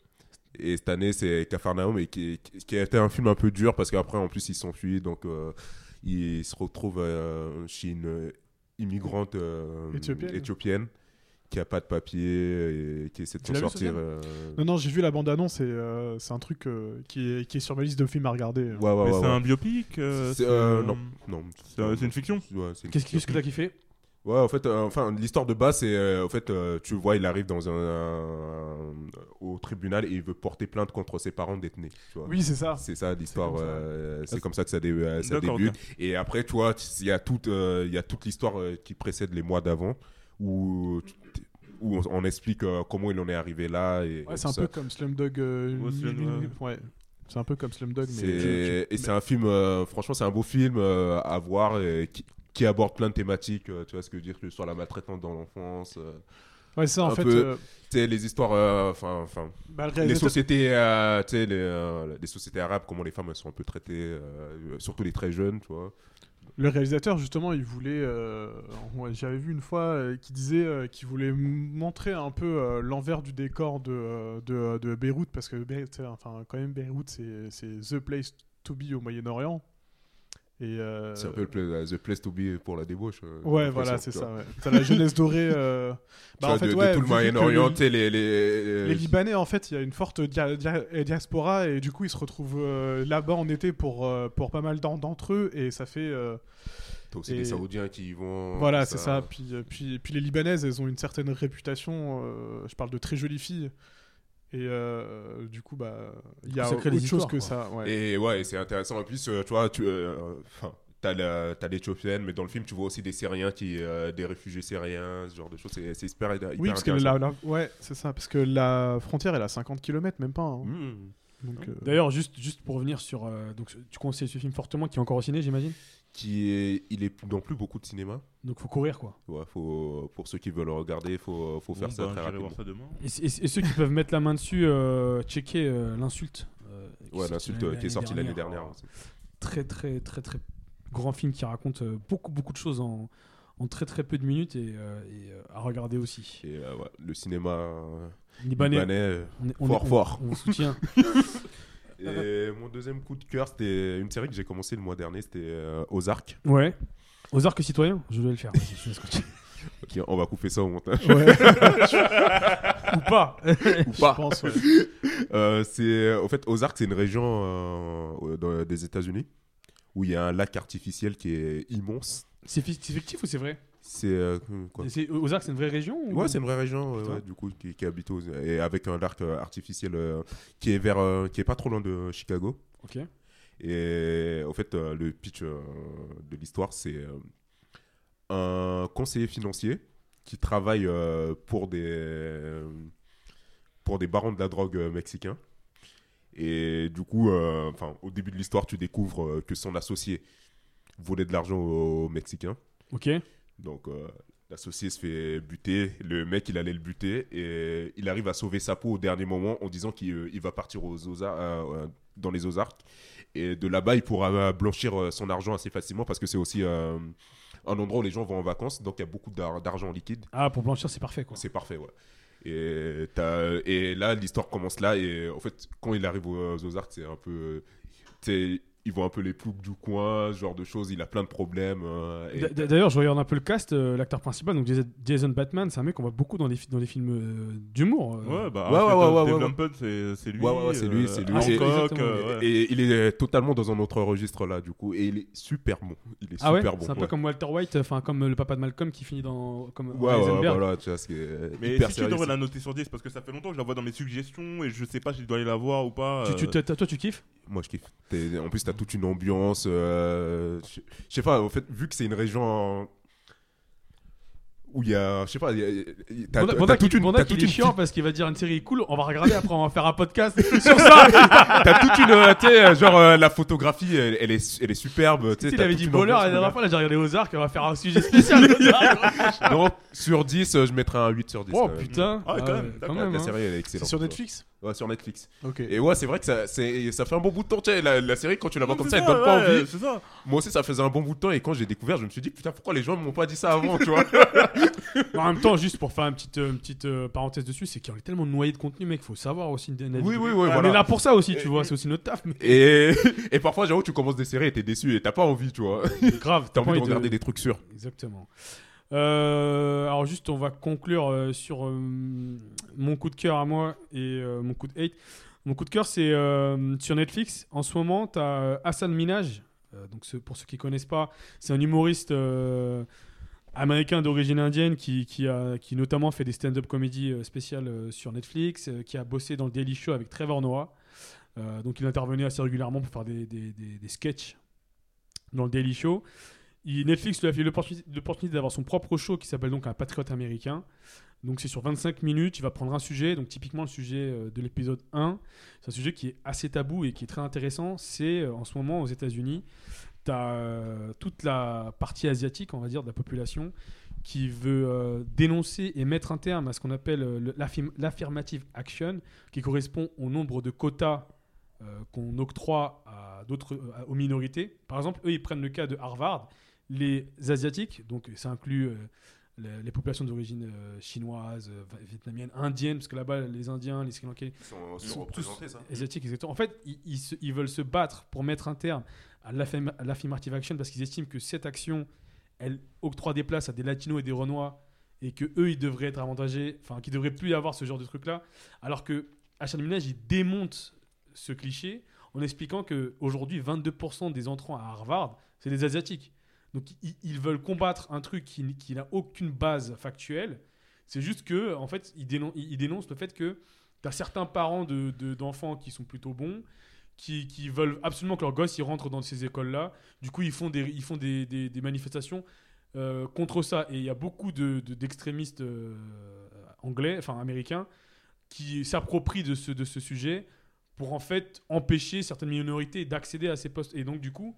Et cette année, c'est Capharnaüm, et qui, qui- qui a été un film un peu dur parce qu'après, en plus, ils s'enfuient. Donc, euh, ils se retrouvent euh, chez une immigrante euh, Éthiopienne. éthiopienne qui a pas de papier et qui essaie de s'en sortir. Euh, Non, non, j'ai vu la bande-annonce et euh, c'est un truc euh, qui, est, qui est sur ma liste de films à regarder. Ouais, ouais, Mais ouais. c'est ouais. un biopic. euh, euh, non, non. C'est un- c'est une fiction. Qu'est-ce que t'as kiffé? Ouais, en fait, euh, enfin, l'histoire de base, c'est, euh, en fait, euh, tu vois, il arrive dans un, un- au tribunal et il veut porter plainte contre ses parents détenus. Tu vois. Oui, c'est ça. C'est ça l'histoire, euh, c'est comme ça que ça, dé- euh, ça débute. Et après, tu vois, il y a toute, euh, il y a toute l'histoire euh, qui précède les mois d'avant où, où on, on explique euh, comment il en est arrivé là. Et, Ouais, c'est un peu comme Slumdog. euh, Ouais, Slum- Millionaire. ouais. C'est un peu comme Slumdog, mais. Et c'est un film, euh, franchement, c'est un beau film euh, à voir et qui, qui aborde plein de thématiques. euh, tu vois ce que je veux dire, que ce soit la maltraitance dans l'enfance. euh, Ouais, c'est ça, en fait. peu- euh, les histoires, euh, enfin, bah, le les sociétés, euh, tu sais, les, euh, les sociétés arabes, comment les femmes elles sont un peu traitées, euh, surtout les très jeunes, tu vois. Le réalisateur, justement, il voulait. euh, J'avais vu une fois euh, qui disait euh, qu'il voulait montrer un peu euh, l'envers du décor de, euh, de, de Beyrouth, parce que enfin, quand même, Beyrouth, c'est the place to be au Moyen-Orient. Et. euh, C'est un peu le pla- the place to be pour la débauche. euh, Ouais, voilà, c'est ça. ouais. T'as la jeunesse dorée. euh, bah, en fait, de, tout le Moyen-Orient, les, les, Les Libanais, en fait, il y a une forte dia- dia- diaspora et du coup, ils se retrouvent euh, là-bas en été pour, euh, pour pas mal d'en- d'entre eux et ça fait. euh, T'as aussi Et- les Saoudiens qui y vont. Voilà, c'est ça. Puis, euh, puis, puis les Libanaises, elles ont une certaine réputation. euh, je parle de très jolies filles. Et euh, du coup, bah, il y a autre chose que quoi. ça. ouais. Et ouais, et c'est intéressant. En plus, euh, tu vois, tu, euh, enfin, t'as l'Éthiopienne, mais dans le film, tu vois aussi des Syriens, qui, euh, des réfugiés syriens, ce genre de choses. C'est c'est hyper, hyper Oui, parce que la, la- ouais, c'est ça. Parce que la frontière, elle a 50 km, même pas. hein. Mmh. Euh, D'ailleurs, juste, juste pour revenir sur. euh, donc, tu conseilles ce film fortement qui est encore au ciné, j'imagine? Qui est, il est dans plus beaucoup de cinéma. Donc, faut courir, quoi. Ouais, faut, pour ceux qui veulent le regarder, faut, faut faire Bon, ça bah, très rapidement. voir ça demain. Et, et- et ceux qui peuvent mettre la main dessus, euh, checker euh, l'insulte. euh, Ouais, l'insulte qui est sortie l'année dernière. dernière. Très, très, très, très grand film qui raconte euh, beaucoup, beaucoup de choses en, en très, très peu de minutes et, euh, et, euh, à regarder aussi. Et euh, ouais, le cinéma euh, Libanais, libanais. on est- on fort, est- on- fort. On, soutient. Et mon deuxième coup de cœur, c'était une série que j'ai commencé le mois dernier, c'était euh, Ozark. ouais. Aux arcs citoyens, je vais le faire. vas-y, je. Ok, on va couper ça au montage. Ou pas. Ou je pas. pense, ouais. Euh, c'est en fait Ozark, c'est une région euh, dans- des États-Unis où il y a un lac artificiel qui est immense. C'est fi- c'est fictif ou c'est vrai? C'est euh, quoi? Et c'est- une vraie région ou- Ouais, c'est une vraie région ouais, Putain. ouais, du coup qui, qui habite aux- et avec un lac euh, artificiel euh, qui est vers euh, qui est pas trop loin de Chicago. Ok. Et en fait, le pitch de l'histoire, c'est un conseiller financier qui travaille pour des pour des barons de la drogue mexicains. Et du coup, enfin, au début de l'histoire, tu découvres que son associé volait de l'argent aux Mexicains. Ok. Donc, euh, l'associé se fait buter. Le mec, il allait le buter. Et il arrive à sauver sa peau au dernier moment en disant qu'il euh, va partir aux Ozar- euh, euh, dans les Ozarks. Et de là-bas, il pourra blanchir son argent assez facilement parce que c'est aussi un endroit où les gens vont en vacances. Donc, il y a beaucoup d'ar- d'argent liquide. Ah, pour blanchir, c'est parfait quoi. C'est parfait, ouais. Et, et là, l'histoire commence là. Et en fait, quand il arrive aux Ozarks, c'est un peu. Ils voient un peu les ploucs du coin, ce genre de choses. Il a plein de problèmes. euh, et- D'ailleurs, je regarde un peu le cast, euh, l'acteur principal, donc Jason- Batman, c'est un mec qu'on voit beaucoup dans les, fi- dans les films euh, d'humour. euh. Ouais, bah, Ouais, ouais, ouais, c'est lui. Ouais, ouais, ouais, c'est lui, c'est lui. Hancock, euh, ouais. Et il est totalement dans un autre registre là, du coup. Et il est super bon. Il est Ah ouais? super bon. C'est un peu ouais. comme Walter White, enfin comme le papa de Malcolm qui finit dans comme Ouais, ouais, Heisenberg. voilà, tu vois, c'est Mais hyper si tu sérieux. devrais la noter sur 10 parce que ça fait longtemps que je la vois dans mes suggestions et je sais pas si je dois aller la voir ou pas. Tu, tu- toi, tu kiffes? Moi, je kiffe. En plus, t'as toute une ambiance. euh, je sais pas, en fait, vu que c'est une région où il y a. Je sais pas, t'as toute une. Bonda T'as toute est une chiant parce qu'il va dire une série est cool, on va regarder après on va faire un podcast sur ça. T'as toute une. euh, Tu sais, euh, genre, euh, la photographie, elle, elle est, elle est superbe. tu sais, avait dit ambiance la dernière fois, là j'ai regardé aux arcs, on va faire un sujet spécial. Donc, sur 10, euh, je mettrais un 8 sur 10. oh quand même. putain. Ah ouais, quand même, ouais, d'accord. La hein. série, elle est C'est excellente. sur ouais. Netflix Ouais, sur Netflix. Ok. Et ouais, c'est vrai que ça, c'est- ça fait un bon bout de temps. Tu sais, la, la série, quand tu la vois comme ça, elle c'est donne pas envie. C'est ça. Moi aussi, ça faisait un bon bout de temps. Et quand j'ai découvert, je me suis dit, putain, pourquoi les gens m'ont pas dit ça avant, tu vois? En même temps, juste pour faire une petite, euh, une petite euh, parenthèse dessus, c'est qu'il y a tellement noyé de contenu, mec, faut savoir aussi. Oui, oui, oui, On est là pour ça aussi, tu vois, c'est aussi notre taf, mais Et, et parfois, j'avoue, tu commences des séries et t'es déçu et t'as pas envie, tu vois. grave, T'as envie de regarder des trucs sûrs. Exactement. Euh, alors juste, on va conclure euh, sur euh, mon coup de cœur à moi et mon coup de hate. Mon coup de cœur, c'est sur Netflix. En ce moment, tu as Hassan Minaj. Donc ce- pour ceux qui connaissent pas, c'est un humoriste américain d'origine indienne qui, a qui notamment fait des stand-up comédies euh, spéciales euh, sur Netflix, euh, qui a bossé dans le Daily Show avec Trevor Noah. Donc il intervenait assez régulièrement pour faire des, des, des, sketchs dans le Daily Show. Netflix lui a fait l'opportunité d'avoir son propre show qui s'appelle donc Un Patriote américain. Donc c'est sur 25 minutes, il va prendre un sujet, donc typiquement le sujet de l'épisode 1, c'est un sujet qui est assez tabou et qui est très intéressant, c'est en ce moment aux États-Unis, as toute la partie asiatique, on va dire, de la population qui veut euh, dénoncer et mettre un terme à ce qu'on appelle euh, l'affirmative action, qui correspond au nombre de quotas euh, qu'on octroie à d'autres, euh, aux minorités. Par exemple, eux, ils prennent le cas de Harvard. Les Asiatiques, donc ça inclut euh, les, les populations d'origine euh, chinoise, euh, vietnamienne, indienne, parce que là-bas, les Indiens, les Sri Lankais, Ils sont, sont tous asiatiques, exactement. En fait, ils, ils se- ils veulent se battre pour mettre un terme à l'affirm- à l'affirmative action parce qu'ils estiment que cette action, elle octroie des places à des latinos et des renois et que eux, ils devraient être avantagés, enfin, qu'il devrait plus y avoir ce genre de truc-là. Alors que Hacham Minaj, il démonte ce cliché en expliquant que aujourd'hui 22% des entrants à Harvard, c'est des Asiatiques. Donc ils, veulent combattre un truc qui, qui n'a aucune base factuelle. C'est juste que, en fait, ils, dénon- ils- ils dénoncent le fait que tu as certains parents de- de- d'enfants qui sont plutôt bons, qui, veulent absolument que leurs gosses ils rentrent dans ces écoles-là. Du coup, ils font des, ils font des, des- manifestations euh, contre ça. Et il y a beaucoup de- de- d'extrémistes euh, anglais, enfin américains, qui s'approprient de ce, de ce sujet pour en fait empêcher certaines minorités d'accéder à ces postes. Et donc, du coup,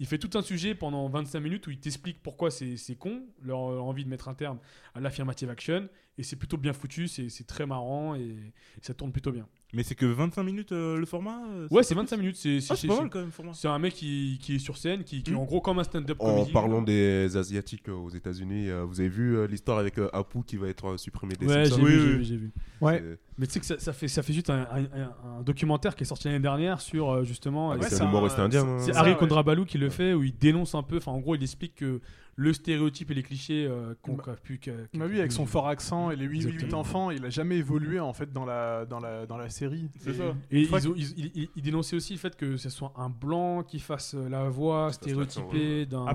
il fait tout un sujet pendant 25 minutes où il t'explique pourquoi c'est con, leur euh, envie de mettre un terme à l'affirmative action. Et c'est plutôt bien foutu, c'est très marrant et ça tourne plutôt bien. Mais c'est que 25 minutes euh, le format euh, Ouais, c'est 25 minutes. C'est Ah, c'est- c'est pas c'est- mal quand même, le format. c'est un mec qui, qui est sur scène, qui, qui est en gros comme un stand-up En comédie. parlant des Asiatiques euh, aux États-Unis, euh, vous avez vu euh, l'histoire avec euh, Apu qui va être euh, supprimé des Ouais, j'ai Simpsons vu, Oui, j'ai oui. vu, j'ai vu. Ouais. C'est- Mais tu sais que ça, ça fait, ça fait juste un, un- un- un documentaire qui est sorti l'année dernière sur euh, justement. Euh, un c'est un- humoriste indien. c'est- hein. C'est ça, Harry ouais. Kondrabalou qui le fait, où il dénonce un peu. Enfin, en gros, il explique que le stéréotype et les clichés euh, qu'on Bah- pu. qu'a- Bah oui, avec son fort accent et les 8, Exactement. enfants, il a jamais évolué en fait dans la, dans la, dans la série. C'est ça. Et ils ont- ils- ils- ils dénonçaient aussi le fait que ce soit un blanc qui fasse la voix stéréotypée d'un.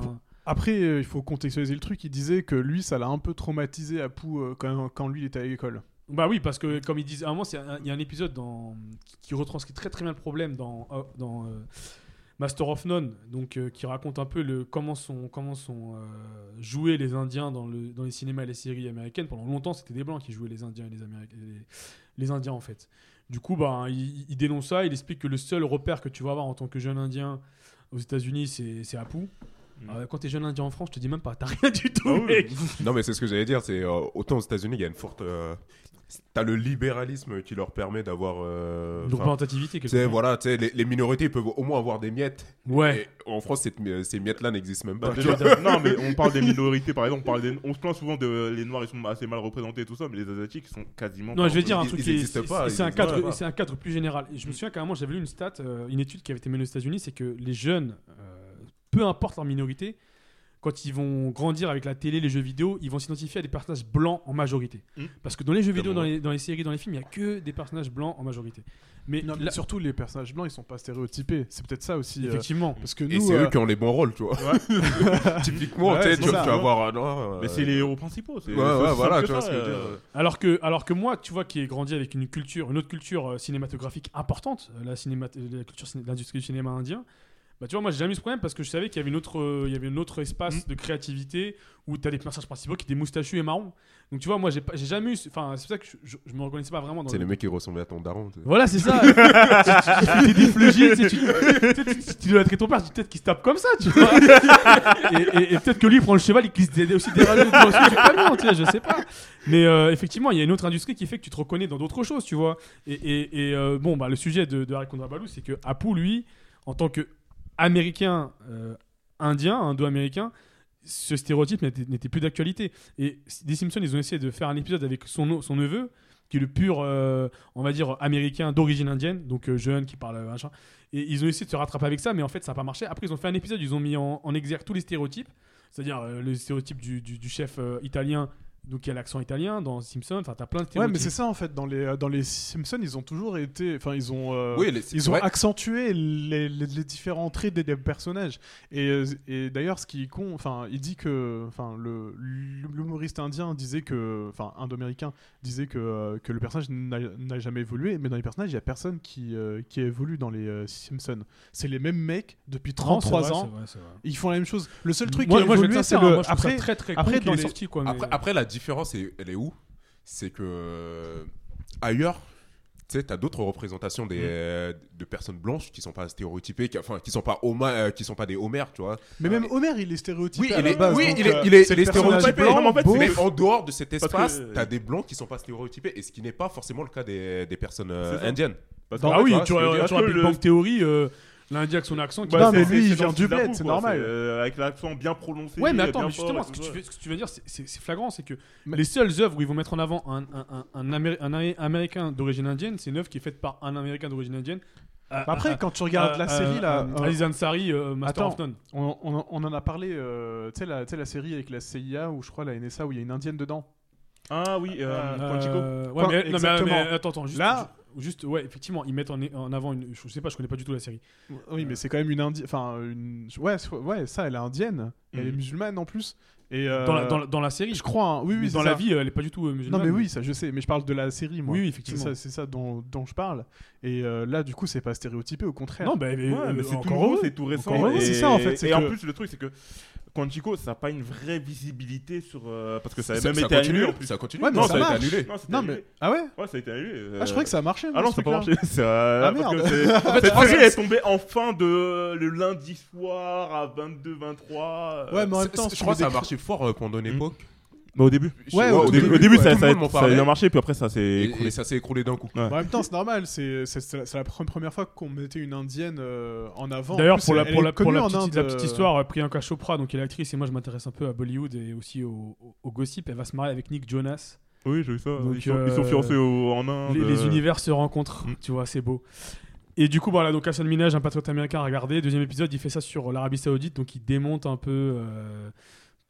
Après, euh, il faut contextualiser le truc. Il disait que lui, ça l'a un peu traumatisé à Pou euh, quand, quand lui il était à l'école. Bah oui, parce que comme ils disent, à un moment, il y a un épisode dans, qui, qui retranscrit très très bien le problème dans, dans euh, Master of None, donc euh, qui raconte un peu le comment sont comment sont euh, joués les Indiens dans le dans les cinémas et les séries américaines. Pendant longtemps, c'était des blancs qui jouaient les Indiens et les Américains, les, les Indiens en fait. Du coup, bah il, il dénonce ça. Il explique que le seul repère que tu vas avoir en tant que jeune Indien aux États-Unis, c'est Apu. Mm. Euh, quand t'es jeune Indien en France, je te dis même pas, t'as rien du tout. Oui. mec. Non, mais c'est ce que j'allais dire. C'est euh, autant aux États-Unis, il y a une forte. euh, T'as le libéralisme qui leur permet d'avoir. euh, Une représentativité. quelque part. voilà, les, les minorités peuvent au moins avoir des miettes. Ouais. Et en France, cette- ces miettes-là n'existent même Bah, pas. déjà, non, mais on parle des minorités, par exemple. On, parle des- on se plaint souvent de les noirs, ils sont assez mal représentés et tout ça, mais les asiatiques ils sont quasiment. Non, je vais dire un truc ils qui c'est- pas, C'est ils un cadre, un cadre plus général. Et je me souviens qu'à un moment j'avais lu une stat, euh, une étude qui avait été menée aux États-Unis, c'est que les jeunes, euh, peu importe leur minorité, quand ils vont grandir avec la télé, les jeux vidéo, ils vont s'identifier à des personnages blancs en majorité. Mm. Parce que dans les jeux vidéo, dans les, dans les séries, dans les films, il n'y a que des personnages blancs en majorité. Mais, Non, mais là- surtout les personnages blancs, ils sont pas stéréotypés. C'est peut-être ça aussi. euh, effectivement. parce que Et nous, c'est euh, eux qui ont les bons rôles, tu vois. Typiquement, Ouais, tu c'est vas avoir un noir. euh, Mais c'est les héros principaux. c'est- Ouais, c'est ouais, aussi voilà, tu vois ça, euh. Alors que, alors que moi, tu vois, qui ai grandi avec une culture, une autre culture euh, cinématographique importante, euh, la, cinéma- euh, la culture, ciné- l'industrie du cinéma indien, bah tu vois, moi j'ai jamais eu ce problème parce que je savais qu'il y avait une autre, euh, il y avait un autre espace Mm. de créativité où tu as des personnages principaux qui étaient moustachus et marrons. Donc tu vois, moi j'ai pas- j'ai jamais eu, enfin c'est pour ça que je, je, je me reconnaissais pas vraiment dans C'est le- les mecs qui ressemblaient à ton daron. Voilà, c'est ça. fais des fleugies, tu tu, tu, dois être ton père, tu dis peut-être qu'il se tape comme ça, tu vois. et et- et peut-être que lui il prend le cheval, il glisse des- aussi des radios tu je sais pas. Mais euh, effectivement, il y a une autre industrie qui fait que tu te reconnais dans d'autres choses, tu vois. Et, et- et, euh, bon, bah, le sujet de, de Harry Kondrabalou, c'est que Apu, lui, en tant que américain, euh, indien, indo-américain, ce stéréotype n'était plus d'actualité. Et des Simpsons, ils ont essayé de faire un épisode avec son, neveu, qui est le pur, euh, on va dire, américain d'origine indienne, donc euh, jeune, qui parle machin. Et ils ont essayé de se rattraper avec ça, mais en fait, ça n'a pas marché. Après, ils ont fait un épisode, ils ont mis en, exergue tous les stéréotypes, c'est-à-dire le stéréotype du, chef italien, donc qui a l'accent italien dans Simpsons. Enfin, t'as plein de Ouais, mais c'est ça en fait. Dans les, euh, dans les Simpsons, ils ont toujours été. Enfin, ils ont. euh, Oui, les- Ils ont vrai. accentué les, les- les différents traits des, des personnages. Et, euh, et d'ailleurs, ce qui con, enfin, il dit que, enfin, le l'humoriste indien disait que, enfin, indo-américain disait que, que le personnage n'a jamais évolué. Mais dans les personnages, il y a personne qui, euh, qui évolue dans les euh, Simpsons. C'est les mêmes mecs depuis Non, c'est 33 vrai, ans. vrai. Ils font la même chose. Le seul truc moi, qui a moi, évolué, c'est hein, le. moi, je trouve ça après, très très après, dans les- quoi. mais- Après, après, la différence, elle est où? C'est que euh, ailleurs, tu sais, t'as d'autres représentations des, Mm. euh, de personnes blanches qui sont pas stéréotypées, qui, enfin, qui sont pas Homer, euh, qui sont pas des Homer, tu vois. Mais même Homer, il est stéréotypé. Oui, à il la est, base, oui, donc, il est, il est, il est stéréotypé. blanc, Non, mais en fait, beau. mais en dehors de cet espace, que- t'as des blancs qui sont pas stéréotypés, et ce qui n'est pas forcément le cas des, des personnes euh, indiennes. parce Ah oui, tu vois, vois, la Big dire, Bang Theory, euh, l'Indien avec son accent qui Bah, Non, mais lui, il vient du bled, c'est normal. euh, avec l'accent bien prononcé. Ouais, mais attends, mais justement, ce que, tu veux, ce que tu veux dire, c'est- flagrant, c'est que Mais- les seules œuvres où ils vont mettre en avant un, un, un, un Amé- un Amé- Américain d'origine indienne, c'est une œuvre qui est faite par un Américain d'origine indienne. Euh, Après, euh, quand tu regardes euh, la série, euh, là. Aziz Ansari, euh, Master Attends. of None. On, on- on en a parlé, euh, tu sais la, série avec la CIA ou je crois la NSA où il y a une indienne dedans. Ah oui, euh, Euh, Quantico. ouais, Quoi, mais, non, mais, exactement. mais attends, attends, juste, Là, Juste, ouais, effectivement, ils mettent en, en avant une. Je sais pas, je connais pas du tout la série. Oui, mais c'est quand même une indienne. Enfin, une. Ouais, ouais, ça, elle est indienne. Elle est Mhm. musulmane en plus. Et euh, Dans, la, dans, la, dans la série, je crois. hein. Oui, oui. Dans ça. la vie, elle est pas du tout euh, Non, musulmane. mais oui, ça je sais. Mais je parle de la série, moi. Oui, oui, C'est effectivement. ça, c'est ça dont, dont je parle. Et euh, là, du coup, c'est pas stéréotypé, au contraire. Non, bah, mais, Ouais, euh, mais c'est tout tout récent. C'est ça, en fait, Et en plus, le truc, c'est que Quantico, ça n'a pas une vraie visibilité sur. euh, parce que ça a Ça, même ça été continue, annulé en plus. ça continue. Ouais, mais non, ça ça a été annulé. Non, c'était Non, annulé. mais. Ah ouais Ouais, ça a été annulé. Ah, je croyais que ça marchait. Ah moi, non, ce ça n'a pas truc-là. marché. C'est, euh, Ah, parce merde. que c'est- Cette série est tombée en fin de le lundi soir à 22-23. Ouais, mais en même temps, c'est- je crois que ça a marché fort euh, pendant une Hmm. époque. Bah, au début. Ouais, au début, Au début, ouais, ça, a bien marché, puis après, ça s'est écroulé. et ça s'est écroulé d'un coup. Ouais. En même temps, c'est normal. C'est c'est- c'est la, première fois qu'on mettait une indienne euh, en avant. En D'ailleurs, plus, pour, la, elle pour, est la, petite, Inde, la petite euh, histoire, euh, Priyanka Chopra, donc, qui est l'actrice, et moi je m'intéresse un peu à Bollywood et aussi au, au- au gossip, elle va se marier avec Nick Jonas. Oui, j'ai vu ça. Donc, ils, sont, ils sont euh, fiancés au- en Inde. Les, les univers se rencontrent, Mm. tu vois, c'est beau. Et du coup, voilà, donc Hassan Minaj, un patriote américain, à regarder. Deuxième épisode, il fait ça sur l'Arabie Saoudite, donc il démonte un peu euh,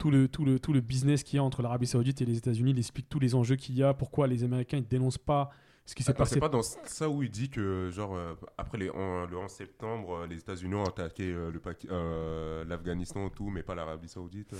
tout, le, tout, le, tout le business qu'il y a entre l'Arabie Saoudite et les États-Unis. Il explique tous les enjeux qu'il y a, pourquoi les Américains ils dénoncent pas ce qui s'est Attends, passé. c'est pas dans ça où il dit que, genre, euh, après les, en- le 11 septembre, euh, les États-Unis ont attaqué euh, euh, l'Afghanistan et tout, mais pas l'Arabie Saoudite. euh.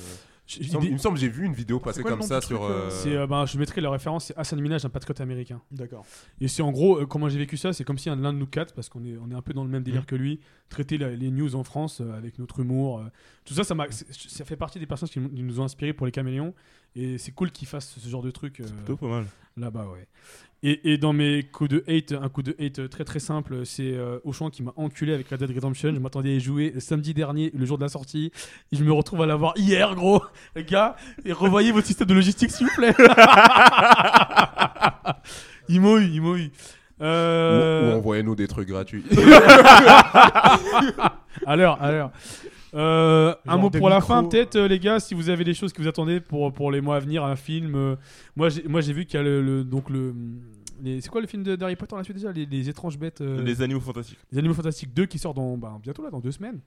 Il, me il semble, dit- il me semble que j'ai vu une vidéo passer comme ça sur. truc, euh, euh, c'est, euh, ben, je mettrai la référence, c'est Hassan Minaj, un patriote américain. D'accord. Et c'est en gros, euh, comment j'ai vécu ça, c'est comme si un l'un de nous quatre, parce qu'on est, on est un peu dans le même délire que lui, traiter la- les news en France euh, avec notre humour. euh, tout ça, ça, m'a, c'est- ça fait partie des personnes qui, nous- qui nous ont inspirés pour les caméléons. Et c'est cool qu'ils fassent ce genre de truc euh, Plutôt pas mal. là-bas, ouais. Et, et dans mes coups de hate, un coup de hate très très simple, c'est euh, Auchan qui m'a enculé avec Red Dead Redemption. Je m'attendais à y jouer samedi dernier, le jour de la sortie. Et je me retrouve à l'avoir hier, gros. Les gars, et revoyez votre système de logistique, s'il vous plaît. il m'ont eu, il m'ont eu. Ou, ou envoyez-nous des trucs gratuits. à l'heure, à l'heure. Euh, un mot pour la micros. fin, peut-être, euh, les gars, si vous avez des choses que vous attendez pour, pour les mois à venir, un film. euh, moi, j'ai, moi, j'ai vu qu'il y a le, le- donc le, les- c'est quoi le film de d'Harry Potter la suite déjà, les, les étranges bêtes, euh, les... Les animaux fantastiques. animaux fantastiques 2 qui sort dans bah, bientôt là, dans deux semaines.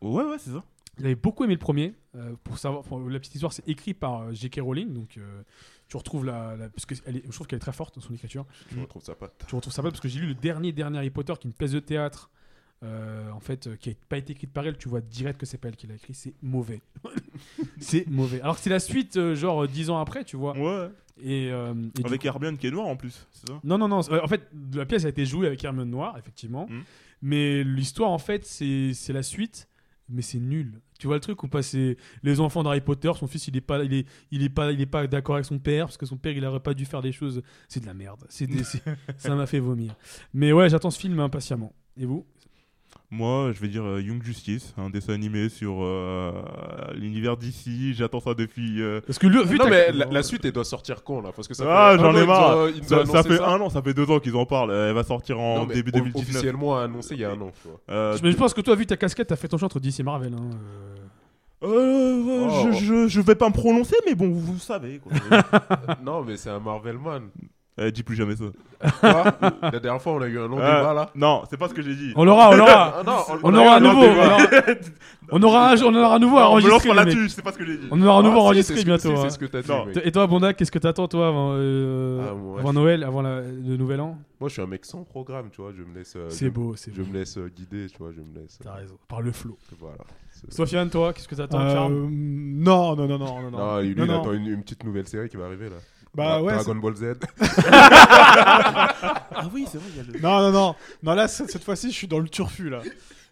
Ouais, ouais, c'est ça. J'avais beaucoup aimé le premier. euh, pour savoir, pour la petite histoire, c'est écrit par euh, J.K. Rowling, donc euh, tu retrouves la, la- parce que elle est- je trouve qu'elle est très forte dans son écriture. Je retrouve ça pas. Tu retrouves ça pas parce que j'ai lu le dernier dernier Harry Potter qui est une pièce de théâtre euh, en fait euh, qui n'a pas été écrite par elle tu vois direct que c'est pas elle qui l'a écrit c'est mauvais. C'est mauvais. Alors que c'est la suite euh, genre dix ans après tu vois. Ouais. et, euh, Avec Hermione qui est noire en plus, c'est ça? Non non non en fait la pièce a été jouée avec Hermione Noire effectivement. Mhm. mais l'histoire en fait c'est la suite mais c'est nul. Tu vois le truc où passer les enfants d'Harry Potter son fils il est pas il est il est pas il est pas d'accord avec son père parce que son père il aurait pas dû faire des choses. C'est de la merde. C'est ça m'a fait vomir. Mais ouais j'attends ce film impatiemment et vous? Moi, je vais dire euh, Young Justice, un dessin animé sur euh, l'univers d'ici. J'attends ça depuis. euh, Parce que le, vu non, mais la, la suite, elle doit sortir quand là? Parce que ça Ah, fait j'en an, ai ils marre. ont- ils nous ont Ça, ça annoncé fait ça. un an, ça fait deux ans qu'ils en parlent. Elle va sortir en Non, mais début o- 2019. Officiellement annoncé il y a un an. Tu vois. Euh, Mais je pense que toi, vu ta casquette, t'as fait ton choix entre DC et Marvel. Hein. euh. euh, Oh. je, je, je vais pas me prononcer, mais bon, vous, vous savez. Quoi. non, mais c'est un Marvel Man. Euh, dis plus jamais ça. Quoi La dernière fois, on a eu un long Ah, débat là. Non, c'est pas ce que j'ai dit. On l'aura, on l'aura. Ah, non, On eu aura un long nouveau. On aura, un, on aura un nouveau Non, on me lance enregistré. pas là-dessus, c'est pas ce que j'ai dit. On aura un nouveau Ah, enregistré c'est ce que- bientôt. hein. C'est ce que t'as dit, Non. mec. Et toi, Bonda, qu'est-ce que t'attends toi avant, euh, Ah, moi, avant je- Noël, avant la- le Nouvel An? Moi, je suis un mec sans programme, tu vois. Je me laisse. euh, C'est je- beau, c'est Je beau. me laisse euh, guider, tu vois. Je me laisse. euh, T'as raison. Par le flow. Voilà. C'est- Sofiane, toi, qu'est-ce que t'attends Euh, non, non, non, non, non. Non, lui, il attend une, une petite nouvelle série qui va arriver là. Bah Dra- ouais. Dragon Ball Z. Ah oui, c'est vrai, il y a le. Non, non, non. Non, là, cette cette fois-ci, je suis dans le turfu, là.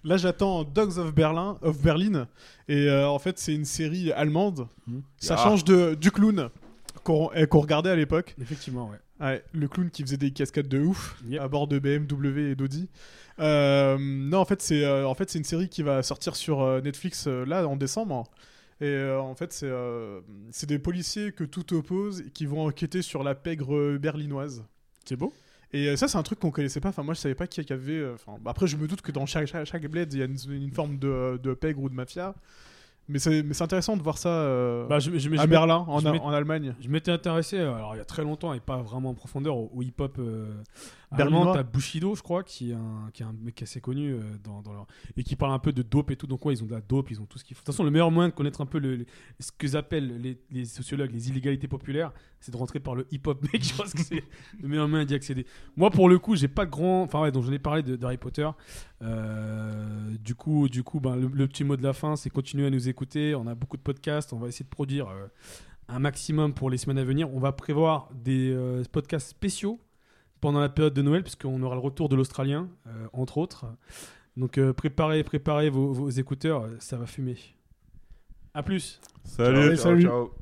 Là, j'attends Dogs of Berlin, of Berlin. Et euh, en fait, c'est une série allemande. Mhm. Ça Ah. change de, du clown qu'on eh, regardait à l'époque. Effectivement, ouais. Ouais, le clown qui faisait des cascades de ouf Yep. à bord de BMW et d'Audi. Euh, non, en fait, c'est euh, en fait c'est une série qui va sortir sur euh, Netflix euh, là en décembre. Et euh, en fait, c'est euh, c'est des policiers que tout oppose et qui vont enquêter sur la pègre berlinoise. C'est beau Et euh, ça, c'est un truc qu'on connaissait pas. Enfin, moi, je savais pas qui y avait. euh, Enfin, après, je me doute que dans chaque, chaque, chaque bled, il y a une, une forme de, de pègre ou de mafia. Mais c'est intéressant de voir ça euh, bah, je, je, je- à Berlin, en, en Allemagne. Je m'étais intéressé, alors il y a très longtemps et pas vraiment en profondeur, au, au hip-hop euh, allemand. T'as Bushido, je crois, qui est un, qui est un mec assez connu euh, dans, dans leur... et qui parle un peu de dope et tout. Donc, ouais, ils ont de la dope, ils ont tout ce qu'il faut. De toute façon, le meilleur moyen de connaître un peu le, le- ce que appellent les, les sociologues les illégalités populaires, c'est de rentrer par le hip-hop, mec. Je pense que c'est le meilleur moyen d'y accéder. Moi, pour le coup, j'ai pas de grand. Enfin, ouais, donc j'en ai parlé de- d'Harry Potter. Euh, du coup, du coup ben, le, le petit mot de la fin, c'est continuer à nous écouter. On a beaucoup de podcasts. On va essayer de produire euh, un maximum pour les semaines à venir. On va prévoir des euh, podcasts spéciaux pendant la période de Noël, puisqu'on aura le retour de l'Australien, euh, entre autres. Donc, euh, préparez, préparez vos, vos écouteurs. Ça va fumer. À plus. Salut. Ciao, salut. ciao.